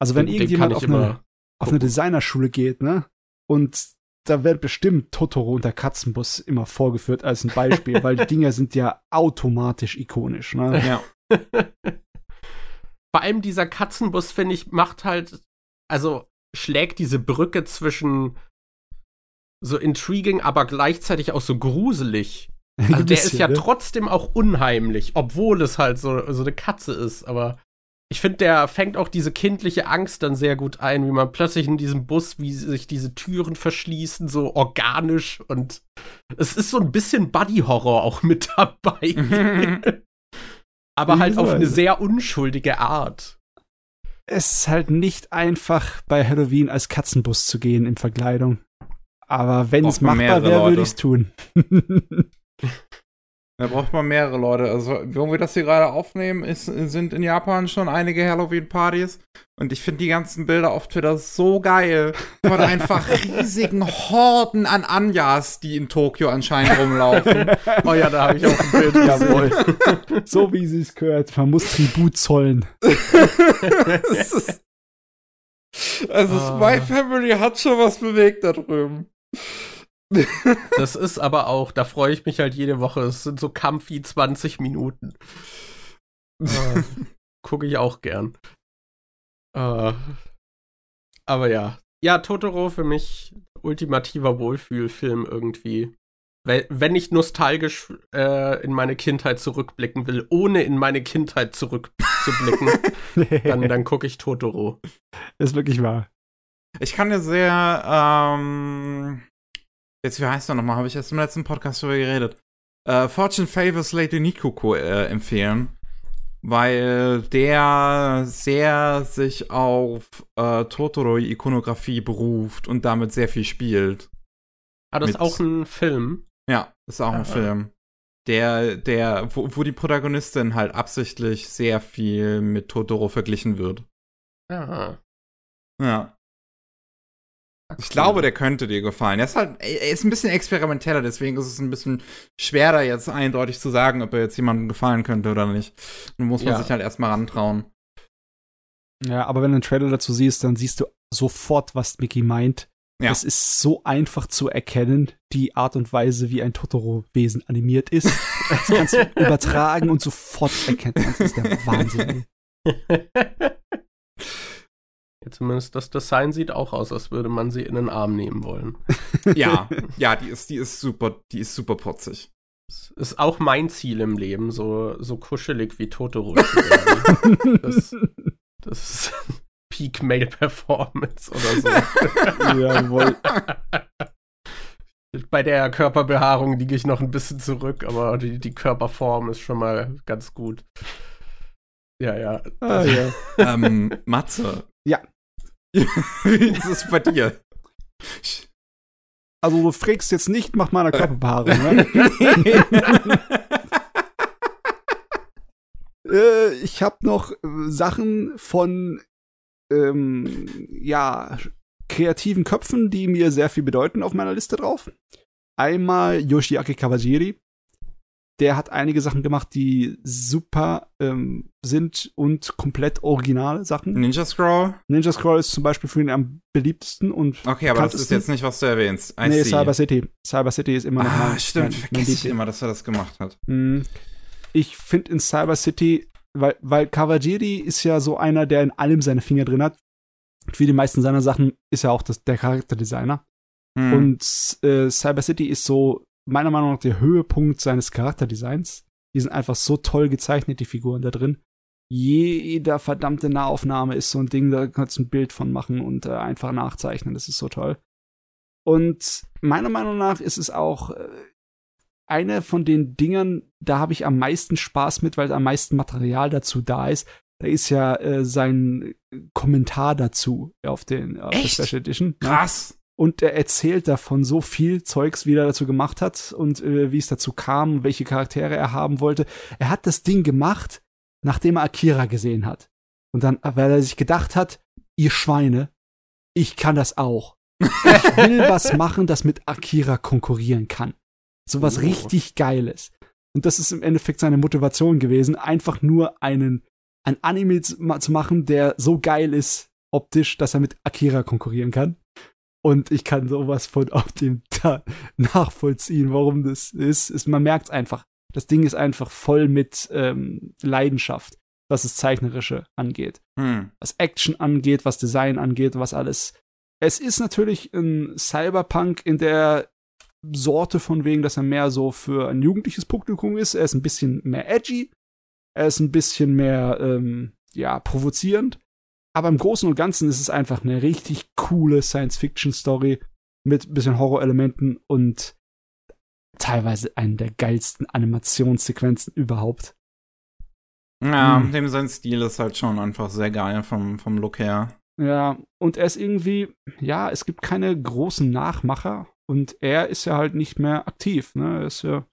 Also wenn Den- den irgendjemand kann auf eine, auf eine. Designerschule geht, ne? Und da wird bestimmt Totoro und der Katzenbus immer vorgeführt als ein Beispiel, weil die Dinger sind ja automatisch ikonisch, ne? Ja. Vor allem dieser Katzenbus, finde ich, macht halt, also schlägt diese Brücke zwischen so intriguing, aber gleichzeitig auch so gruselig. Also der ist Bisschen, ja ne? trotzdem auch unheimlich, obwohl es halt so, so eine Katze ist. Aber ich finde, der fängt auch diese kindliche Angst dann sehr gut ein, wie man plötzlich in diesem Bus, wie sich diese Türen verschließen, so organisch. Und es ist so ein bisschen Buddy-Horror auch mit dabei. aber halt auf eine sehr unschuldige Art. Es ist halt nicht einfach, bei Halloween als Katzenbus zu gehen in Verkleidung. Aber wenn es machbar mehrere wäre, würde ich es tun. Da braucht man mehrere Leute. Also, wo wir das hier gerade aufnehmen, ist, sind in Japan schon einige Halloween-Partys. Und ich finde die ganzen Bilder auf Twitter so geil. Von einfach riesigen Horden an Anjas, die in Tokio anscheinend rumlaufen. Oh ja, da habe ich auch ein Bild Jawohl. so wie sie es gehört. Man muss Tribut zollen. Es ist, also, Ah. Spy Family hat schon was bewegt da drüben. Das ist aber auch, da freue ich mich halt jede Woche. Es sind so Kampfi 20 Minuten. Äh, Gucke ich auch gern. Äh, aber ja. Ja, Totoro für mich ultimativer Wohlfühlfilm irgendwie. Wenn ich nostalgisch äh, in meine Kindheit zurückblicken will, ohne in meine Kindheit zurückzublicken, dann, dann gucke ich Totoro. ist wirklich wahr. Ich kann dir sehr, ähm, jetzt wie heißt er nochmal, habe ich erst im letzten Podcast darüber geredet, äh, Fortune Favors Lady Nikoko äh, empfehlen, weil der sehr sich auf äh, Totoro-Ikonografie beruft und damit sehr viel spielt. Ah, das ist auch ein Film. Ja, ist auch ein Ah. Film. Der, der, wo, wo die Protagonistin halt absichtlich sehr viel mit Totoro verglichen wird. Ja. Ja. Ich glaube, der könnte dir gefallen. Er ist halt, er ist ein bisschen experimenteller, deswegen ist es ein bisschen schwerer, jetzt eindeutig zu sagen, ob er jetzt jemandem gefallen könnte oder nicht. Nun muss man Ja. sich halt erstmal rantrauen. Ja, aber wenn du einen Trailer dazu siehst, dann siehst du sofort, was Mickey meint. Ja. Es ist so einfach zu erkennen, die Art und Weise, wie ein Totoro-Wesen animiert ist. Das kannst du übertragen und sofort es. Das ist der Wahnsinn. Ja, zumindest das Design sieht auch aus, als würde man sie in den Arm nehmen wollen. Ja, ja, die ist, die ist super, die ist super putzig. Das ist auch mein Ziel im Leben, so, so kuschelig wie Totoro zu werden. Das, das ist Peak Male Performance oder so. Jawohl. Bei der Körperbehaarung liege ich noch ein bisschen zurück, aber die, die Körperform ist schon mal ganz gut. Ja, ja. Ah, ja. ähm, Matze. Ja. Wie ist es bei dir? Also du fragst jetzt nicht nach meiner Körperbehaarung, ne? äh, ich habe noch äh, Sachen von ähm, ja kreativen Köpfen, die mir sehr viel bedeuten auf meiner Liste drauf. Einmal Yoshiaki Kawajiri. Der hat einige Sachen gemacht, die super ähm, sind und komplett originale Sachen. Ninja Scroll? Ninja Scroll ist zum Beispiel für ihn am beliebtesten und Okay, aber das ist jetzt nicht, was du erwähnst. I nee, see. Cyber City. Cyber City ist immer noch Ah, mein, stimmt, mein, mein vergesse ich immer, dass er das gemacht hat. Mm. Ich finde in Cyber City, weil, weil Kawajiri ist ja so einer, der in allem seine Finger drin hat. Für die meisten seiner Sachen ist er auch das, der Charakterdesigner. Hm. Und äh, Cyber City ist so, meiner Meinung nach, der Höhepunkt seines Charakterdesigns. Die sind einfach so toll gezeichnet, die Figuren da drin. Jeder verdammte Nahaufnahme ist so ein Ding, da kannst du ein Bild von machen und äh, einfach nachzeichnen. Das ist so toll. Und meiner Meinung nach ist es auch äh, eine von den Dingern, da habe ich am meisten Spaß mit, weil am meisten Material dazu da ist. Da ist ja äh, sein Kommentar dazu auf, den, auf der? Special Edition. ne? Krass. Und er erzählt davon so viel Zeugs, wie er dazu gemacht hat und äh, wie es dazu kam, welche Charaktere er haben wollte. Er hat das Ding gemacht, nachdem er Akira gesehen hat. Und dann, weil er sich gedacht hat, ihr Schweine, ich kann das auch. Ich will was machen, das mit Akira konkurrieren kann. So was Oh. richtig Geiles. Und das ist im Endeffekt seine Motivation gewesen, einfach nur einen, ein Anime zu machen, der so geil ist, optisch, dass er mit Akira konkurrieren kann. Und ich kann sowas von auf dem da nachvollziehen, warum das ist. ist man merkt es einfach. Das Ding ist einfach voll mit ähm, Leidenschaft, was das Zeichnerische angeht. Hm. Was Action angeht, was Design angeht, was alles. Es ist natürlich ein Cyberpunk in der Sorte von wegen, dass er mehr so für ein jugendliches Publikum ist. Er ist ein bisschen mehr edgy. Er ist ein bisschen mehr, ähm, ja, provozierend. Aber im Großen und Ganzen ist es einfach eine richtig coole Science-Fiction-Story mit ein bisschen Horrorelementen und teilweise einen der geilsten Animationssequenzen überhaupt. Ja, Hm. dem sein Stil ist halt schon einfach sehr geil vom, vom Look her. Ja, und er ist irgendwie, ja, es gibt keine großen Nachmacher und er ist ja halt nicht mehr aktiv, ne? Er ist ja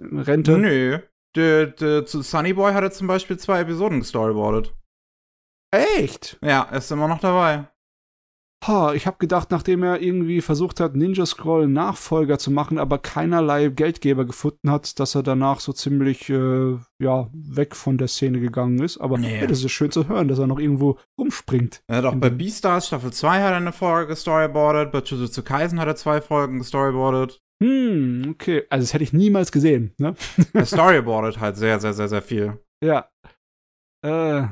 Rente. Nö. Der, der, zu Sunny Boy hat er zum Beispiel zwei Episoden gestoryboardet. Echt? Ja, er ist immer noch dabei. Ha, ich habe gedacht, nachdem er irgendwie versucht hat, Ninja Scroll Nachfolger zu machen, aber keinerlei Geldgeber gefunden hat, dass er danach so ziemlich äh, ja weg von der Szene gegangen ist. Aber Nee. hey, das ist schön zu hören, dass er noch irgendwo rumspringt. Er hat auch bei Beastars Staffel 2 hat er eine Folge gestoryboardet, bei Jujutsu Kaisen hat er zwei Folgen gestoryboardet. Hm, okay. Also das hätte ich niemals gesehen, ne? Er storyboardet halt sehr, sehr, sehr, sehr viel. Ja. Äh,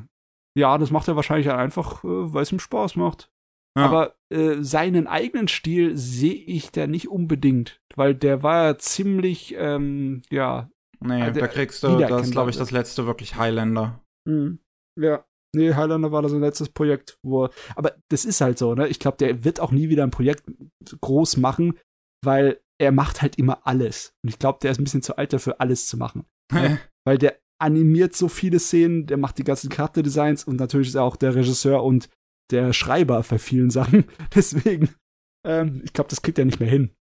ja, das macht er wahrscheinlich einfach, äh, weil es ihm Spaß macht. Ja. Aber äh, seinen eigenen Stil sehe ich da nicht unbedingt, weil der war ja ziemlich, ähm, ja. Nee, Also, da kriegst du, das ist, glaube ich, das letzte wirklich Highlander. Ja. Nee, Highlander war das sein letztes Projekt, wo er, aber das ist halt so, ne? Ich glaube, der wird auch nie wieder ein Projekt groß machen, weil er macht halt immer alles. Und ich glaube, der ist ein bisschen zu alt dafür, alles zu machen. Ja. weil der animiert so viele Szenen, der macht die ganzen Charakterdesigns und natürlich ist er auch der Regisseur und der Schreiber für vielen Sachen. Deswegen, ähm, ich glaube, das kriegt er nicht mehr hin.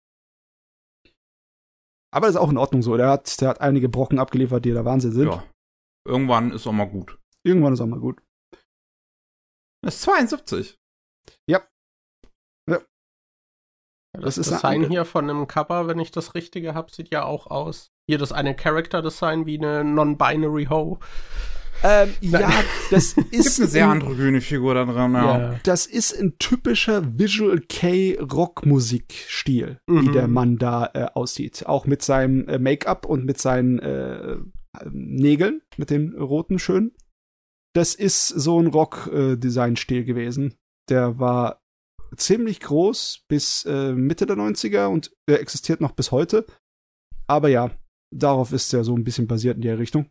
Aber das ist auch in Ordnung so. Der hat, der hat einige Brocken abgeliefert, die der Wahnsinn sind. ja. Irgendwann ist auch mal gut. Irgendwann ist auch mal gut. Das ist 72. Das, Das ist Design hier von einem Cover, wenn ich das Richtige habe, sieht ja auch aus. Hier das eine Character-Design wie eine Non-Binary Ho. Ähm, ja, das Gibt ist eine sehr ein, grüne Figur da drin, ja. Das ist ein typischer Visual K Rockmusikstil, wie Mhm. der Mann da äh, aussieht. Auch mit seinem äh, Make-up und mit seinen äh, ähm, Nägeln, mit den roten schön. Das ist so ein Rock-Design-Stil gewesen. Der war ziemlich groß bis äh, Mitte der 90er und er existiert noch bis heute. Aber ja, darauf ist er so ein bisschen basiert in der Richtung.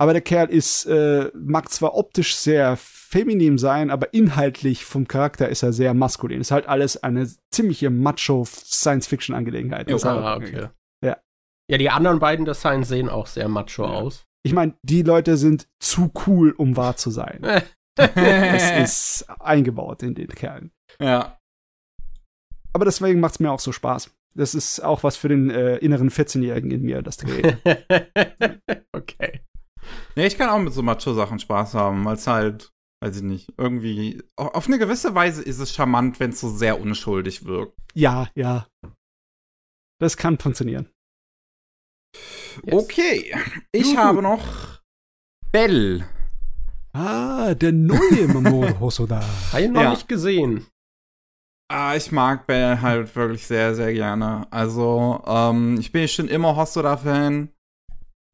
Aber der Kerl ist, äh, mag zwar optisch sehr feminin sein, aber inhaltlich vom Charakter ist er sehr maskulin. Ist halt alles eine ziemliche Macho-Science-Fiction-Angelegenheit. Ah, okay. Ja. Ja, die anderen beiden Designs sehen auch sehr macho Ja. aus. Ich meine, die Leute sind zu cool, um wahr zu sein. Das ist eingebaut in den Kerlen. ja. Aber deswegen macht's mir auch so Spaß. Das ist auch was für den äh, inneren 14-Jährigen in mir, das Gerät. okay. Nee, ich kann auch mit so Macho-Sachen Spaß haben, weil es halt, weiß ich nicht, irgendwie, au- auf eine gewisse Weise ist es charmant, wenn es so sehr unschuldig wirkt. ja, ja. Das kann funktionieren. Yes. Okay, ich Gut, habe noch Bell. Ah, der neue Mamoru Hosoda. Habe ich noch Ja. nicht gesehen. Ah, ich mag Bell halt wirklich sehr, sehr gerne. Also, ähm, ich bin schon immer Hosoda-Fan.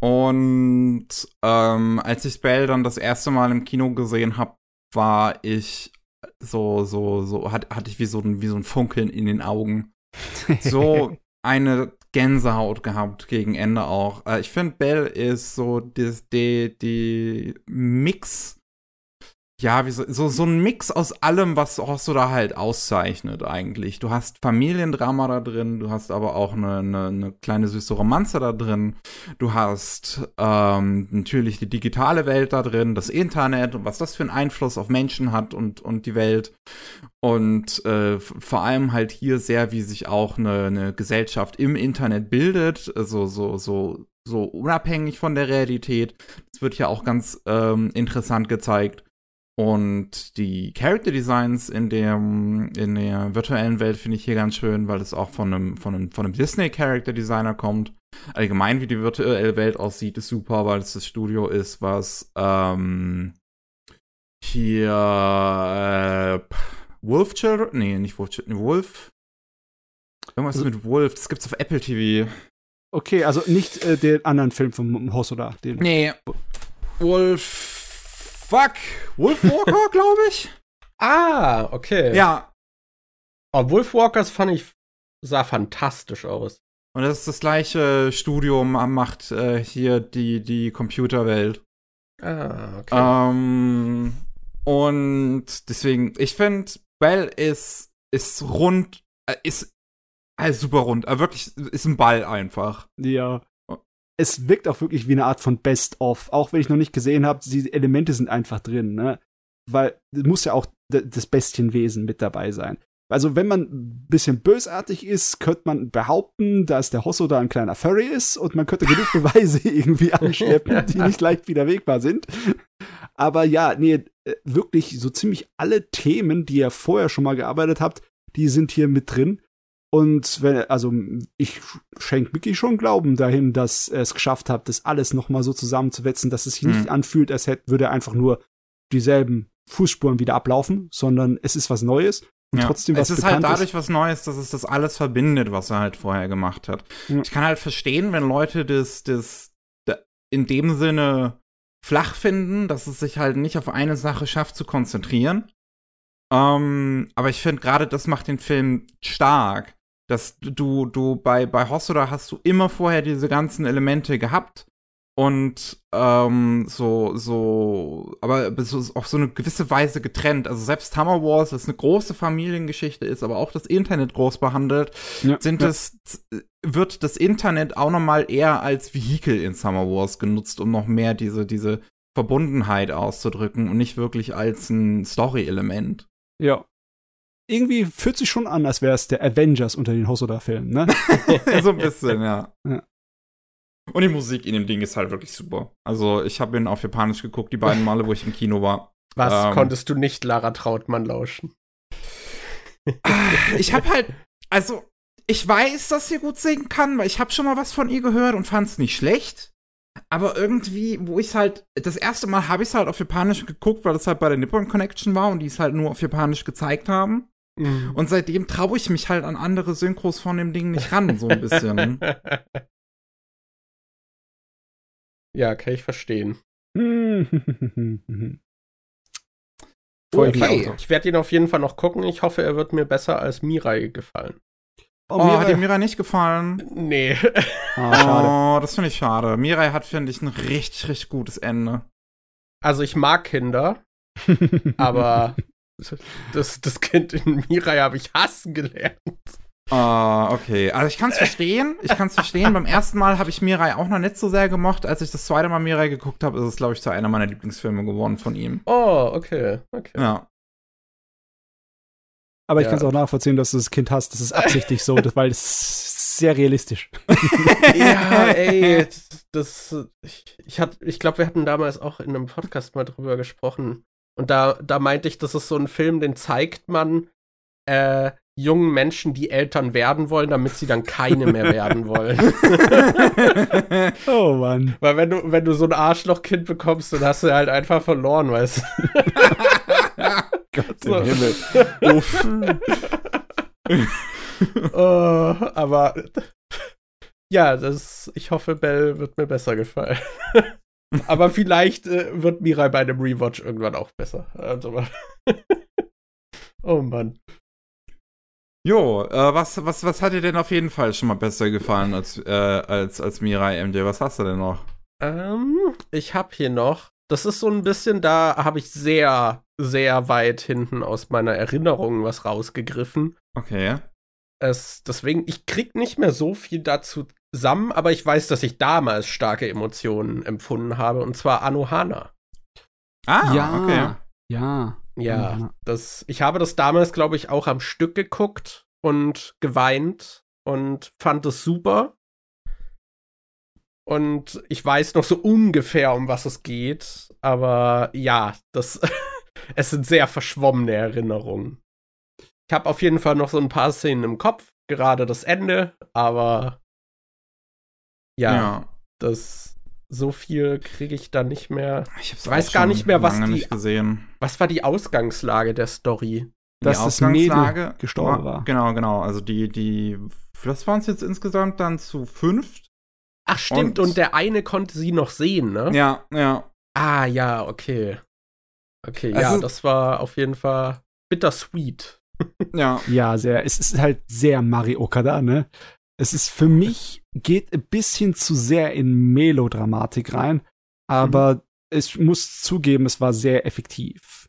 Und ähm, als ich Bell dann das erste Mal im Kino gesehen habe, war ich so, so, so, hat, hatte ich wie so, ein, wie so ein Funkeln in den Augen. So eine Gänsehaut gehabt gegen Ende auch. Äh, ich finde, Bell ist so die, die, die Mix ja, wie so, so, so ein Mix aus allem, was Hosoda halt auszeichnet eigentlich. Du hast Familiendrama da drin, du hast aber auch eine, eine, eine kleine süße Romanze da drin. Du hast ähm, natürlich die digitale Welt da drin, das Internet und was das für einen Einfluss auf Menschen hat und, und die Welt. Und äh, vor allem halt hier sehr, wie sich auch eine, eine Gesellschaft im Internet bildet, also so, so, so unabhängig von der Realität. Das wird ja auch ganz ähm, interessant gezeigt. Und die Character Designs in dem in der virtuellen Welt finde ich hier ganz schön, weil es auch von einem von einem von einem Disney Character Designer kommt. allgemein, wie die virtuelle Welt aussieht, ist super, weil es das Studio ist, was ähm, hier äh, Wolf Children, nee, nicht Wolf Children, Wolf. Irgendwas Also- mit Wolf, das gibt's auf Apple TV. Okay, also nicht äh, den anderen Film vom Hosoda. Den. Nee. Wolf. Fuck. Wolf Walker, glaube ich. Ah, okay. Ja. Oh, Wolfwalkers fand ich, sah fantastisch aus. Und das ist das gleiche Studium, macht äh, hier die, die Computerwelt. Ah, okay. Ähm, und deswegen, ich finde, Bell ist, ist rund, äh, ist äh, super rund. Äh, wirklich, ist ein Ball einfach. Ja. Es wirkt auch wirklich wie eine Art von Best-of, auch wenn ich noch nicht gesehen habe, die Elemente sind einfach drin, ne? Weil es muss ja auch das Bestienwesen mit dabei sein. Also, wenn man ein bisschen bösartig ist, könnte man behaupten, dass der Hosso da ein kleiner Furry ist und man könnte genug Beweise irgendwie anschleppen, die nicht leicht widerlegbar sind. Aber ja, nee, äh, wirklich so ziemlich alle Themen, die ihr vorher schon mal gearbeitet habt, die sind hier mit drin. Und wenn, also ich schenke Mickey schon Glauben dahin, dass er es geschafft hat, das alles noch mal so zusammenzuwetzen, dass es sich nicht Mhm. anfühlt, als hätte, würde er einfach nur dieselben Fußspuren wieder ablaufen, sondern es ist was Neues und Ja. trotzdem was es ist halt dadurch was Neues, dass es das alles verbindet, was er halt vorher gemacht hat. Ja. Ich kann halt verstehen, wenn Leute das, das, da- in dem Sinne flach finden, dass es sich halt nicht auf eine Sache schafft zu konzentrieren. Ähm, aber ich finde gerade das macht den Film stark. Dass du, du bei, bei Hosoda hast du immer vorher diese ganzen Elemente gehabt und ähm, so, so, aber so, auf so eine gewisse Weise getrennt. Also selbst Summer Wars, das eine große Familiengeschichte ist, aber auch das Internet groß behandelt, Ja, sind ja. es, wird das Internet auch noch mal eher als Vehikel in Summer Wars genutzt, um noch mehr diese, diese Verbundenheit auszudrücken und nicht wirklich als ein Story-Element. Ja. Irgendwie fühlt sich schon an, als wäre es der Avengers unter den Hosoda-Filmen, ne? so ein bisschen, ja. Ja. Und die Musik in dem Ding ist halt wirklich super. Also ich habe ihn auf Japanisch geguckt, die beiden Male, wo ich im Kino war. Was ähm, konntest du nicht Lara Trautmann lauschen? Ich habe halt, also ich weiß, dass sie gut singen kann, weil ich habe schon mal was von ihr gehört und fand es nicht schlecht. Aber irgendwie, wo ich halt, das erste Mal habe ich es halt auf Japanisch geguckt, weil das halt bei der Nippon Connection war und die es halt nur auf Japanisch gezeigt haben. Mhm. Und seitdem traue ich mich halt an andere Synchros von dem Ding nicht ran, so ein bisschen. ja, kann ich verstehen. Okay. Ich werde ihn auf jeden Fall noch gucken. Ich hoffe, er wird mir besser als Mirai gefallen. Oh, Oh, hat dir Mirai. Mira nicht gefallen? Nee. Ah, schade. Oh, das finde ich schade. Mirai hat, finde ich, ein richtig, richtig gutes Ende. Also ich mag Kinder, aber das, das Kind in Mirai habe ich hassen gelernt. Ah, okay. Also ich kann es verstehen. Ich kann es verstehen. Beim ersten Mal habe ich Mirai auch noch nicht so sehr gemocht. Als ich das zweite Mal Mirai geguckt habe, ist es, glaube ich, zu einer meiner Lieblingsfilme geworden von ihm. Oh, okay, okay. Ja. Aber ich Ja. kann es auch nachvollziehen, dass du das Kind hast. Das ist absichtlich so, das, weil das ist sehr realistisch. Ja, ey, das, das ich, ich, hat- ich glaube, wir hatten damals auch in einem Podcast mal drüber gesprochen. Und da, da meinte ich, das ist so ein Film, den zeigt man äh, jungen Menschen, die Eltern werden wollen, damit sie dann keine mehr werden wollen. Oh Mann. Weil wenn du, wenn du so ein Arschlochkind bekommst, dann hast du halt einfach verloren, weißt du. Gott So. im Himmel. Uff. Oh, aber ja, das, ich hoffe, Bell wird mir besser gefallen. Aber vielleicht äh, wird Mirai bei einem Rewatch irgendwann auch besser. Also, oh Mann. Jo, äh, was, was, was hat dir denn auf jeden Fall schon mal besser gefallen als, äh, als, als Mirai MJ? Was hast du denn noch? Ähm, ich habe hier noch, das ist so ein bisschen, da habe ich sehr, sehr weit hinten aus meiner Erinnerung was rausgegriffen. Okay. Es, deswegen, ich krieg nicht mehr so viel dazu zusammen, aber ich weiß, dass ich damals starke Emotionen empfunden habe, und zwar Anohana. Ah, ja. okay. Ja. Ja, das, ich habe das damals, glaube ich, auch am Stück geguckt und geweint und fand es super. Und ich weiß noch so ungefähr, um was es geht, aber ja, das, es sind sehr verschwommene Erinnerungen. Ich habe auf jeden Fall noch so ein paar Szenen im Kopf, gerade das Ende, aber Ja, ja. das so viel kriege ich da nicht mehr. Ich hab's weiß gar nicht mehr, was die- nicht gesehen. Was war die Ausgangslage der Story? Dass Die das Mädel Ausgangslage gestorben war. Genau, genau. Also die, die, das waren es jetzt insgesamt dann zu fünft. Ach, stimmt, Und- und, der eine konnte sie noch sehen, ne? Ja, ja. Ah, ja, okay. Okay, Also- ja, das war auf jeden Fall bittersweet. Ja, Ja, sehr. Es ist halt sehr Mario Okada, ne? Es ist für mich, geht ein bisschen zu sehr in Melodramatik rein, aber ich muss zugeben, es war sehr effektiv.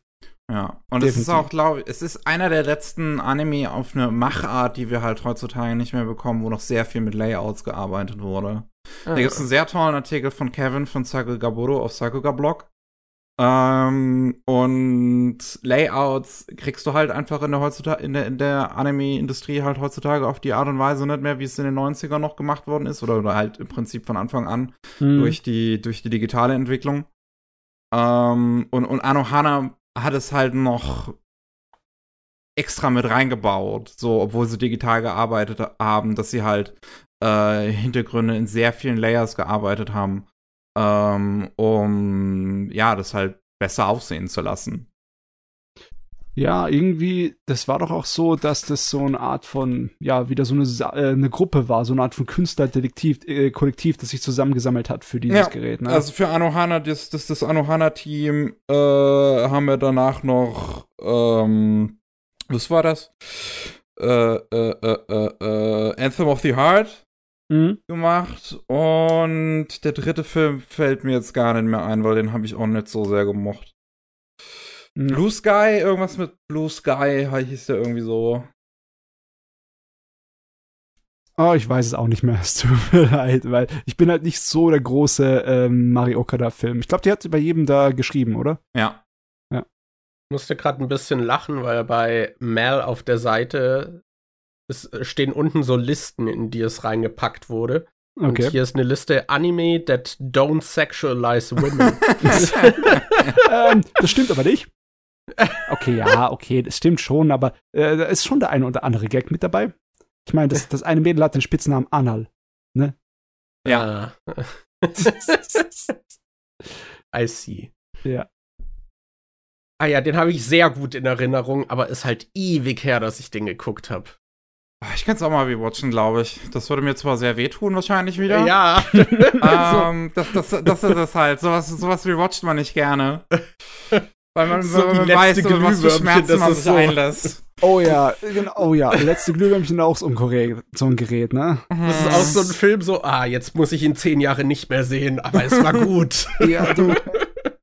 ja. Und es ist Definitiv. auch, glaube ich, es ist einer der letzten Anime auf eine Machart, die wir halt heutzutage nicht mehr bekommen, wo noch sehr viel mit Layouts gearbeitet wurde. Da gibt es einen sehr tollen Artikel von Kevin von Sakuga Gaburo auf Sakuga Blog. Ähm, und Layouts kriegst du halt einfach in der heutzutage, in der, in der Anime-Industrie halt heutzutage auf die Art und Weise nicht mehr, wie es in den 90ern noch gemacht worden ist, oder, oder halt im Prinzip von Anfang an Hm. durch die, durch die digitale Entwicklung. Ähm, und, und Anohana hat es halt noch extra mit reingebaut, so, obwohl sie digital gearbeitet haben, dass sie halt äh, Hintergründe in sehr vielen Layers gearbeitet haben, ähm, um ja, das halt besser aussehen zu lassen. Ja, irgendwie, das war doch auch so, dass das so eine Art von, ja, wieder so eine, äh, eine Gruppe war, so eine Art von Künstlerdetektiv, äh, Kollektiv, das sich zusammengesammelt hat für dieses Ja, Gerät, ne? Also für Anohana, das, das, das Anohana-Team äh, haben wir danach noch, ähm, was war das? Äh, äh, Anthem of the Heart Mhm. gemacht und der dritte Film fällt mir jetzt gar nicht mehr ein, weil den habe ich auch nicht so sehr gemocht. Mhm. Blue Sky, irgendwas mit Blue Sky hieß der irgendwie so. Oh, ich weiß es auch nicht mehr. Es tut mir leid, weil ich bin halt nicht so der große ähm, Mario Okada-Film. Ich glaube, die hat bei jedem da geschrieben, oder? Ja. Ich musste gerade ein bisschen lachen, weil bei Mal auf der Seite es äh, stehen unten so Listen, in die es reingepackt wurde. Und Okay. hier ist eine Liste Anime that don't sexualize women. ähm, das stimmt aber nicht. Okay, ja, okay, das stimmt schon, aber äh, da ist schon der eine oder andere Gag mit dabei. Ich meine, das, das eine Mädel hat den Spitznamen Anal. ja. I see. Ja. Ah ja, den habe ich sehr gut in Erinnerung, aber ist halt ewig her, dass ich den geguckt habe. Ich kann es auch mal rewatchen, glaube ich. Das würde mir zwar sehr wehtun, wahrscheinlich wieder. Ja. Ähm, das, das, das ist es halt. Sowas, sowas rewatcht man nicht gerne. Weil man, So man weiß, was für Schmerzen man sich ist so. einlässt. Oh ja, genau, oh ja. Letzte Glühwürmchen auch so ein, Gerät, so ein Gerät, ne? Das ist auch so ein Film, so, ah, jetzt muss ich ihn zehn Jahre nicht mehr sehen, aber es war gut. Ja, du,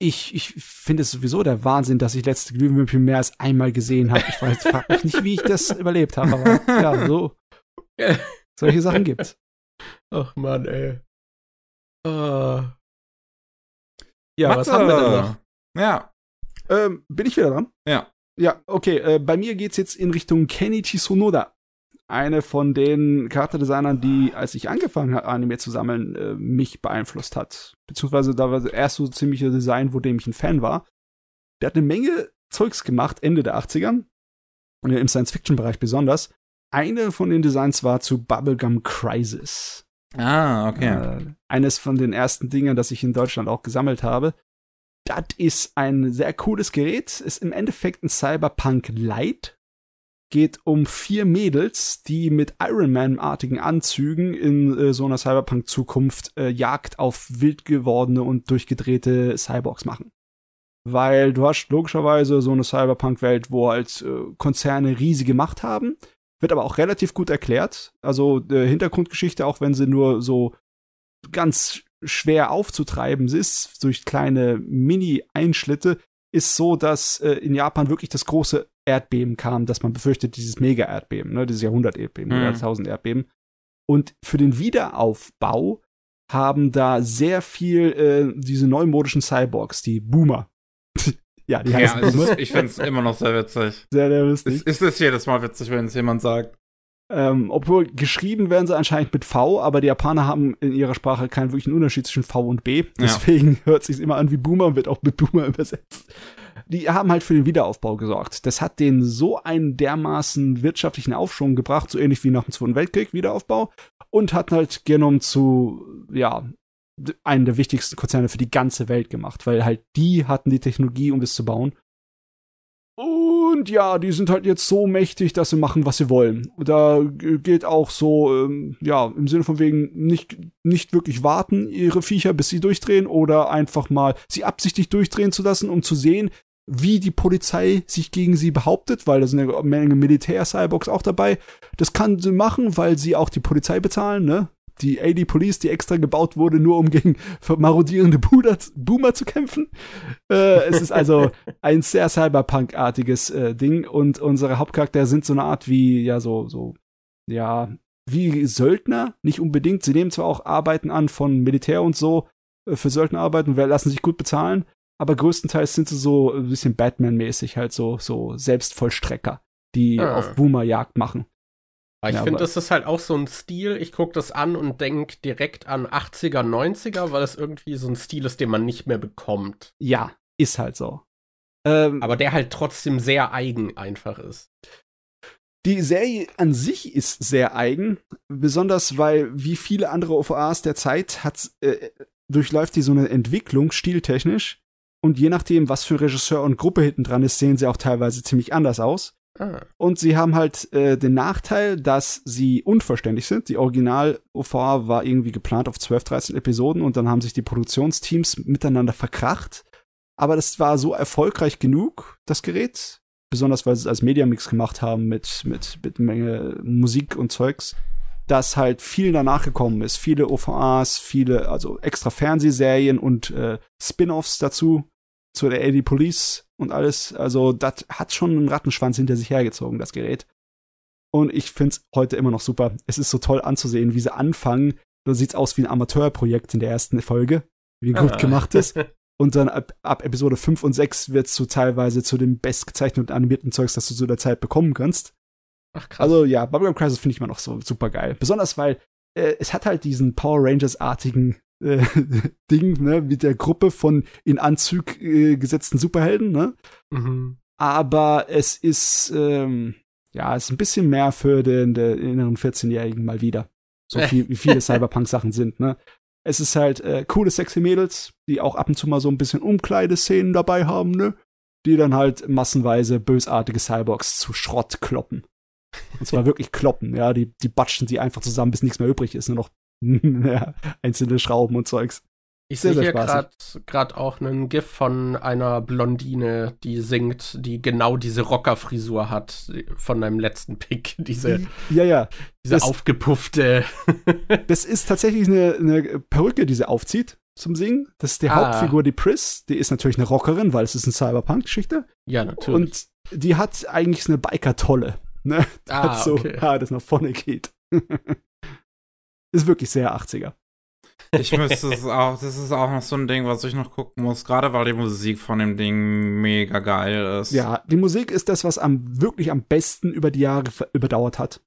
ich, ich finde es sowieso der Wahnsinn, dass ich letzte Glühwürmchen mehr als einmal gesehen habe. Ich weiß, frag mich nicht, wie ich das überlebt habe, aber ja, so. Solche Sachen gibt's. Ach Mann, ey. Ah. Ja, was Mathe. haben wir denn noch? Ja. Ähm, bin ich wieder dran? Ja. Ja, okay. Äh, bei mir geht's jetzt in Richtung Kenichi Sonoda. Eine von den Charakterdesignern, die, als ich angefangen habe, Anime zu sammeln, äh, mich beeinflusst hat. Beziehungsweise da war das erst so ziemliche Design, wo dem ich ein Fan war. Der hat eine Menge Zeugs gemacht, Ende der 80er. Und im Science-Fiction-Bereich besonders. Eine von den Designs war zu Bubblegum Crisis. Ah, okay. Äh, eines von den ersten Dingen, das ich in Deutschland auch gesammelt habe. Das ist ein sehr cooles Gerät. Ist im Endeffekt ein Cyberpunk Light. Geht um vier Mädels, die mit Iron Man-artigen Anzügen in äh, so einer Cyberpunk-Zukunft äh, Jagd auf wild gewordene und durchgedrehte Cyborgs machen. Weil du hast logischerweise so eine Cyberpunk-Welt, wo halt äh, Konzerne riesige Macht haben. Wird aber auch relativ gut erklärt. Also äh, Hintergrundgeschichte, auch wenn sie nur so ganz schwer aufzutreiben ist, durch kleine Mini-Einschnitte, ist so, dass äh, in Japan wirklich das große Erdbeben kam, dass man befürchtet, dieses Mega-Erdbeben, ne, dieses Jahrhundert-Erdbeben, Mhm. oder Jahrtausend-Erdbeben. Und für den Wiederaufbau haben da sehr viel äh, diese neumodischen Cyborgs, die Boomer. ja, die Ja, heißen es Boomer. ist, ich finde es immer noch sehr witzig. Sehr, sehr lustig. Es ist es jedes Mal witzig, wenn es jemand sagt. Ähm, obwohl geschrieben werden sie anscheinend mit V, aber die Japaner haben in ihrer Sprache keinen wirklichen Unterschied zwischen V und B. Deswegen hört sich immer an wie Boomer und wird auch mit Boomer übersetzt. Die haben halt für den Wiederaufbau gesorgt. Das hat denen so einen dermaßen wirtschaftlichen Aufschwung gebracht, so ähnlich wie nach dem Zweiten Weltkrieg, Wiederaufbau, und hat halt Genom zu, ja, einen der wichtigsten Konzerne für die ganze Welt gemacht, weil halt die hatten die Technologie, um das zu bauen. Und ja, die sind halt jetzt so mächtig, dass sie machen, was sie wollen. Da gilt auch so, ähm, ja, im Sinne von wegen nicht, nicht wirklich warten, ihre Viecher, bis sie durchdrehen oder einfach mal sie absichtlich durchdrehen zu lassen, um zu sehen, wie die Polizei sich gegen sie behauptet, weil da sind eine Menge Militär-Cyborgs auch dabei. Das kann sie machen, weil sie auch die Polizei bezahlen, ne? die AD Police, die extra gebaut wurde, nur um gegen marodierende Boomer zu kämpfen. Äh, es ist also ein sehr Cyberpunk-artiges äh, Ding und unsere Hauptcharaktere sind so eine Art wie, ja, so, so, ja, wie Söldner, nicht unbedingt. Sie nehmen zwar auch Arbeiten an von Militär und so, äh, für Söldnerarbeiten, lassen sich gut bezahlen, aber größtenteils sind sie so ein bisschen Batman-mäßig, halt so, so Selbstvollstrecker, die ah. auf Boomerjagd machen. Aber ich ja, finde, das ist halt auch so ein Stil. Ich gucke das an und denke direkt an 80er, 90er, weil es irgendwie so ein Stil ist, den man nicht mehr bekommt. Ja, ist halt so. Ähm, Aber der halt trotzdem sehr eigen einfach ist. Die Serie an sich ist sehr eigen, besonders weil, wie viele andere OVAs der Zeit, hat, äh, durchläuft die so eine Entwicklung stiltechnisch. Und je nachdem, was für Regisseur und Gruppe hinten dran ist, sehen sie auch teilweise ziemlich anders aus. Ah. Und sie haben halt äh, den Nachteil, dass sie unvollständig sind. Die Original-OVA war irgendwie geplant auf 12, 13 Episoden und dann haben sich die Produktionsteams miteinander verkracht. Aber das war so erfolgreich genug, das Gerät. Besonders weil sie es als Mediamix gemacht haben mit, mit, mit Menge Musik und Zeugs, dass halt viel danach gekommen ist. Viele OVAs, viele, also extra Fernsehserien und äh, Spin-offs dazu zu der AD Police und alles. Also, das hat schon einen Rattenschwanz hinter sich hergezogen, das Gerät. Und ich find's heute immer noch super. Es ist so toll anzusehen, wie sie anfangen. Da sieht's aus wie ein Amateurprojekt in der ersten Folge, wie gut ah. gemacht ist. Und dann ab, ab Episode 5 und 6 wird's so teilweise zu dem bestgezeichneten animierten Zeugs, das du zu der Zeit bekommen kannst. Ach krass. Also ja, Bubblegum Crisis finde ich immer noch so super geil. Besonders weil äh, es hat halt diesen Power Rangers-artigen äh, Ding, ne, mit der Gruppe von in Anzug äh, gesetzten Superhelden, ne? Mhm. Aber es ist, ähm, ja, es ist ein bisschen mehr für den, den inneren 14-Jährigen mal wieder. So viel, wie viele Cyberpunk-Sachen sind, ne? Es ist halt äh, coole, sexy Mädels, die auch ab und zu mal so ein bisschen Umkleideszenen dabei haben, ne? Die dann halt massenweise bösartige Cyborgs zu Schrott kloppen. Und zwar wirklich kloppen, ja. Die, die batschen sie einfach zusammen, bis nichts mehr übrig ist. Nur noch ja, einzelne Schrauben und Zeugs. Ich sehe hier gerade auch einen GIF von einer Blondine, die singt, die genau diese Rockerfrisur hat von deinem letzten Pick. Diese, ja, ja. diese das, aufgepuffte. das ist tatsächlich eine, eine, Perücke, die sie aufzieht zum Singen. Das ist die ah. Hauptfigur, die Pris. Die ist natürlich eine Rockerin, weil es ist eine Cyberpunk-Geschichte. Ja, natürlich. Und die hat eigentlich eine Biker-Tolle. Ne? Ah, hat so okay. Haar, das nach vorne geht. Ist wirklich sehr 80er. Ich müsste es auch, das ist auch noch so ein Ding, was ich noch gucken muss, gerade weil die Musik von dem Ding mega geil ist. Ja, die Musik ist das, was am wirklich am besten über die Jahre überdauert hat.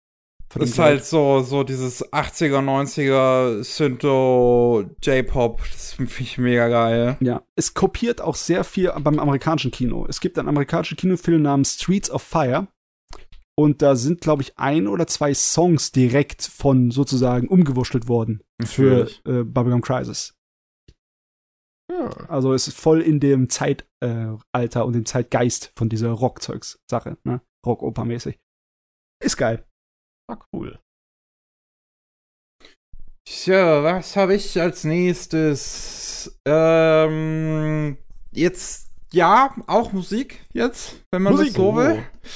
Ist halt so, so dieses 80er, 90er Synto J-Pop, das finde ich mega geil. Ja, es kopiert auch sehr viel beim amerikanischen Kino. Es gibt einen amerikanischen Kinofilm namens Streets of Fire. Und da sind, glaube ich, ein oder zwei Songs direkt von sozusagen umgewurschtelt worden für äh, Bubblegum Crisis. Ja. Also es ist voll in dem Zeitalter äh, und dem Zeitgeist von dieser Rockzeugs-Sache, ne? Rock-Oper-mäßig. Ist geil. War cool. Tja, was habe ich als nächstes? Ähm, jetzt, ja, auch Musik jetzt, wenn man Musik. das so will. Oh.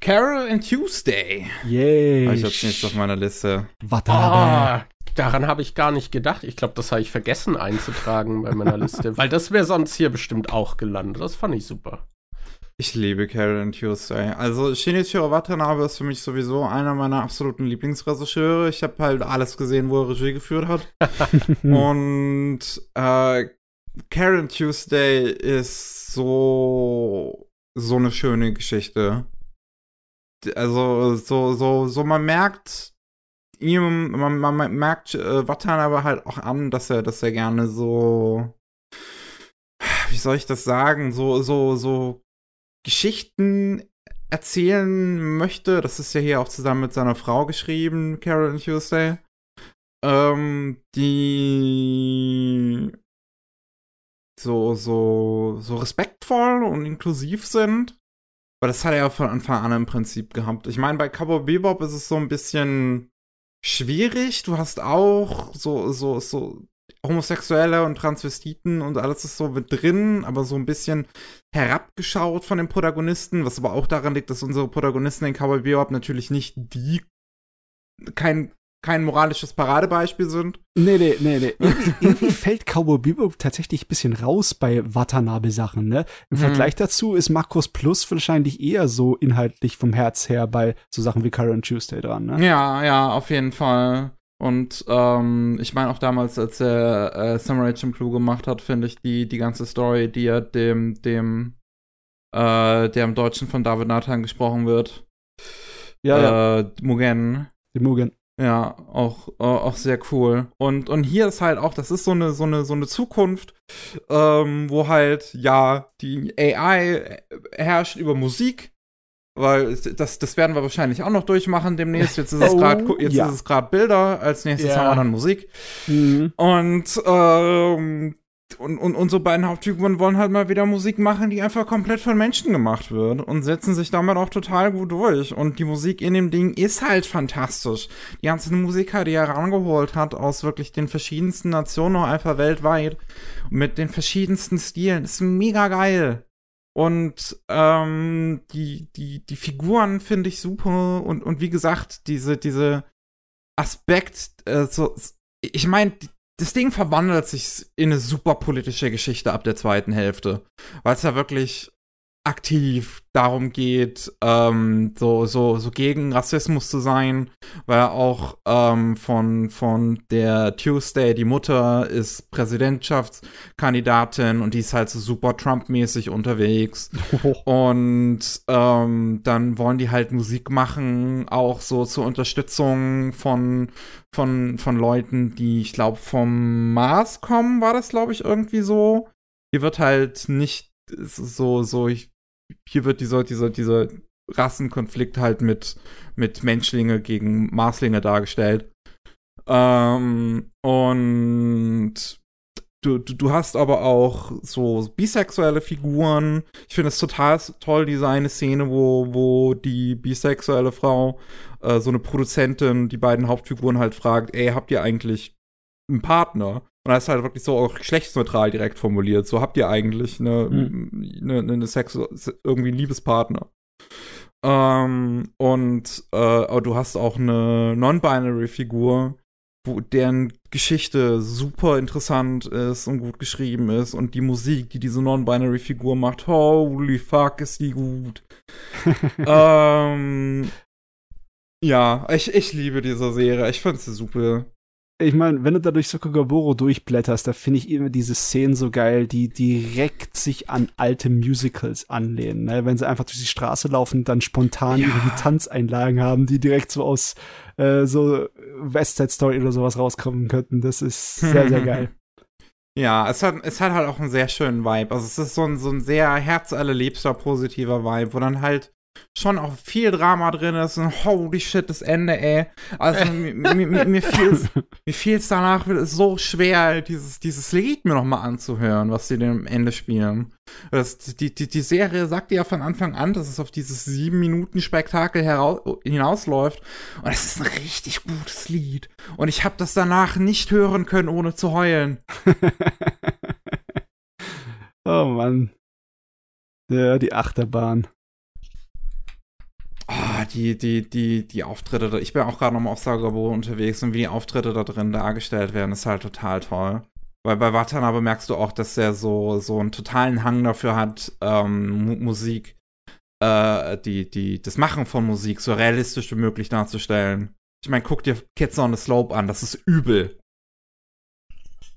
Carol and Tuesday. Yay. Habe ich jetzt nicht auf meiner Liste. Ah, daran habe ich gar nicht gedacht. Ich glaube, das habe ich vergessen einzutragen bei meiner Liste. Weil das wäre sonst hier bestimmt auch gelandet. Das fand ich super. Ich liebe Carol and Tuesday. Also Shinichiro Watanabe ist für mich sowieso einer meiner absoluten Lieblingsregisseure. Ich habe halt alles gesehen, wo er Regie geführt hat. Und äh, And Tuesday ist so so eine schöne Geschichte also so, so, so man merkt ihm, man, man merkt äh, aber halt auch an, dass er, dass er gerne so, wie soll ich das sagen, so, so, so Geschichten erzählen möchte. Das ist ja hier auch zusammen mit seiner Frau geschrieben, Carol Tuesday. Ähm, die so, so, so respektvoll und inklusiv sind. Aber das hat er ja von Anfang an im Prinzip gehabt. Ich meine, bei Cowboy Bebop ist es so ein bisschen schwierig. Du hast auch so, so, so Homosexuelle und Transvestiten und alles ist so mit drin, aber so ein bisschen herabgeschaut von den Protagonisten, was aber auch daran liegt, dass unsere Protagonisten in Cowboy Bebop natürlich nicht die kein kein moralisches Paradebeispiel sind. Nee, nee, nee, nee. Irgendwie, irgendwie fällt Cowboy Bebop tatsächlich ein bisschen raus bei Watanabe-Sachen, ne? Im hm. Vergleich dazu ist Marcos Plus wahrscheinlich eher so inhaltlich vom Herz her bei so Sachen wie Current Tuesday dran, ne? Ja, ja, auf jeden Fall. Und ähm, ich meine auch damals, als er äh, Samurai Champloo gemacht hat, finde ich die, die ganze Story, die er dem, dem, äh, der im Deutschen von David Nathan gesprochen wird. Ja, äh, ja. Mugen. Die Mugen. Ja, auch, äh, auch sehr cool. Und, und hier ist halt auch, das ist so eine, so eine, so eine Zukunft, ähm, wo halt, ja, die AI herrscht über Musik weil das, das werden wir wahrscheinlich auch noch durchmachen demnächst. Jetzt ist es oh, gerade jetzt ja. ist es gerade Bilder, als nächstes ja. haben wir dann Musik. Mhm. Und, ähm, und, und unsere beiden Hauptfiguren wollen halt mal wieder Musik machen, die einfach komplett von Menschen gemacht wird und setzen sich damit auch total gut durch. Und die Musik in dem Ding ist halt fantastisch. Die ganzen Musiker, die er rangeholt hat aus wirklich den verschiedensten Nationen, auch einfach weltweit, mit den verschiedensten Stilen, ist mega geil. Und ähm, die, die, die Figuren finde ich super. Und, und wie gesagt, diese, diese Aspekt, äh, so, ich meine, das Ding verwandelt sich in eine super politische Geschichte ab der zweiten Hälfte. Weil es ja wirklich aktiv darum geht, ähm, so, so, so gegen Rassismus zu sein, weil auch ähm, von, von der Tuesday, die Mutter ist Präsidentschaftskandidatin und die ist halt so super Trump-mäßig unterwegs. Und ähm, dann wollen die halt Musik machen, auch so zur Unterstützung von, von, von Leuten, die, ich glaube, vom Mars kommen, war das, glaube ich, irgendwie so. Hier wird halt nicht so, so, ich hier wird dieser, dieser, dieser Rassenkonflikt halt mit, mit Menschlinge gegen Marslinge dargestellt. Ähm, und du, du, du hast aber auch so bisexuelle Figuren. Ich finde es total toll, diese eine Szene, wo, wo die bisexuelle Frau, äh, so eine Produzentin, die beiden Hauptfiguren halt fragt, ey, habt ihr eigentlich einen Partner? Und das ist halt wirklich so auch geschlechtsneutral direkt formuliert. So habt ihr eigentlich eine, mhm. eine, eine Sex, irgendwie einen Liebespartner. Ähm, und äh, du hast auch eine Non-Binary-Figur, deren Geschichte super interessant ist und gut geschrieben ist und die Musik, die diese Non-Binary-Figur macht, holy fuck, ist die gut. ähm, ja, ich, ich liebe diese Serie. Ich finde sie super ich meine, wenn du da durch Sokogaboro durchblätterst, da finde ich immer diese Szenen so geil, die direkt sich an alte Musicals anlehnen. Ne? Wenn sie einfach durch die Straße laufen, dann spontan ja. irgendwie Tanzeinlagen haben, die direkt so aus äh, so West Side Story oder sowas rauskommen könnten. Das ist sehr, sehr geil. Ja, es hat, es hat halt auch einen sehr schönen Vibe. Also es ist so ein, so ein sehr herzallerliebster positiver Vibe, wo dann halt schon auch viel Drama drin ist und holy shit, das Ende, ey. Also mir, mir, mir fiel's, mir fiel's danach so schwer, dieses, dieses Lied mir nochmal anzuhören, was sie dem Ende spielen. Das, die, die, die Serie sagt ja von Anfang an, dass es auf dieses sieben Minuten Spektakel hinausläuft. Und es ist ein richtig gutes Lied. Und ich habe das danach nicht hören können, ohne zu heulen. oh Mann. Ja, die Achterbahn. Oh, die, die, die, die Auftritte, ich bin auch gerade nochmal auf Sagabo unterwegs und wie die Auftritte da drin dargestellt werden, ist halt total toll. Weil bei Watanabe merkst du auch, dass er so, so einen totalen Hang dafür hat, ähm, Musik, äh, die, die, das Machen von Musik so realistisch wie möglich darzustellen. Ich meine, guck dir Kids on the Slope an, das ist übel.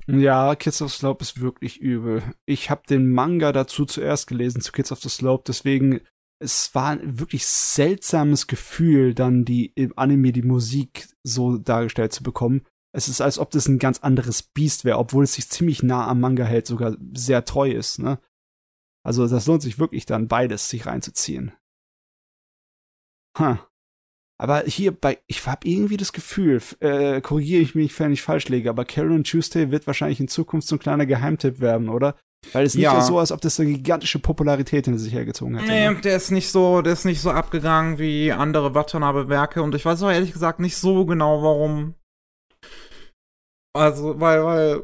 Ja, Kids of the Slope ist wirklich übel. Ich habe den Manga dazu zuerst gelesen, zu Kids of the Slope, deswegen es war ein wirklich seltsames Gefühl, dann die im Anime die Musik so dargestellt zu bekommen. Es ist, als ob das ein ganz anderes Biest wäre, obwohl es sich ziemlich nah am Manga hält, sogar sehr treu ist, ne? Also das lohnt sich wirklich dann beides sich reinzuziehen. Huh. Aber hier bei, ich habe irgendwie das Gefühl, äh, korrigiere ich mich, wenn ich falsch lege, aber Carolyn Tuesday wird wahrscheinlich in Zukunft so ein kleiner Geheimtipp werden, oder? Weil es nicht Ja. so, als ob das eine gigantische Popularität hinter sich hergezogen hätte. Nee, ne? der ist nicht so, der ist nicht so abgegangen wie andere Watanabe-Werke und ich weiß auch ehrlich gesagt nicht so genau, warum. Also, weil, weil,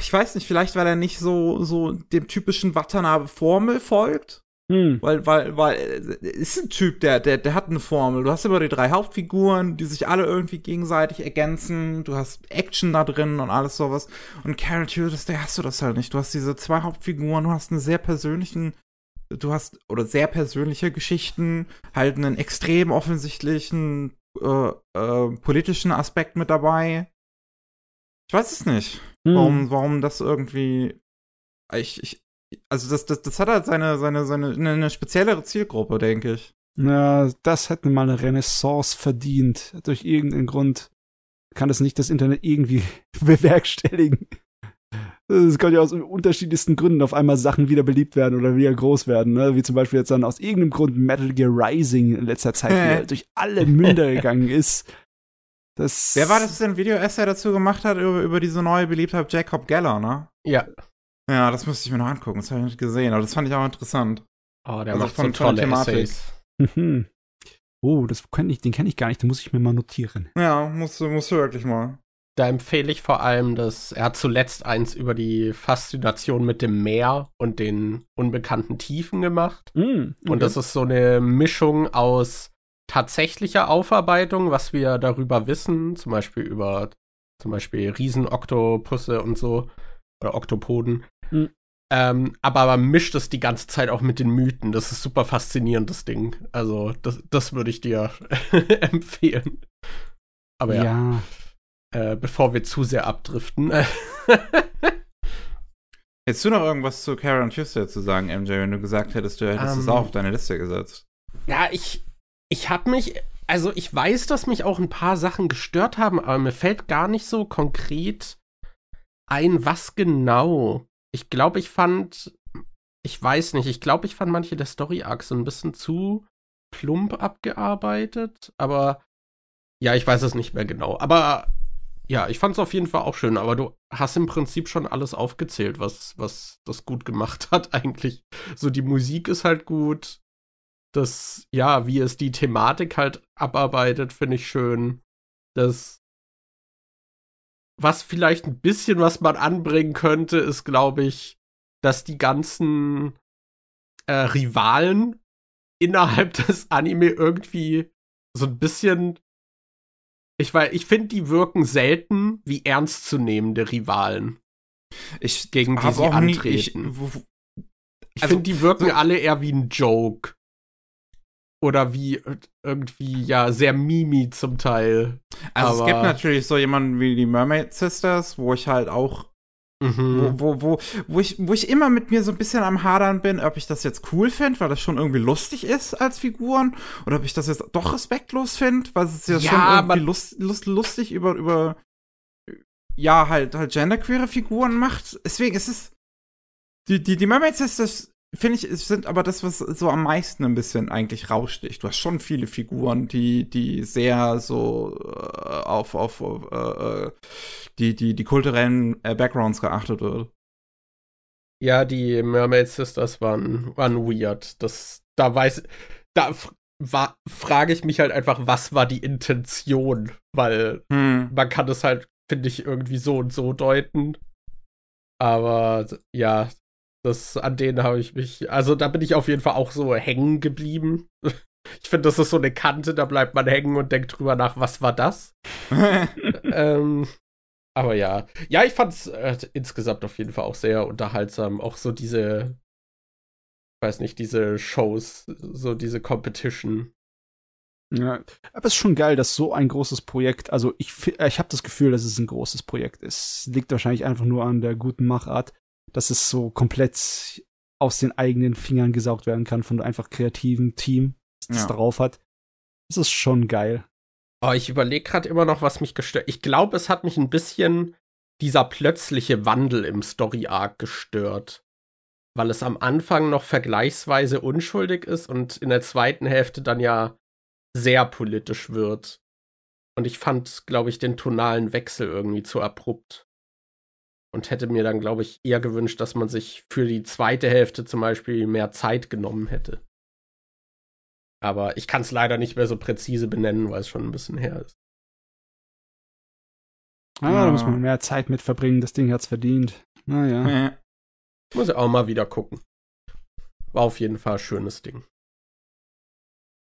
ich weiß nicht, vielleicht weil er nicht so, so dem typischen Watanabe-Formel folgt. Hm. Weil, weil, weil, äh, ist ein Typ, der, der, der hat eine Formel. Du hast immer die drei Hauptfiguren, die sich alle irgendwie gegenseitig ergänzen. Du hast Action da drin und alles sowas. Und Carol Tuesday hast du das halt nicht. Du hast diese zwei Hauptfiguren, du hast einen sehr persönlichen, du hast, oder sehr persönliche Geschichten, halt einen extrem offensichtlichen, äh, äh, politischen Aspekt mit dabei. Ich weiß es nicht Hm. warum, warum das irgendwie. Ich, ich, also das, das, das hat halt seine, seine, seine, eine, eine speziellere Zielgruppe, denke ich. Ja, das hätte mal eine Renaissance verdient. Durch irgendeinen Grund kann das nicht das Internet irgendwie bewerkstelligen. Es kann ja aus unterschiedlichsten Gründen auf einmal Sachen wieder beliebt werden oder wieder groß werden, ne? Wie zum Beispiel jetzt dann aus irgendeinem Grund Metal Gear Rising in letzter Zeit wieder durch alle Münder gegangen ist. Das Wer war das denn Video-Essay dazu gemacht hat über, über diese neue Beliebtheit Jacob Geller, ne? Ja. Ja, das müsste ich mir noch angucken, das habe ich nicht gesehen, aber das fand ich auch interessant. Oh, der Also macht von- so tolle Thematik. Essays. Mhm. Oh, das kenn ich, den kenne ich gar nicht, den muss ich mir mal notieren. Ja, musst du, musst du wirklich mal. Da empfehle ich vor allem, dass er hat zuletzt eins über die Faszination mit dem Meer und den unbekannten Tiefen gemacht. Mm, Und das ist so eine Mischung aus tatsächlicher Aufarbeitung, was wir darüber wissen, zum Beispiel über zum Beispiel Riesenoktopusse und so oder Oktopoden. Mhm. Ähm, aber man mischt es die ganze Zeit auch mit den Mythen. Das ist super faszinierend, das Ding. Also, das, das würde ich dir empfehlen. Aber ja, ja. äh, bevor wir zu sehr abdriften. Hättest du noch irgendwas zu Karen Tuesday zu sagen, MJ, wenn du gesagt hättest, du hättest es Ähm. auch auf deine Liste gesetzt? Ja, ich, ich habe mich, also ich weiß, dass mich auch ein paar Sachen gestört haben, aber mir fällt gar nicht so konkret ein, was genau. Ich glaube, ich fand, ich weiß nicht, ich glaube, ich fand manche der Story Arcs ein bisschen zu plump abgearbeitet, aber ja, ich weiß es nicht mehr genau. Aber ja, ich fand es auf jeden Fall auch schön, aber du hast im Prinzip schon alles aufgezählt, was, was das gut gemacht hat, eigentlich. So, die Musik ist halt gut, das, ja, wie es die Thematik halt abarbeitet, finde ich schön. Das, was vielleicht ein bisschen, was man anbringen könnte, ist, glaube ich, dass die ganzen äh, Rivalen innerhalb des Anime irgendwie so ein bisschen. Ich weiß, ich finde, die wirken selten wie ernstzunehmende Rivalen, Ich gegen die sie auch nie, ich, antreten. Ich Also, finde, die wirken so- alle eher wie ein Joke. Oder wie äh, irgendwie, ja, sehr Mimi zum Teil. Also es gibt aber- natürlich so jemanden wie die Mermaid Sisters, wo ich halt auch, Mhm. wo, wo, wo, wo ich, wo ich immer mit mir so ein bisschen am Hadern bin, ob ich das jetzt cool finde, weil das schon irgendwie lustig ist als Figuren, oder ob ich das jetzt doch respektlos finde, weil es ja, Ja, schon irgendwie aber- lust, lust, lustig über, über, ja, halt, halt genderqueere Figuren macht. Deswegen ist es, die, die, die Mermaid Sisters, finde ich, es sind aber das, was so am meisten ein bisschen eigentlich raussticht. Du hast schon viele Figuren, die, die sehr so äh, auf, auf äh, äh, die, die, die kulturellen äh, Backgrounds geachtet wird. Ja, die Mermaid Sisters waren, waren weird. Das, da weiß, da frage ich mich halt einfach, was war die Intention? Weil Hm. man kann es halt, finde ich, irgendwie so und so deuten. Aber ja, das, an denen habe ich mich, also da bin ich auf jeden Fall auch so hängen geblieben. Ich finde, das ist so eine Kante, da bleibt man hängen und denkt drüber nach, was war das? ähm, aber ja. Ja, ich fand es äh, insgesamt auf jeden Fall auch sehr unterhaltsam. Auch so diese, ich weiß nicht, diese Shows, so diese Competition. Ja, aber es ist schon geil, dass so ein großes Projekt, also ich, ich habe das Gefühl, dass es ein großes Projekt ist. Liegt wahrscheinlich einfach nur an der guten Machart, dass es so komplett aus den eigenen Fingern gesaugt werden kann von einfach kreativen Team, das Ja. drauf hat. Das ist schon geil. Oh, ich überlege gerade immer noch, was mich gestört. Ich glaube, es hat mich ein bisschen dieser plötzliche Wandel im Story Arc gestört. weil es am Anfang noch vergleichsweise unschuldig ist und in der zweiten Hälfte dann ja sehr politisch wird. Und ich fand, glaube ich, den tonalen Wechsel irgendwie zu abrupt. Und hätte mir dann, glaube ich, eher gewünscht, dass man sich für die zweite Hälfte zum Beispiel mehr Zeit genommen hätte. Aber ich kann es leider nicht mehr so präzise benennen, weil es schon ein bisschen her ist. Ah, ja. da muss man mehr Zeit mit verbringen. Das Ding hat's verdient. Naja. Ja. Muss ich auch mal wieder gucken. War auf jeden Fall ein schönes Ding.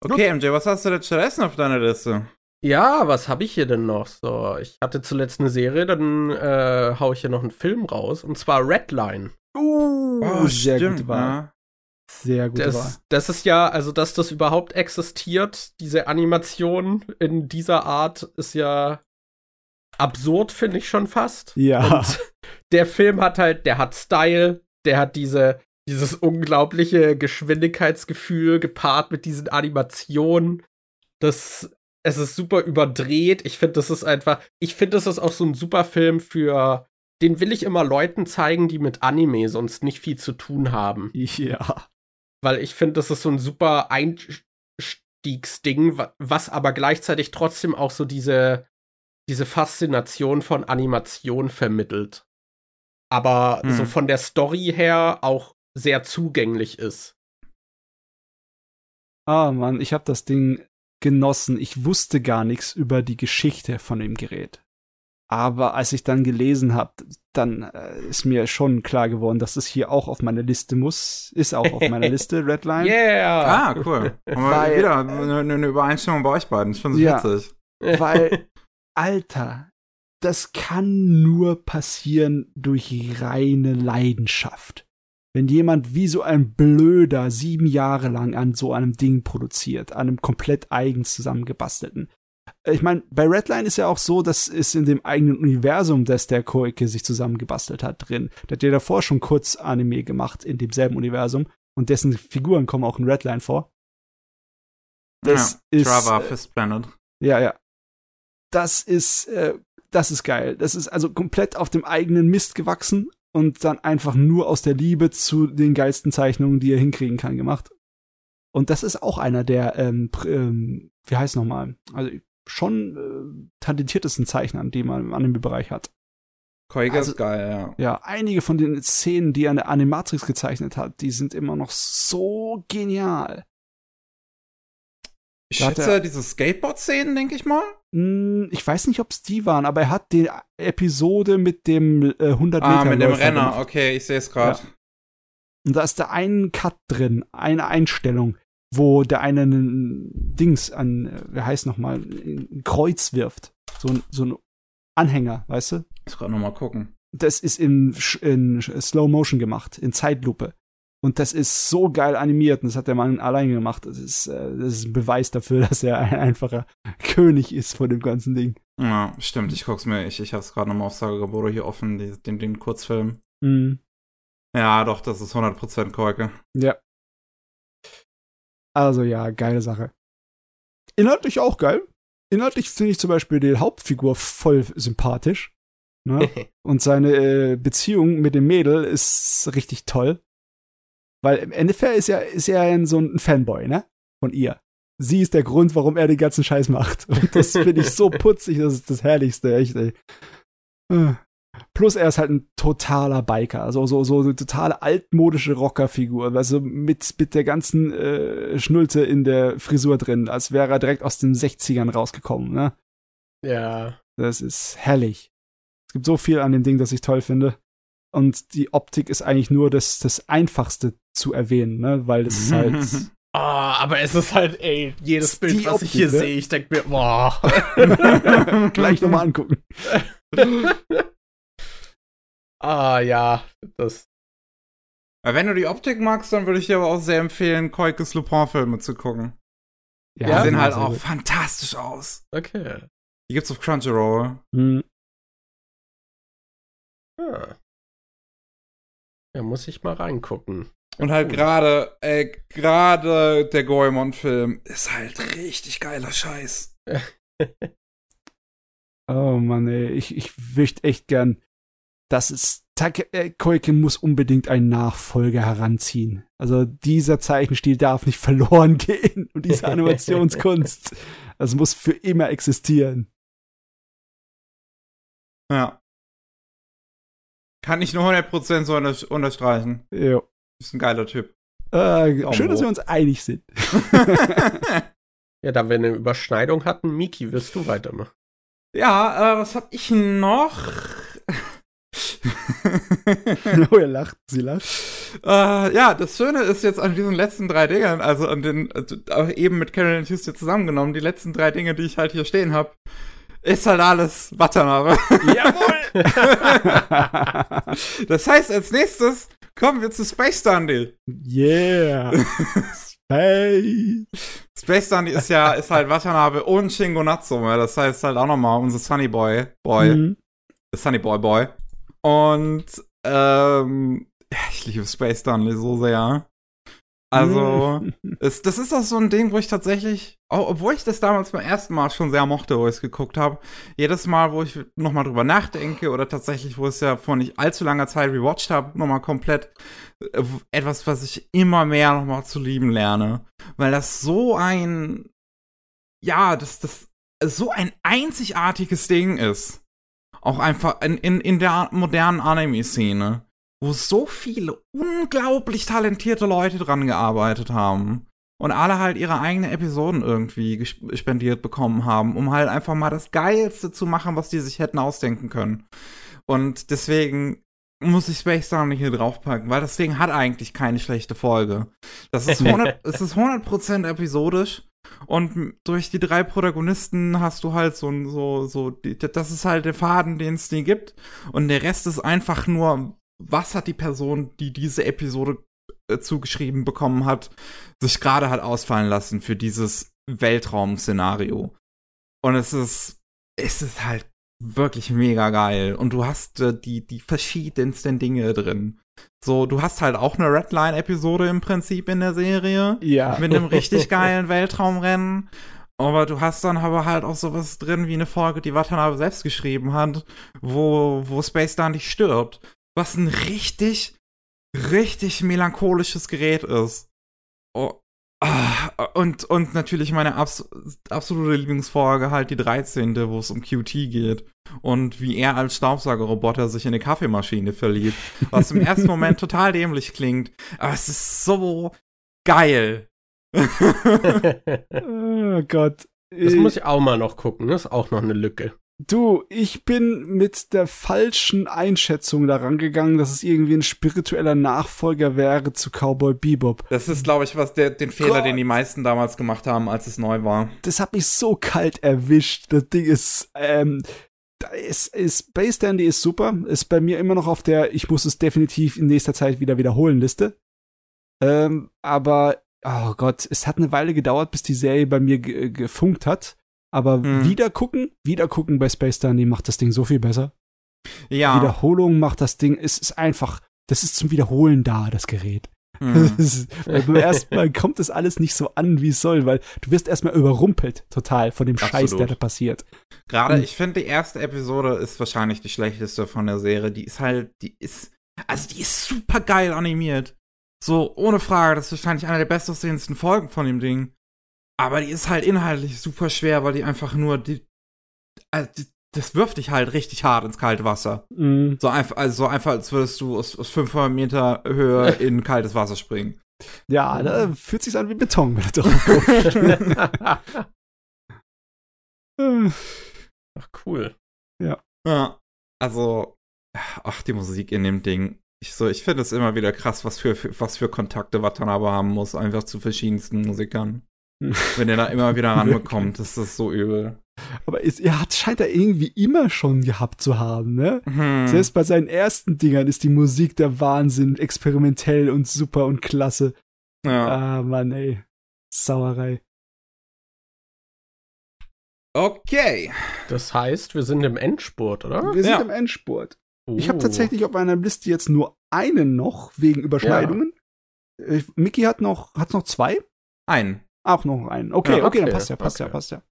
Okay, MJ, was hast du denn stattdessen auf deiner Liste? Ja, was habe ich hier denn noch? So, ich hatte zuletzt eine Serie, dann äh, hau ich hier noch einen Film raus. Und zwar Redline. Uh, oh, sehr stimmt, gut war. Ja. Sehr gut das, war. Das ist ja, also dass das überhaupt existiert, diese Animation in dieser Art, ist ja absurd, finde ich schon fast. Ja. Und der Film hat halt, der hat Style, der hat diese, dieses unglaubliche Geschwindigkeitsgefühl gepaart mit diesen Animationen. Das, es ist super überdreht. Ich finde, das ist einfach, ich finde, das ist auch so ein super Film für, den will ich immer Leuten zeigen, die mit Anime sonst nicht viel zu tun haben. Ja. Weil ich finde, das ist so ein super Einstiegsding, was aber gleichzeitig trotzdem auch so diese, diese Faszination von Animation vermittelt. Aber hm. so von der Story her auch sehr zugänglich ist. Ah, Mann, ich habe das Ding genossen. Ich wusste gar nichts über die Geschichte von dem Gerät. Aber als ich dann gelesen habe, dann äh, ist mir schon klar geworden, dass es hier auch auf meiner Liste muss. Ist auch auf meiner Liste, Redline. Yeah! Ah, cool. Weil, wieder eine, eine Übereinstimmung bei euch beiden. Ich finde es ja, witzig. Weil, Alter, das kann nur passieren durch reine Leidenschaft. Wenn jemand wie so ein Blöder sieben Jahre lang an so einem Ding produziert, an einem komplett eigens zusammengebastelten. Ich meine, bei Redline ist ja auch so, dass es in dem eigenen Universum, das der Koike sich zusammengebastelt hat, drin. Der hat ja davor schon kurz Anime gemacht in demselben Universum und dessen Figuren kommen auch in Redline vor. Das ja, ist. Trava, äh, Fist Planet. Ja, ja. Das ist äh, das ist geil. Das ist also komplett auf dem eigenen Mist gewachsen und dann einfach nur aus der Liebe zu den geilsten Zeichnungen, die er hinkriegen kann, gemacht. Und das ist auch einer der, ähm, ähm, wie heißt nochmal, also schon äh, talentiertesten Zeichnern, die man im Anime-Bereich hat. Koiga also, ist geil, ja. Ja, einige von den Szenen, die er an der Animatrix gezeichnet hat, die sind immer noch so genial. Ich schätze er, diese Skateboard-Szenen, denke ich mal. Hm, ich weiß nicht, ob es die waren, aber er hat die Episode mit dem äh, 100 Meter. Ah, mit dem Renner, gemacht. okay, ich sehe es gerade. Ja. Und da ist da ein Cut drin, eine Einstellung, wo der eine einen Dings an, äh, wie heißt nochmal, ein Kreuz wirft. So, ein, so ein Anhänger, weißt du? Ich gerade nochmal gucken. Das ist in, in Slow Motion gemacht, in Zeitlupe. Und das ist so geil animiert und das hat der Mann allein gemacht. Das ist, äh, das ist ein Beweis dafür, dass er ein einfacher König ist von dem ganzen Ding. Ja, stimmt. Ich guck's mir, ich, ich hab's gerade nochmal auf Sagagaboro hier offen, die, den, den Kurzfilm. Mhm. Ja, doch, das ist 100% Korke. Ja. Also ja, geile Sache. Inhaltlich auch geil. Inhaltlich finde ich zum Beispiel die Hauptfigur voll sympathisch. Ne? und seine äh, Beziehung mit dem Mädel ist richtig toll. Weil im Endeffekt ist er, ist er so ein Fanboy, ne? Von ihr. Sie ist der Grund, warum er den ganzen Scheiß macht. Und das finde ich so putzig, das ist das Herrlichste, echt, ey. Äh. Plus er ist halt ein totaler Biker, also so, so eine totale altmodische Rockerfigur, also mit, mit der ganzen äh, Schnulze in der Frisur drin, als wäre er direkt aus den 60ern rausgekommen, ne? Ja. Das ist herrlich. Es gibt so viel an dem Ding, das ich toll finde. Und die Optik ist eigentlich nur das, das Einfachste zu erwähnen, ne? Weil es ist halt. Oh, aber es ist halt, ey, jedes Bild, was ich hier ne? sehe, ich denke mir, boah. Gleich nochmal angucken. ah, ja, das. Wenn du die Optik magst, dann würde ich dir aber auch sehr empfehlen, Koikes Lupin-Filme zu gucken. Ja, die sehen halt auch gut. fantastisch aus. Okay. Die gibt's auf Crunchyroll. Hm. Ah. Ja, muss ich mal reingucken. Und halt gerade, ey, gerade der Goemon-Film ist halt richtig geiler Scheiß. oh Mann, ey, ich, ich wüsste echt gern, dass es Take, äh, Koike muss unbedingt einen Nachfolger heranziehen. Also dieser Zeichenstil darf nicht verloren gehen und diese Animationskunst. Das muss für immer existieren. Ja. Kann ich nur 100% so unter unterstreichen. Ja. Ist ein geiler Typ. Äh, schön, dass wir uns einig sind. ja, da wir eine Überschneidung hatten, Miki, wirst du weitermachen? Ja, äh, was hab ich noch? oh, er lacht, sie lacht. Äh, ja, das Schöne ist jetzt an diesen letzten drei Dingern, also an den, also eben mit Carolyn Tuesday zusammengenommen, die letzten drei Dinge, die ich halt hier stehen habe, ist halt alles Watanabe. Jawohl! das heißt, als nächstes kommen wir zu Space Dandy. Yeah! Space! Space Dandy ist ja, ist halt Watanabe und Shingo Natsume. Das heißt halt auch nochmal unser Sunny Boy, Boy. Mhm. Sunny Boy Boy. Und, ähm, ich liebe Space Dandy so sehr. Also, es, das ist auch so ein Ding, wo ich tatsächlich, obwohl ich das damals beim ersten Mal schon sehr mochte, wo ich es geguckt habe, jedes Mal, wo ich nochmal drüber nachdenke oder tatsächlich, wo ich es ja vor nicht allzu langer Zeit rewatcht habe, nochmal komplett äh, etwas, was ich immer mehr nochmal zu lieben lerne. Weil das so ein, ja, das, das so ein einzigartiges Ding ist. Auch einfach in, in, in der modernen Anime-Szene wo so viele unglaublich talentierte Leute dran gearbeitet haben und alle halt ihre eigenen Episoden irgendwie spendiert bekommen haben, um halt einfach mal das Geilste zu machen, was die sich hätten ausdenken können. Und deswegen muss ich Space Down nicht hier draufpacken, weil das Ding hat eigentlich keine schlechte Folge. Das ist 100, es ist 100% episodisch und durch die drei Protagonisten hast du halt so, so, so, das ist halt der Faden, den es nie gibt. Und der Rest ist einfach nur was hat die Person, die diese Episode äh, zugeschrieben bekommen hat, sich gerade hat ausfallen lassen für dieses Weltraum-Szenario. Und es ist, es ist halt wirklich mega geil. Und du hast äh, die, die verschiedensten Dinge drin. So, du hast halt auch eine Redline-Episode im Prinzip in der Serie. Ja. Mit einem richtig geilen Weltraumrennen. Aber du hast dann aber halt auch sowas drin wie eine Folge, die Watanabe selbst geschrieben hat, wo, wo Space da nicht stirbt was ein richtig, richtig melancholisches Gerät ist. Oh, ah, und, und natürlich meine abs absolute Lieblingsfolge halt die 13., wo es um QT geht. Und wie er als Staubsaugerroboter sich in eine Kaffeemaschine verliebt. Was im ersten Moment total dämlich klingt. Aber es ist so geil. oh Gott. Das muss ich auch mal noch gucken. Das ist auch noch eine Lücke. Du, ich bin mit der falschen Einschätzung daran gegangen, dass es irgendwie ein spiritueller Nachfolger wäre zu Cowboy Bebop. Das ist, glaube ich, was der, den Fehler, Gott. den die meisten damals gemacht haben, als es neu war. Das hat mich so kalt erwischt. Das Ding ist, ähm, ist, ist Space Dandy ist super, ist bei mir immer noch auf der, ich muss es definitiv in nächster Zeit wieder wiederholen Liste. Ähm, aber, oh Gott, es hat eine Weile gedauert, bis die Serie bei mir gefunkt hat. Aber mhm. wieder gucken, wieder gucken bei Space Dandy macht das Ding so viel besser. Ja. Wiederholung macht das Ding, es ist einfach, das ist zum Wiederholen da, das Gerät. Mhm. Das beim ersten Mal kommt das alles nicht so an, wie es soll, weil du wirst erstmal überrumpelt, total, von dem Absolut. Scheiß, der da passiert. Gerade, ich finde, die erste Episode ist wahrscheinlich die schlechteste von der Serie. Die ist halt, die ist, also die ist super geil animiert. So, ohne Frage, das ist wahrscheinlich eine der bestaussehendsten Folgen von dem Ding. Aber die ist halt inhaltlich super schwer, weil die einfach nur die, also die das wirft dich halt richtig hart ins kalte Wasser. Mm. So einfach, also so einfach, als würdest du aus, aus 500 Meter Höhe in kaltes Wasser springen. Ja, da fühlt sich an wie Beton, wenn du drauf Ach, cool. Ja. Ja. Also, ach, die Musik in dem Ding. Ich, so, ich finde es immer wieder krass, was für, für, was für Kontakte Watanabe haben muss, einfach zu verschiedensten Musikern. Wenn er da immer wieder ranbekommt, ist das so übel. Aber es, er hat, scheint er irgendwie immer schon gehabt zu haben, ne? Hm. Selbst bei seinen ersten Dingern ist die Musik der Wahnsinn, experimentell und super und klasse. Ja. Ah, Mann, ey. Sauerei. Okay. Das heißt, wir sind im Endspurt, oder? Wir sind ja. im Endspurt. Uh. Ich habe tatsächlich auf meiner Liste jetzt nur einen noch wegen Überschneidungen. Ja. Äh, Mickey hat noch, hat noch zwei? Einen. Auch noch einen. Okay, ja, okay, okay, dann passt ja, passt okay. ja, passt ja.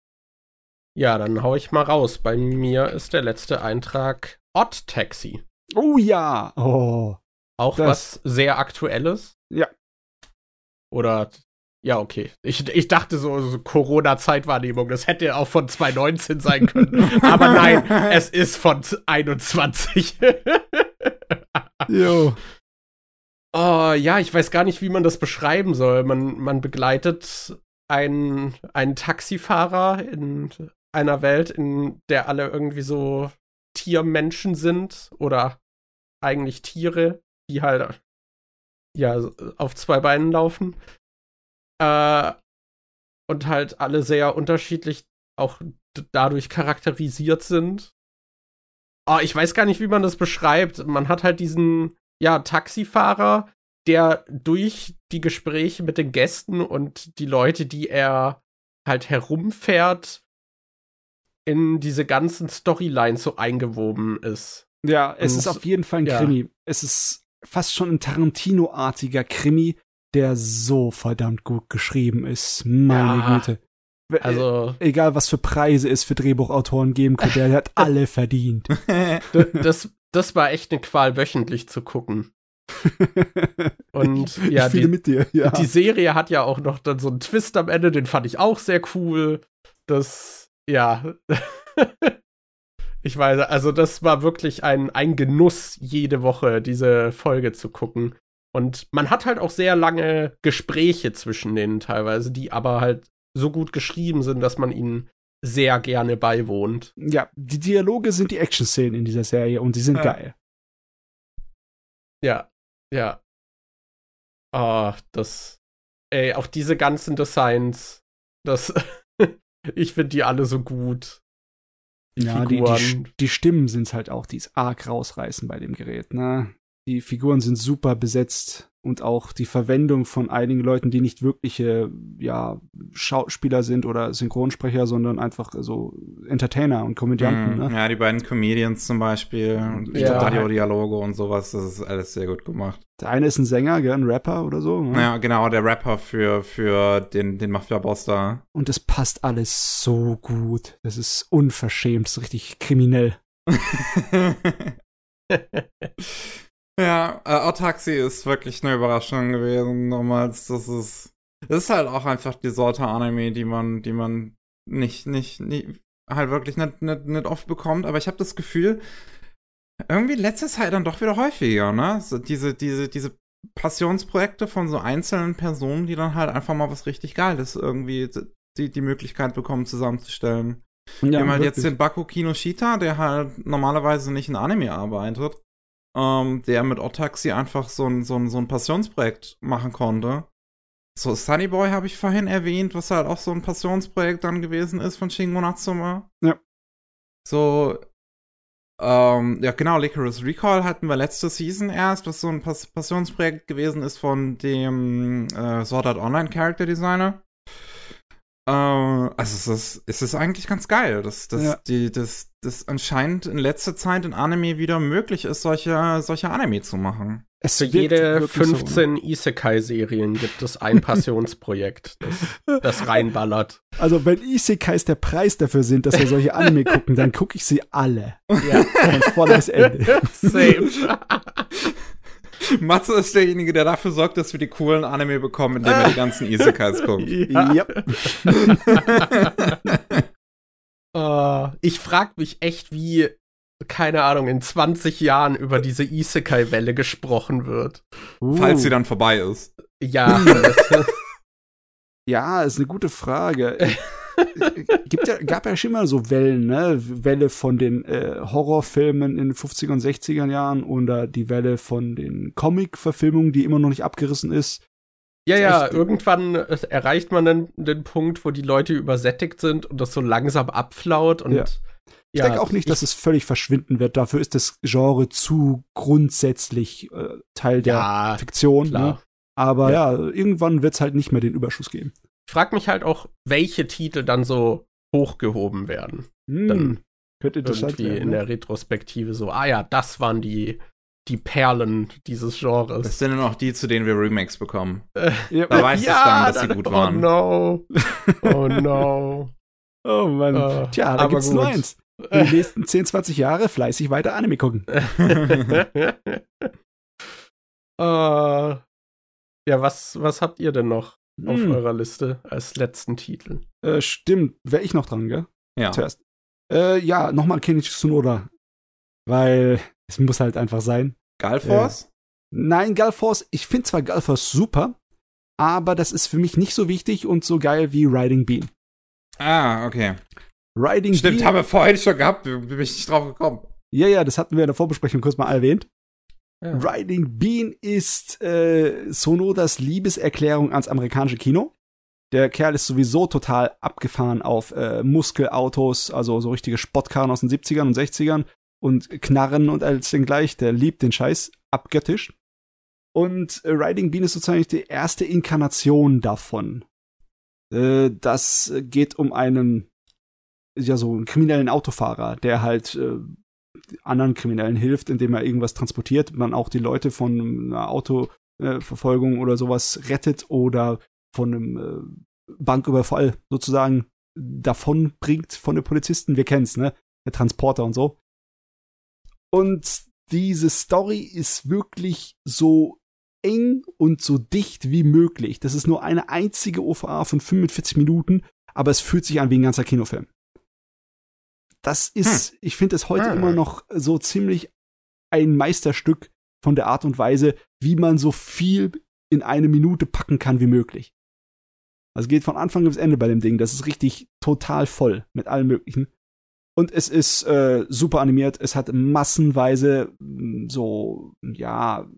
Ja, dann hau ich mal raus. Bei mir ist der letzte Eintrag Odd Taxi. Oh ja. Oh. Auch was sehr Aktuelles? Ja. Oder, ja, okay. Ich, ich dachte so, so Corona-Zeitwahrnehmung, das hätte auch von 2019 sein können. Aber nein, es ist von 21. Jo. Oh, ja, ich weiß gar nicht, wie man das beschreiben soll. Man, man begleitet einen, einen Taxifahrer in einer Welt, in der alle irgendwie so Tiermenschen sind oder eigentlich Tiere, die halt ja auf zwei Beinen laufen. Äh, und halt alle sehr unterschiedlich auch dadurch charakterisiert sind. Oh, ich weiß gar nicht, wie man das beschreibt. Man hat halt diesen, ja, Taxifahrer, der durch die Gespräche mit den Gästen und die Leute, die er halt herumfährt, in diese ganzen Storylines so eingewoben ist. Ja, es Und- ist auf jeden Fall ein ja. Krimi. Es ist fast schon ein Tarantino-artiger Krimi, der so verdammt gut geschrieben ist. Meine Ja. Güte. Also, Egal, was für Preise es für Drehbuchautoren geben könnte, der hat alle verdient. das, das war echt eine Qual, wöchentlich zu gucken. Und ich, ja, die- mit dir, ja. Die Serie hat ja auch noch dann so einen Twist am Ende, den fand ich auch sehr cool. Das, ja. ich weiß, also das war wirklich ein, ein Genuss, jede Woche diese Folge zu gucken. Und man hat halt auch sehr lange Gespräche zwischen denen teilweise, die aber halt so gut geschrieben sind, dass man ihnen sehr gerne beiwohnt. ja, die Dialoge sind die Action-Szenen in dieser Serie und die sind Ja. geil. Ja, ja. Ah, das. Ey, auch diese ganzen Designs, das. ich finde die alle so gut. Die ja, die, die, die Stimmen sind halt auch, die es arg rausreißen bei dem Gerät, ne? Die Figuren sind super besetzt und auch die Verwendung von einigen Leuten, die nicht wirkliche, ja, Schauspieler sind oder Synchronsprecher, sondern einfach so Entertainer und Komödianten, Mm, ne? Ja, die beiden Comedians zum Beispiel, und die Ja. Radiodialoge und sowas, das ist alles sehr gut gemacht. Der eine ist ein Sänger, gell, ein Rapper oder so. Ne? Ja, genau, der Rapper für, für den, den Mafia-Boss da. Und es passt alles so gut. Das ist unverschämt, das ist richtig kriminell. ja, äh, Autotaxi ist wirklich eine Überraschung gewesen damals. Das ist, das ist halt auch einfach die Sorte Anime, die man, die man nicht, nicht, nicht halt wirklich nicht, nicht, nicht oft bekommt. Aber ich habe das Gefühl, irgendwie letzte Zeit dann doch wieder häufiger, ne? So diese, diese, diese Passionsprojekte von so einzelnen Personen, die dann halt einfach mal was richtig Geiles irgendwie die, die Möglichkeit bekommen zusammenzustellen. Ja, Wir haben halt wirklich. jetzt den Baku Kinoshita, der halt normalerweise nicht in Anime arbeitet, ähm, der mit Otaxi einfach so ein, so, ein, so ein Passionsprojekt machen konnte. So, Sunny Boy habe ich vorhin erwähnt, was halt auch so ein Passionsprojekt dann gewesen ist von Shingo Natsume. Ja. So, ähm, ja genau, Licorice Recall hatten wir letzte Season erst, was so ein Pas Passionsprojekt gewesen ist von dem äh, Sword Art Online Character Designer. Äh, also es ist, es ist eigentlich ganz geil, dass, dass, Ja. die, dass, dass anscheinend in letzter Zeit in Anime wieder möglich ist, solche, solche Anime zu machen. Es Für wirkt jede wirklich so? 15 Isekai-Serien gibt es ein Passionsprojekt, das, das reinballert. Also, wenn Isekais der Preis dafür sind, dass wir solche Anime gucken, dann gucke ich sie alle. Ja, Von vorne bis Ende. same. Matze ist derjenige, der dafür sorgt, dass wir die coolen Anime bekommen, indem er die ganzen Isekais guckt. ja. Yep. Äh, ich frag mich echt, wie, keine Ahnung, in 20 Jahren über diese Isekai-Welle gesprochen wird. Falls Uh. sie dann vorbei ist. Ja, das, Ja, ist eine gute Frage. Gibt ja, gab ja schon immer so Wellen, ne? Welle von den äh, Horrorfilmen in den 50er und 60er Jahren oder die Welle von den Comic-Verfilmungen, die immer noch nicht abgerissen ist. ja, Ist ja, irgendwann äh, erreicht man dann den Punkt, wo die Leute übersättigt sind und das so langsam abflaut und Ja. Ich ja, denke auch nicht, dass es völlig verschwinden wird. Dafür ist das Genre zu grundsätzlich äh, Teil der ja, Fiktion. Ne? Aber ja, irgendwann wird es halt nicht mehr den Überschuss geben. Ich frag mich halt auch, welche Titel dann so hochgehoben werden. Hm, Dann könnte interessant Irgendwie werden. in ne? der Retrospektive so, ah ja, das waren die, die Perlen dieses Das Genres. sind dann auch die, zu denen wir Remakes bekommen. ja, Da weiß ich dann, dass sie gut waren. Oh no. Oh no. oh Mann. Äh, Tja, da aber gibt's nur gut. eins. die nächsten 10, 20 Jahre fleißig weiter Anime gucken. uh, ja, was, was habt ihr denn noch auf Hm. eurer Liste als letzten Titel? Äh, stimmt, wäre ich noch dran, gell? Ja. Zuerst. Äh, ja, nochmal Kenichi Tsunoda. Weil es muss halt einfach sein. Galforce? Nein, Galforce, ich finde zwar Galforce super, aber das ist für mich nicht so wichtig und so geil wie Riding Bean. Ah, okay. Riding Stimmt, Bean. haben wir vorhin schon gehabt, bin ich nicht drauf gekommen. Ja, ja, das hatten wir in der Vorbesprechung kurz mal erwähnt. Ja. Riding Bean ist äh, Sonodas Liebeserklärung ans amerikanische Kino. Der Kerl ist sowieso total abgefahren auf äh, Muskelautos, also so richtige Sportkarren aus den 70ern und 60ern und Knarren und alles den gleich. Der liebt den Scheiß abgöttisch. Und äh, Riding Bean ist sozusagen die erste Inkarnation davon. Äh, das geht um einen, ja, so einen kriminellen Autofahrer, der halt äh, anderen Kriminellen hilft, indem er irgendwas transportiert, man auch die Leute von einer Autoverfolgung oder sowas rettet oder von einem äh, Banküberfall sozusagen davon bringt von den Polizisten. Wir kennen's, ne? Der Transporter und so. Und diese Story ist wirklich so eng und so dicht wie möglich. Das ist nur eine einzige OVA von 45 Minuten, aber es fühlt sich an wie ein ganzer Kinofilm. Das ist, ich finde es heute Ah. immer noch so ziemlich ein Meisterstück von der Art und Weise, wie man so viel in eine Minute packen kann wie möglich. Also geht von Anfang bis Ende bei dem Ding. Das ist richtig total voll mit allem Möglichen. Und es ist äh, super animiert. Es hat massenweise mh, so, ja,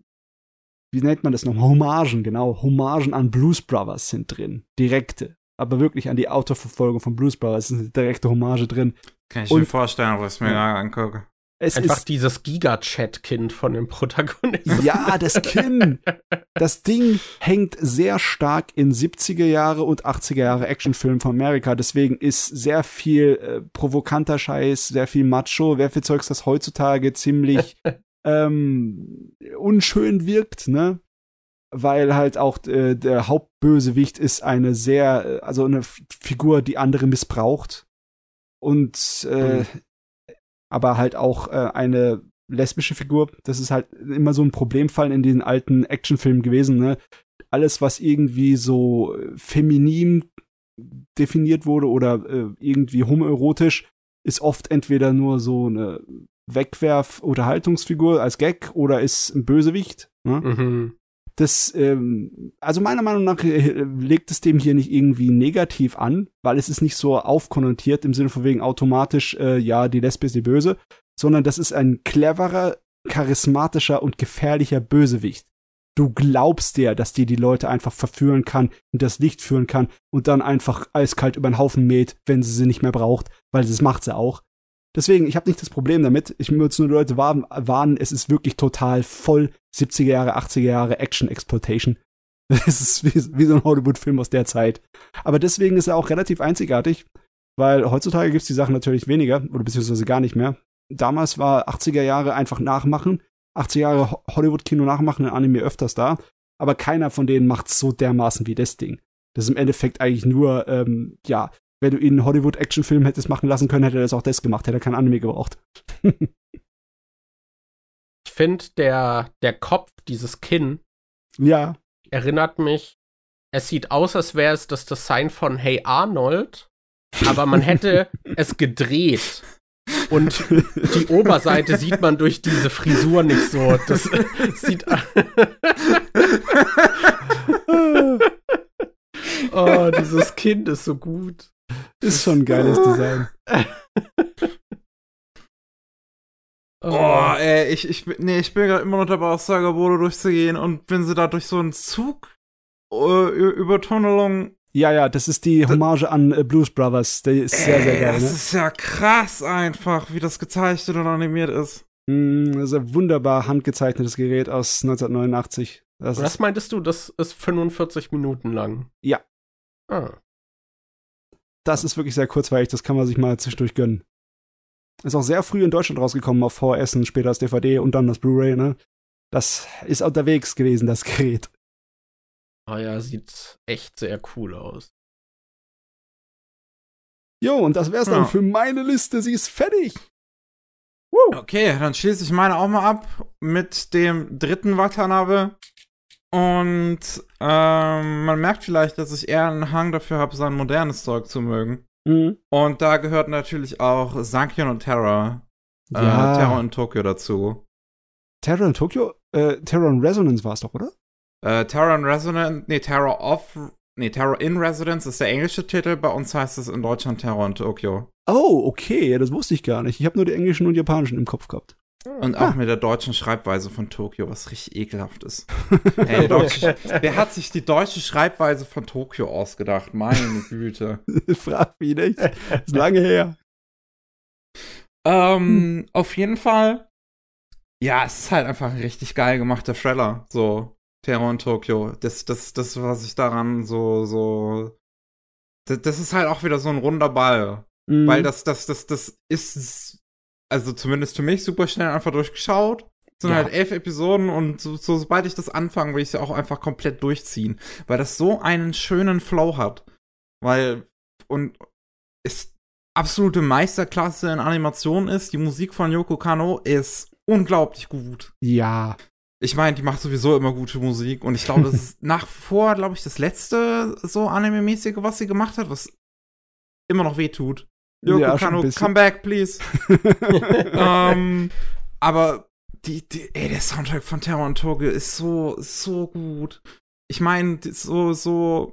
wie nennt man das noch? Hommagen, genau. Hommagen an Blues Brothers sind drin. Direkte. Aber wirklich an die Autoverfolgung von Blues Brothers ist eine direkte Hommage drin. Kann ich Und- mir vorstellen, was ich mir da angucke. Es Einfach ist dieses Giga-Chat-Kind von dem Protagonisten. Ja, das Kinn. Das Ding hängt sehr stark in 70er Jahre und 80er Jahre Actionfilmen von Amerika. Deswegen ist sehr viel äh, provokanter Scheiß, sehr viel Macho, sehr viel Zeugs, das heutzutage ziemlich ähm, unschön wirkt, ne? Weil halt auch äh, der Hauptbösewicht ist eine sehr, äh, also eine F Figur, die andere missbraucht. Und äh, Mhm. aber halt auch äh, eine lesbische Figur. Das ist halt immer so ein Problemfall in den alten Actionfilmen gewesen. Ne? Alles, was irgendwie so äh, feminin definiert wurde oder äh, irgendwie homoerotisch, ist oft entweder nur so eine Wegwerf-Unterhaltungsfigur als Gag oder ist ein Bösewicht. Ne? Mhm. Das, ähm, also meiner Meinung nach äh, legt es dem hier nicht irgendwie negativ an, weil es ist nicht so aufkonnotiert im Sinne von wegen automatisch, äh, ja, die Lesbe ist die Böse, sondern das ist ein cleverer, charismatischer und gefährlicher Bösewicht. Du glaubst dir, dass die die Leute einfach verführen kann und das Licht führen kann und dann einfach eiskalt über den Haufen mäht, wenn sie sie nicht mehr braucht, weil das macht sie auch. Deswegen, ich habe nicht das Problem damit. Ich muss nur Leute warnen, warnen, es ist wirklich total voll 70er Jahre, 80er Jahre Action-Exploitation. Es ist wie, wie so ein Hollywood-Film aus der Zeit. Aber deswegen ist er auch relativ einzigartig, weil heutzutage gibt's die Sachen natürlich weniger oder beziehungsweise gar nicht mehr. Damals war 80er Jahre einfach nachmachen, 80er Jahre Ho- Hollywood-Kino nachmachen in Anime öfters da, aber keiner von denen macht's so dermaßen wie das Ding. Das ist im Endeffekt eigentlich nur, ähm, ja, wenn du ihn einen Hollywood-Actionfilm hättest machen lassen können, hätte er das auch das gemacht, hätte er kein Anime gebraucht. Ich finde, der, der Kopf, dieses Kinn, ja, erinnert mich, es sieht aus, als wäre es das Design von Hey Arnold, aber man hätte es gedreht. Und die Oberseite sieht man durch diese Frisur nicht so. Das sieht. oh, dieses Kind ist so gut. Ist schon ein geiles Design. Oh, ey, ich, ich, bin- nee, ich bin gerade immer noch dabei, aus Sagaboro durchzugehen und wenn sie da durch so einen Zug äh, ü- über Tunnelung. Ja, ja, das ist die Hommage an äh, Blues Brothers. Der ist sehr, sehr Ey, geil, Das ne? ist ja krass einfach, wie das gezeichnet und animiert ist. Mm, Das ist ein wunderbar handgezeichnetes Gerät aus 1989. Das Was meintest du, das ist 45 Minuten lang? Ja. Ah. Das ist wirklich sehr kurzweilig, das kann man sich mal zwischendurch gönnen. Ist auch sehr früh in Deutschland rausgekommen auf VHS und später als DVD und dann das Blu-ray, ne? Das ist unterwegs gewesen, das Gerät. Ah ja, sieht echt sehr cool aus. Jo, und das wär's dann Ja. für meine Liste. Sie ist fertig. Okay, dann schließe ich meine auch mal ab mit dem dritten Watanabe. Und ähm, man merkt vielleicht, dass ich eher einen Hang dafür habe, sein modernes Zeug zu mögen. Mhm. Und da gehört natürlich auch Sankion und Terror, äh, Ja. Terror in Tokio dazu. Terror in Tokyo? Äh, Terror in Resonance war es doch, oder? Äh, Terror in Resonance, nee, Terror of, nee, Terror in Residence ist der englische Titel, bei uns heißt es in Deutschland Terror in Tokio. Oh, okay, ja, das wusste ich gar nicht. Ich habe nur die englischen und japanischen im Kopf gehabt. Und Ah. auch mit der deutschen Schreibweise von Tokio, was richtig ekelhaft ist. Ey, deutsche, wer hat sich die deutsche Schreibweise von Tokio ausgedacht? Meine Güte. Frag mich nicht. Ist lange her. Ähm, auf jeden Fall. Ja, es ist halt einfach ein richtig geil gemachter Thriller. So, Terror in Tokio. Das, das, das, was ich daran so, so. Das, das ist halt auch wieder so ein runder Ball. Mhm. Weil das, das, das, das ist, also zumindest für mich super schnell einfach durchgeschaut. Es sind Ja. halt elf Episoden und so, so, sobald ich das anfange, will ich es ja auch einfach komplett durchziehen. Weil das so einen schönen Flow hat. Weil, und ist absolute Meisterklasse in Animation ist. Die Musik von Yoko Kano ist unglaublich gut. Ja. Ich meine, die macht sowieso immer gute Musik und ich glaube, das ist nach vor, glaube ich, das letzte so Anime-mäßige, was sie gemacht hat, was immer noch wehtut. Yoko Ja, Kano, come back, please. ähm, aber die, die, ey, der Soundtrack von Terror und Tokyo ist so, so gut. Ich meine, so, so,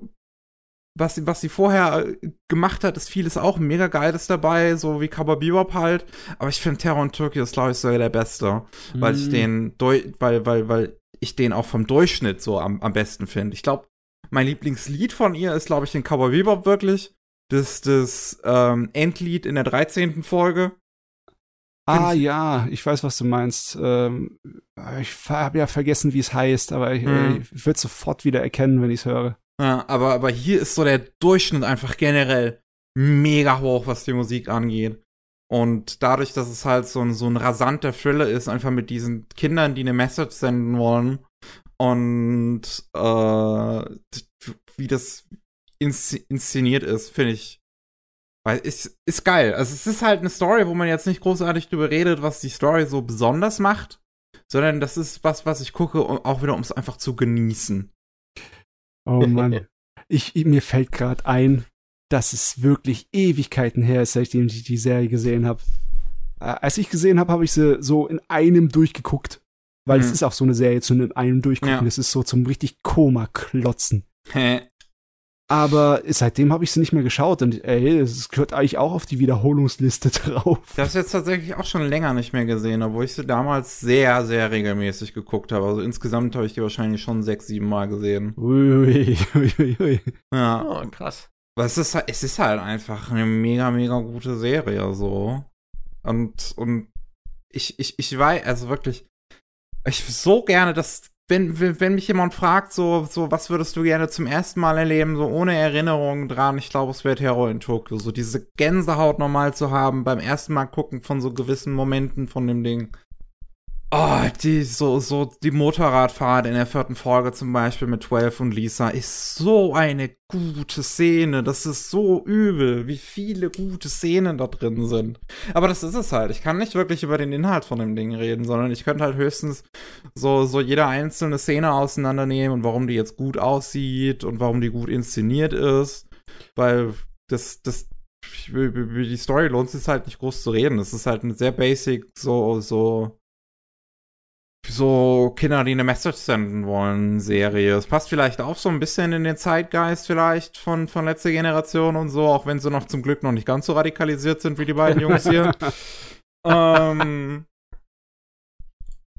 was, sie- was sie vorher äh, gemacht hat, ist vieles auch mega geiles dabei, so wie Cowboy Bebop halt. Aber ich finde Terror und Tokyo ist, glaube ich, sogar der beste weil ich Mhm. den weil weil weil ich den auch vom Durchschnitt so am, am besten finde. Ich glaube, mein Lieblingslied von ihr ist glaube ich den Cowboy Bebop wirklich. Das das ähm, Endlied in der 13. Folge. Ah Find ja, ich weiß, was du meinst. Ähm, ich habe ja vergessen, wie es heißt, aber ich, Mhm. äh, ich würde sofort wieder erkennen, wenn ich es höre. Ja, aber aber hier ist so der Durchschnitt einfach generell mega hoch, was die Musik angeht. Und dadurch, dass es halt so ein, so ein rasanter Thriller ist, einfach mit diesen Kindern, die eine Message senden wollen und äh, wie das insze- inszeniert ist, finde ich, weil ist, ist geil. Also es ist halt eine Story, wo man jetzt nicht großartig drüber redet, was die Story so besonders macht, sondern das ist was, was ich gucke, um, auch wieder, um es einfach zu genießen. Oh Mann. ich, mir fällt gerade ein, dass es wirklich Ewigkeiten her ist, seitdem ich die Serie gesehen habe. Äh, als ich gesehen habe, habe ich sie so in einem durchgeguckt. Weil es Hm. ist auch so eine Serie zu in einem durchgucken. Ja. Das ist so zum richtig Koma-Klotzen. Hä? Aber seitdem habe ich sie nicht mehr geschaut und ey, es gehört eigentlich auch auf die Wiederholungsliste drauf. Das ist jetzt tatsächlich auch schon länger nicht mehr gesehen, obwohl ich sie damals sehr, sehr regelmäßig geguckt habe. Also insgesamt habe ich die wahrscheinlich schon sechs, sieben Mal gesehen. Ui, ui, ui, ui. Ja. Oh, krass. Aber es ist, halt- es ist halt einfach eine mega, mega gute Serie, so. Und, und ich, ich, ich weiß, also wirklich, ich so gerne, dass, wenn, wenn, wenn mich jemand fragt, so, so, was würdest du gerne zum ersten Mal erleben, so ohne Erinnerungen dran, ich glaube, es wäre Terror in Tokio. So diese Gänsehaut nochmal zu haben beim ersten Mal gucken von so gewissen Momenten von dem Ding. Oh, die, so, so, die Motorradfahrt in der vierten Folge zum Beispiel mit 12 und Lisa ist so eine gute Szene. Das ist so übel, wie viele gute Szenen da drin sind. Aber das ist es halt. Ich kann nicht wirklich über den Inhalt von dem Ding reden, sondern ich könnte halt höchstens so, so jede einzelne Szene auseinandernehmen und warum die jetzt gut aussieht und warum die gut inszeniert ist. Weil das, das, über die Story lohnt es halt nicht groß zu reden. Es ist halt eine sehr basic, so, so, so Kinder, die eine Message senden wollen, Serie. Es passt vielleicht auch so ein bisschen in den Zeitgeist vielleicht von, von letzter Generation und so, auch wenn sie noch zum Glück noch nicht ganz so radikalisiert sind wie die beiden Jungs hier. ähm,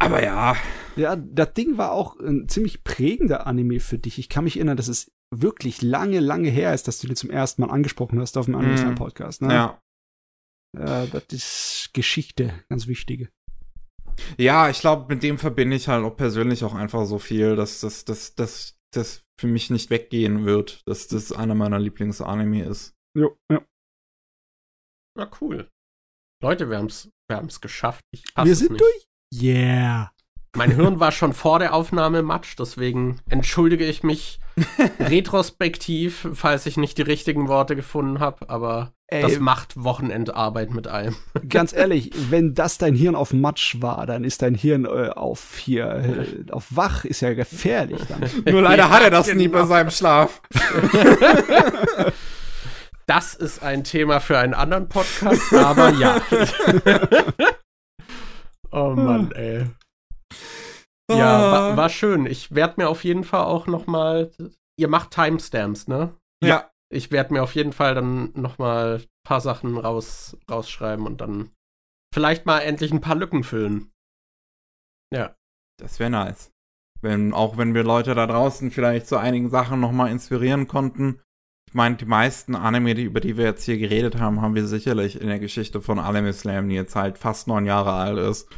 aber ja, Ja, das Ding war auch ein ziemlich prägender Anime für dich. Ich kann mich erinnern, dass es wirklich lange, lange her ist, dass du den zum ersten Mal angesprochen hast auf dem Anime Mhm. Podcast. Ne? ja. Ja, das ist Geschichte, ganz wichtige. Ja, ich glaube, mit dem verbinde ich halt auch persönlich auch einfach so viel, dass das, das, das, das für mich nicht weggehen wird, dass das einer meiner Lieblingsanime ist. Jo, ja. Na cool. Leute, wir haben's, wir haben's geschafft. Wir sind nicht. durch. Yeah. Mein Hirn war schon vor der Aufnahme matsch, deswegen entschuldige ich mich retrospektiv, falls ich nicht die richtigen Worte gefunden habe. Aber Ey, das macht Wochenendarbeit mit einem. Ganz ehrlich, wenn das dein Hirn auf Matsch war, dann ist dein Hirn äh, auf hier äh, auf wach, ist ja gefährlich dann. Nur leider hat er das genau. nie bei seinem Schlaf. Das ist ein Thema für einen anderen Podcast, aber ja. oh Mann, ey. Ja, war, war schön. Ich werde mir auf jeden Fall auch noch mal. Ihr macht Timestamps, ne? Ja ich werde mir auf jeden Fall dann noch mal ein paar Sachen raus, rausschreiben und dann vielleicht mal endlich ein paar Lücken füllen. Ja. Das wäre nice. Wenn, auch wenn wir Leute da draußen vielleicht zu einigen Sachen noch mal inspirieren konnten. Ich meine, die meisten Anime, die, über die wir jetzt hier geredet haben, haben wir sicherlich in der Geschichte von Anime Slam, die jetzt halt fast neun Jahre alt ist,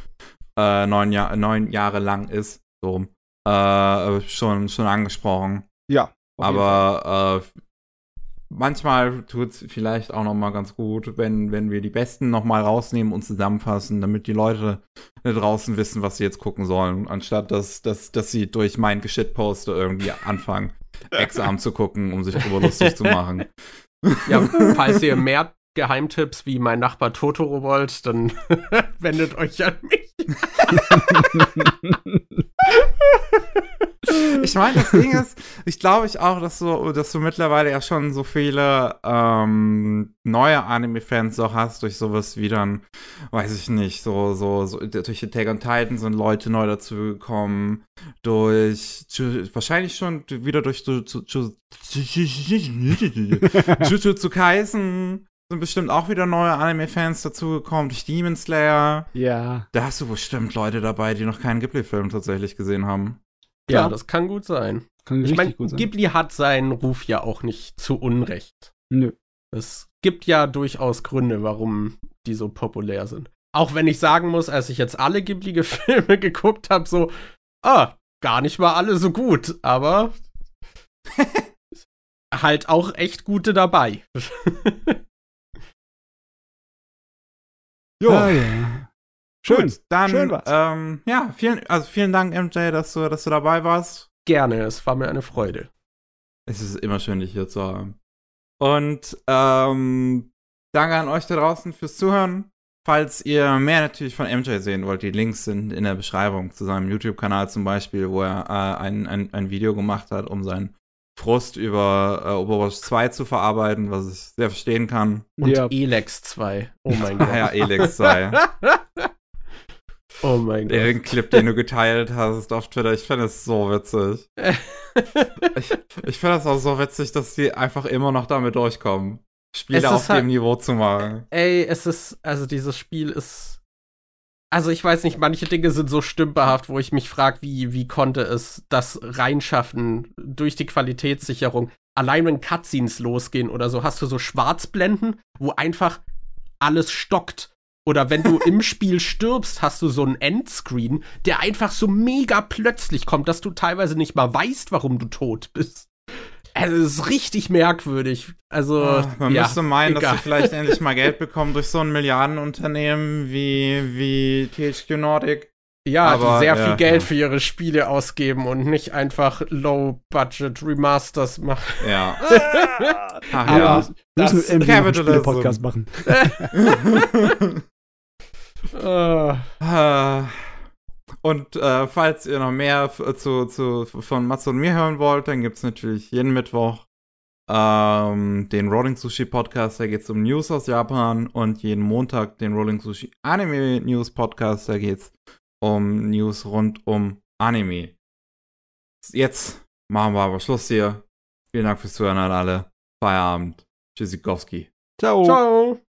äh, neun, Jahr, neun Jahre lang ist, so, äh, schon, schon angesprochen. Ja. Aber äh, manchmal tut es vielleicht auch noch mal ganz gut, wenn, wenn wir die Besten noch mal rausnehmen und zusammenfassen, damit die Leute da draußen wissen, was sie jetzt gucken sollen, anstatt dass, dass, dass sie durch mein Geschitposte irgendwie anfangen, Examen zu gucken, um sich darüber lustig zu machen. Ja, falls ihr mehr Geheimtipps wie mein Nachbar Totoro wollt, dann wendet euch an mich. ich meine, das Ding ist, ich glaube ich auch, dass du, dass du mittlerweile ja schon so viele ähm, neue Anime-Fans auch hast, durch sowas wie dann, weiß ich nicht, so, so, so durch Attack on Titan sind Leute neu dazu gekommen, durch, wahrscheinlich schon wieder durch Jujutsu Kaisen sind bestimmt auch wieder neue Anime-Fans dazugekommen, durch Demon Slayer. Ja. Da hast du bestimmt Leute dabei, die noch keinen Ghibli-Film tatsächlich gesehen haben. Ja, ja, das kann gut sein. Kann ich meine, Ghibli hat seinen Ruf ja auch nicht zu Unrecht. Nö. Es gibt ja durchaus Gründe, warum die so populär sind. Auch wenn ich sagen muss, als ich jetzt alle Ghibli-Filme geguckt habe, so, ah, gar nicht mal alle so gut, aber halt auch echt gute dabei. jo. Ah, ja. Schön. Gut, dann, Schön ähm, ja, vielen, also vielen Dank, MJ, dass du, dass du dabei warst. Gerne, es war mir eine Freude. Es ist immer schön, dich hier zu haben. Und ähm, danke an euch da draußen fürs Zuhören. Falls ihr mehr natürlich von MJ sehen wollt, die Links sind in der Beschreibung zu seinem YouTube-Kanal zum Beispiel, wo er äh, ein, ein, ein Video gemacht hat, um seinen Frust über äh, Overwatch 2 zu verarbeiten, was ich sehr verstehen kann. Und ja. Elex 2. Oh mein Gott. ja, Elex 2. Oh mein Gott. Den Clip, den du geteilt hast auf Twitter, ich finde es so witzig. ich ich finde es auch so witzig, dass die einfach immer noch damit durchkommen. Spiele auf halt, dem Niveau zu machen. Ey, es ist, also dieses Spiel ist. Also ich weiß nicht, manche Dinge sind so stümperhaft, wo ich mich frage, wie, wie konnte es das reinschaffen durch die Qualitätssicherung. Allein wenn Cutscenes losgehen oder so, hast du so Schwarzblenden, wo einfach alles stockt oder wenn du im Spiel stirbst, hast du so einen Endscreen, der einfach so mega plötzlich kommt, dass du teilweise nicht mal weißt, warum du tot bist. Also, es ist richtig merkwürdig. Also, oh, man ja, müsste meinen, egal. dass sie vielleicht endlich mal Geld bekommen durch so ein Milliardenunternehmen wie, wie THQ Nordic. Ja, Aber, die sehr ja, viel Geld ja. für ihre Spiele ausgeben und nicht einfach Low-Budget Remasters machen. Ja. Ach, ja. Das müssen wir einen Podcast machen. Ah. Und äh, falls ihr noch mehr zu, zu, von Matsu und mir hören wollt, dann gibt es natürlich jeden Mittwoch ähm, den Rolling Sushi Podcast, da geht es um News aus Japan. Und jeden Montag den Rolling Sushi Anime News Podcast, da geht es um News rund um Anime. Jetzt machen wir aber Schluss hier. Vielen Dank fürs Zuhören an alle. Feierabend. Tschüssikowski. Ciao. Ciao.